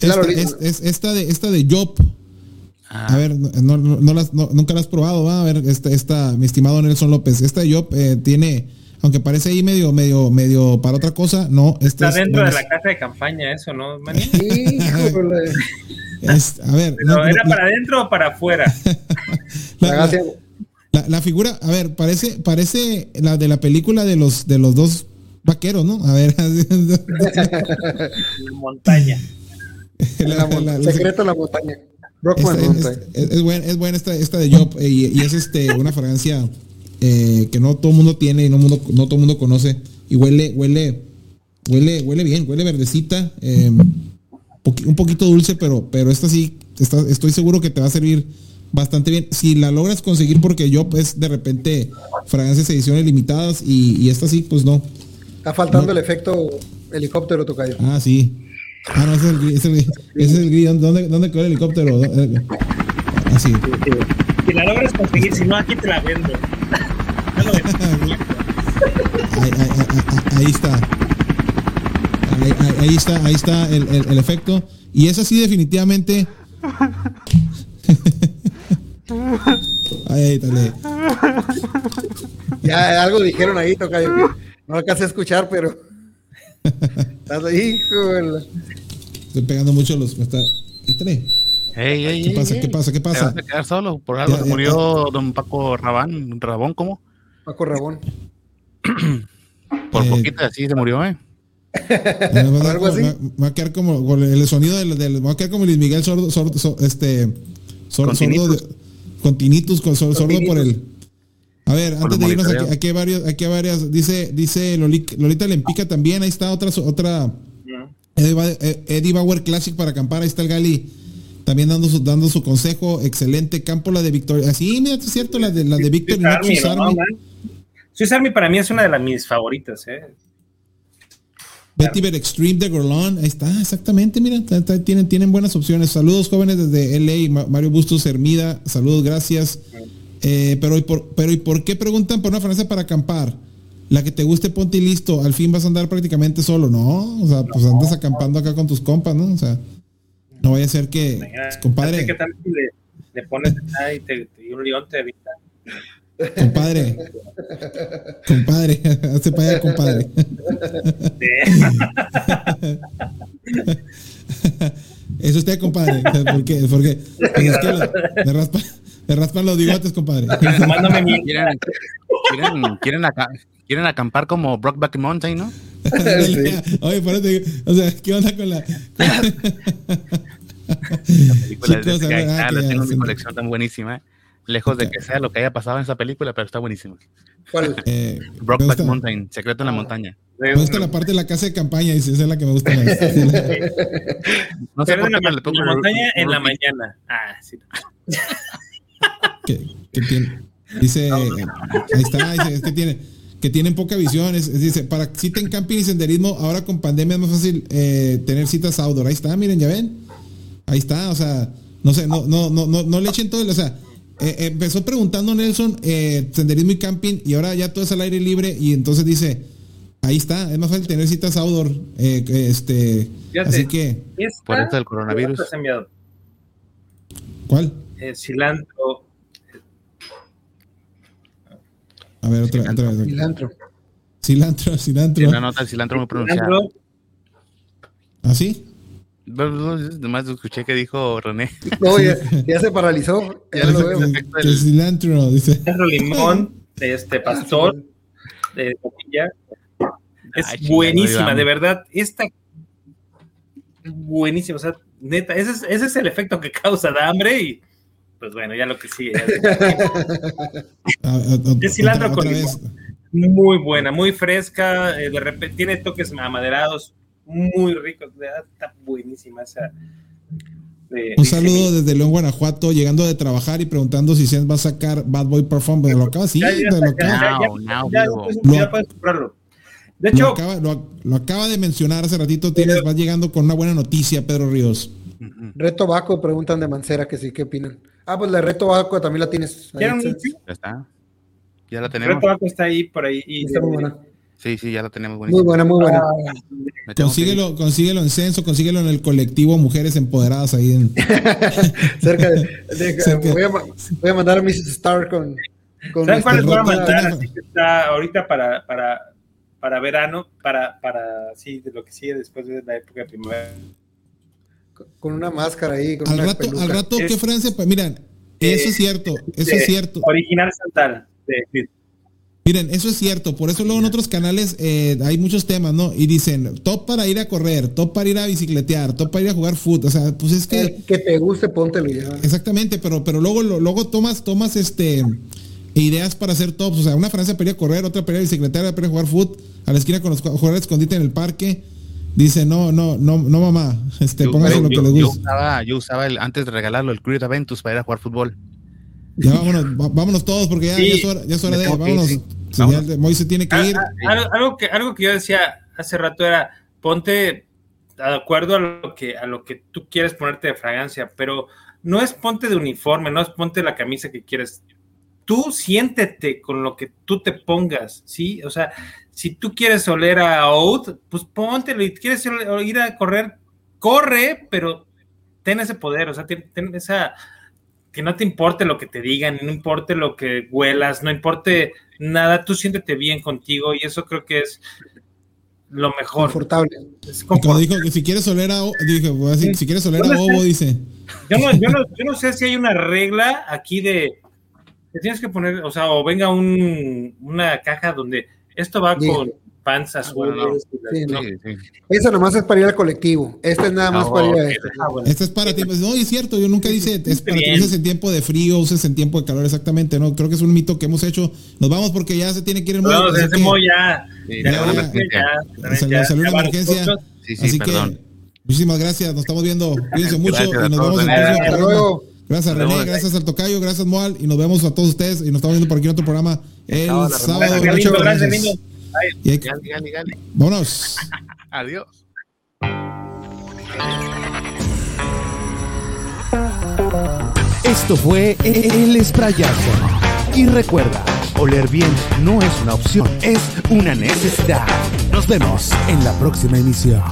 Speaker 2: esta, es- es- esta de, esta de Job.
Speaker 3: Ah,
Speaker 2: A ver, no, no, no las- no- nunca la has probado, ¿va? A ver, esta, esta, mi estimado Nelson López, esta de Job eh, tiene, aunque parece ahí medio, medio, medio para otra cosa, no, esta
Speaker 5: Está
Speaker 2: es,
Speaker 5: dentro de la casa de campaña eso, ¿no,
Speaker 2: es- a ver,
Speaker 5: Pero,
Speaker 2: no, no,
Speaker 5: ¿Era
Speaker 2: la-
Speaker 5: para adentro o para afuera?
Speaker 2: la-
Speaker 4: La
Speaker 2: la- figura, a ver, parece, parece la de la película de los de los dos vaqueros, ¿no? A ver,
Speaker 5: la montaña.
Speaker 2: la-
Speaker 4: la mon-
Speaker 2: la- la-
Speaker 4: secreto de la montaña.
Speaker 2: Esta- es, es, es buena, es buena esta, esta de Job eh, y, y es este una fragancia eh, que no todo el mundo tiene y no, mundo, no todo el mundo conoce y huele, huele, huele, huele bien, huele verdecita, eh, un poquito dulce, pero, pero esta sí, está- estoy seguro que te va a servir bastante bien. Si la logras conseguir, porque yo pues de repente fragancias ediciones limitadas y, y esta sí, pues no.
Speaker 4: Está faltando el efecto helicóptero, Tocayo.
Speaker 2: Ah, sí. Ah, no, ese es el. Ese es el, ese es el gris. ¿Dónde, dónde quedó el helicóptero? Eh, Ah, sí.
Speaker 5: Si la logras conseguir, si no, aquí te la vendo. Lo.
Speaker 2: Ahí, ahí- ahí- ahí está. Ahí, ahí- ahí está, ahí está el, el- el efecto. Y es así definitivamente. Ahí, dale.
Speaker 4: Ya algo dijeron ahí, Tocayo. No alcancé a escuchar, pero. Estás ahí, híjole.
Speaker 2: Estoy pegando mucho los. está- Échale.
Speaker 3: Ey, ey,
Speaker 2: ¿Qué
Speaker 3: ey,
Speaker 2: pasa? ¿Qué pasa? ¿Qué
Speaker 3: Te
Speaker 2: pasa?
Speaker 3: vas a quedar solo. Por algo
Speaker 2: Ya,
Speaker 3: se
Speaker 2: ya,
Speaker 3: murió don Paco Rabán. ¿Rabón cómo?
Speaker 4: Paco Rabón.
Speaker 3: Por
Speaker 2: Eh,
Speaker 3: poquito así se murió, ¿eh?
Speaker 2: Me va, a
Speaker 4: algo
Speaker 2: como-
Speaker 4: así.
Speaker 2: me va- a quedar como el sonido del, del- me va a quedar como Luis Miguel sordo, sordo, so- este sordo
Speaker 3: tinnitus.
Speaker 2: de- con tinnitus, con sor- sordo por el a ver,
Speaker 3: Por
Speaker 2: antes de irnos aquí, aquí hay varios, aquí hay varias, dice, dice Loli- Lolita Lempica también, ahí está otra, otra Eddie eh, Eddie Bauer Classic para acampar, ahí está el Gali también dando su, dando su consejo, excelente campo la de Victoria, así, mira, es cierto, la de la de Victor
Speaker 5: Swiss Army,
Speaker 2: Swiss
Speaker 5: ¿no,
Speaker 2: Army.
Speaker 5: Swiss Army para mí es una de las mis favoritas, ¿eh?
Speaker 2: Vetiver Extreme de Gorlón, ahí está, exactamente, mira, está- está- tienen, tienen buenas opciones. Saludos jóvenes desde LA, Ma- Mario Bustos Hermida, saludos, gracias. Eh, pero, ¿y por, pero ¿y por qué preguntan por una fragancia para acampar? La que te guste, ponte y listo, al fin vas a andar prácticamente solo, ¿no? O sea, pues andas acampando acá con tus compas, ¿no? O sea, no vaya a ser que, compadre,
Speaker 5: ¿Qué tal si le, le pones y, te, y un león te evita?
Speaker 2: Compadre, compadre, hazte para allá, compadre. Eso usted, compadre. ¿Por qué? Porque pues es que lo- me, raspa- me raspan los bigotes, compadre.
Speaker 5: Mándame mi.
Speaker 3: Quieren, quieren, quieren, aca- quieren acampar como Brockback Mountain, ¿no?
Speaker 2: Oye, por eso te digo, o sea, ¿qué onda con la...
Speaker 3: Películas de
Speaker 2: Chicos, a
Speaker 3: Sky,
Speaker 2: ver, ah,
Speaker 3: ah, la tengo en mi
Speaker 2: sí.
Speaker 3: colección tan buenísima. ¿Eh? Lejos de que sea lo que haya pasado en esa película, pero está buenísimo.
Speaker 4: ¿Cuál?
Speaker 2: Eh,
Speaker 3: Brockback Mountain, Secreto en la Montaña.
Speaker 2: me gusta la parte de la casa de campaña, dice, esa es la que me gusta más.
Speaker 3: No sé
Speaker 5: Pero
Speaker 3: por
Speaker 5: en la,
Speaker 3: qué le pongo
Speaker 5: la montaña en la
Speaker 3: Rookie.
Speaker 5: mañana. Ah, sí.
Speaker 2: que tiene, dice, ahí está, dice, es que tiene, que tienen poca visión, es- es- dice, para cita en camping y senderismo, ahora con pandemia es más fácil eh, tener citas outdoor, ahí está, miren, ya ven, ahí está, o sea, no sé, no, no, no, no, no le echen todo, el- o sea, eh, empezó preguntando Nelson eh, senderismo y camping y ahora ya todo es al aire libre y entonces dice, ahí está, es más fácil tener citas outdoor, eh, este,
Speaker 5: Fíjate.
Speaker 2: así que,
Speaker 3: Por esto del coronavirus.
Speaker 2: ¿cuál?
Speaker 5: Eh, cilantro.
Speaker 2: A ver, otra, otra vez.
Speaker 4: Cilantro.
Speaker 2: Cilantro, cilantro.
Speaker 3: Una nota del cilantro muy pronunciada.
Speaker 5: Cilantro.
Speaker 2: ¿Así?
Speaker 3: No, no, nomás escuché que dijo René.
Speaker 4: No, ya, ya se paralizó. Ya lo veo.
Speaker 2: Que cilantro, dice.
Speaker 5: Limón, de este pastor, de copilla. Es
Speaker 3: Ay,
Speaker 5: buenísima,
Speaker 3: no
Speaker 5: de verdad. Esta buenísima, o sea, neta, ese es, ese es el efecto que causa de hambre y pues bueno, ya lo que sigue.
Speaker 2: Ah, ah, ah,
Speaker 5: Es cilantro
Speaker 2: otra-
Speaker 5: con
Speaker 2: otra
Speaker 5: limón.
Speaker 2: vez.
Speaker 5: muy buena, muy fresca, eh, de repente tiene toques amaderados muy ricos, verdad, está buenísima esa. de-
Speaker 2: Un saludo desde León, Guanajuato, llegando de trabajar y preguntando si Sen va a sacar Bad Boy Perform. Pero lo acaba, sí, lo acaba,
Speaker 5: ya, puedes comprarlo. De
Speaker 2: lo
Speaker 5: hecho,
Speaker 2: acaba, lo- lo acaba de mencionar hace ratito. Tienes, vas llegando con una buena noticia, Pedro Ríos.
Speaker 4: Reto Baco, preguntan de Mancera que sí, ¿qué opinan? Ah, pues la Reto Baco también la tienes. ahí.
Speaker 3: Ya está. Ya la tenemos.
Speaker 5: tabaco está ahí por ahí. Y,
Speaker 4: Está muy buena.
Speaker 3: Sí, sí, ya la tenemos.
Speaker 4: Muy
Speaker 3: buenísima.
Speaker 4: buena, muy buena.
Speaker 3: Ir.
Speaker 2: Consíguelo, consíguelo en Censo, consíguelo en el colectivo Mujeres Empoderadas ahí en.
Speaker 4: Cerca de, de-
Speaker 2: Cerca.
Speaker 4: voy, a, voy a mandar a Mrs. Star con. con
Speaker 5: ¿Saben cuál les voy a
Speaker 2: Roberto,
Speaker 5: mandar?
Speaker 2: Roberto.
Speaker 5: Así que está ahorita para, para, para verano, para, para sí, de lo que sigue después de la época de primavera.
Speaker 4: con una máscara ahí. Con
Speaker 2: Al
Speaker 4: una
Speaker 2: rato, al rato,
Speaker 5: Es-
Speaker 2: ¿qué Francia? Pues miren, eso es cierto, eso
Speaker 5: de
Speaker 2: es cierto.
Speaker 5: Original Santana. de-
Speaker 2: Miren, eso es cierto. Por eso luego en otros canales eh, hay muchos temas, ¿no? Y dicen, top para ir a correr, top para ir a bicicletear, top para ir a jugar fútbol. O sea, pues es que.
Speaker 4: El que te guste, póntelo ya.
Speaker 2: Exactamente, pero, pero luego, lo- luego tomas, tomas este ideas para hacer tops. O sea, una Francia para ir a correr, otra para ir a bicicletear, otra para ir a jugar fútbol, a la esquina con los jugadores escondite en el parque. Dice, no, no, no, no, mamá. Este,
Speaker 3: Yo,
Speaker 2: póngase lo que
Speaker 3: yo-
Speaker 2: les
Speaker 3: yo usaba, yo usaba el, antes de regalarlo el Cruise Aventus para ir a jugar fútbol.
Speaker 2: Ya vámonos, vámonos todos, porque ya,
Speaker 5: Sí,
Speaker 2: ya es hora, ya es hora de
Speaker 3: que ir,
Speaker 2: vámonos.
Speaker 3: sí. Vámonos.
Speaker 2: tiene que
Speaker 5: Ah,
Speaker 2: ir.
Speaker 5: ah, algo, algo que, algo que yo decía hace rato era, ponte de acuerdo a lo que, a lo que tú quieres ponerte de fragancia, pero no es ponte de uniforme, no es ponte la camisa que quieres. Tú siéntete con lo que tú te pongas, ¿sí? O sea, si tú quieres oler a Oud, pues póntelo y quieres ir a correr, corre, pero ten ese poder, o sea, ten, ten esa que no te importe lo que te digan, no importe lo que huelas, no importe nada, tú siéntete bien contigo y eso creo que es lo mejor.
Speaker 4: Confortable.
Speaker 5: Es confort-
Speaker 2: dijo que si quieres oler a, O- dije, voy a decir, si quieres oler a Ovo, dice.
Speaker 5: yo, no, yo, no, yo no sé si hay una regla aquí de que tienes que poner, o sea, o venga un, una caja donde esto va
Speaker 4: Sí.
Speaker 5: con pants azules.
Speaker 3: bueno, no.
Speaker 4: Sí, no.
Speaker 3: Sí, sí.
Speaker 4: Esa nomás es para ir al colectivo. Este es nada más
Speaker 3: Ah,
Speaker 4: para ir a
Speaker 3: ok.
Speaker 4: este.
Speaker 5: Ah, bueno.
Speaker 2: Este es para ti. Pues, no, y es cierto, yo nunca dice, es para que uses en tiempo de frío, uses en tiempo de calor, exactamente, ¿no? Creo que es un mito que hemos hecho. Nos vamos porque ya se tiene que ir el
Speaker 5: No,
Speaker 2: mundo. así
Speaker 5: desde
Speaker 2: que-
Speaker 5: Mo ya.
Speaker 2: Salió- una emergencia.
Speaker 5: nosotros.
Speaker 3: Sí, sí,
Speaker 2: Así
Speaker 3: perdón.
Speaker 2: que, muchísimas gracias, nos estamos viendo. Cuídense mucho
Speaker 3: Gracias
Speaker 2: y nos vemos en el próximo
Speaker 4: Hasta
Speaker 2: programa.
Speaker 4: luego.
Speaker 2: Gracias René,
Speaker 3: vemos.
Speaker 2: gracias al Tocayo, gracias Moal y nos vemos a todos ustedes y nos estamos viendo por aquí en otro programa el sábado.
Speaker 5: Gracias,
Speaker 2: Y hay- vámonos.
Speaker 3: Adiós.
Speaker 1: Esto fue El Esprayazo. Y recuerda, oler bien no es una opción, es una necesidad. Nos vemos en la próxima emisión.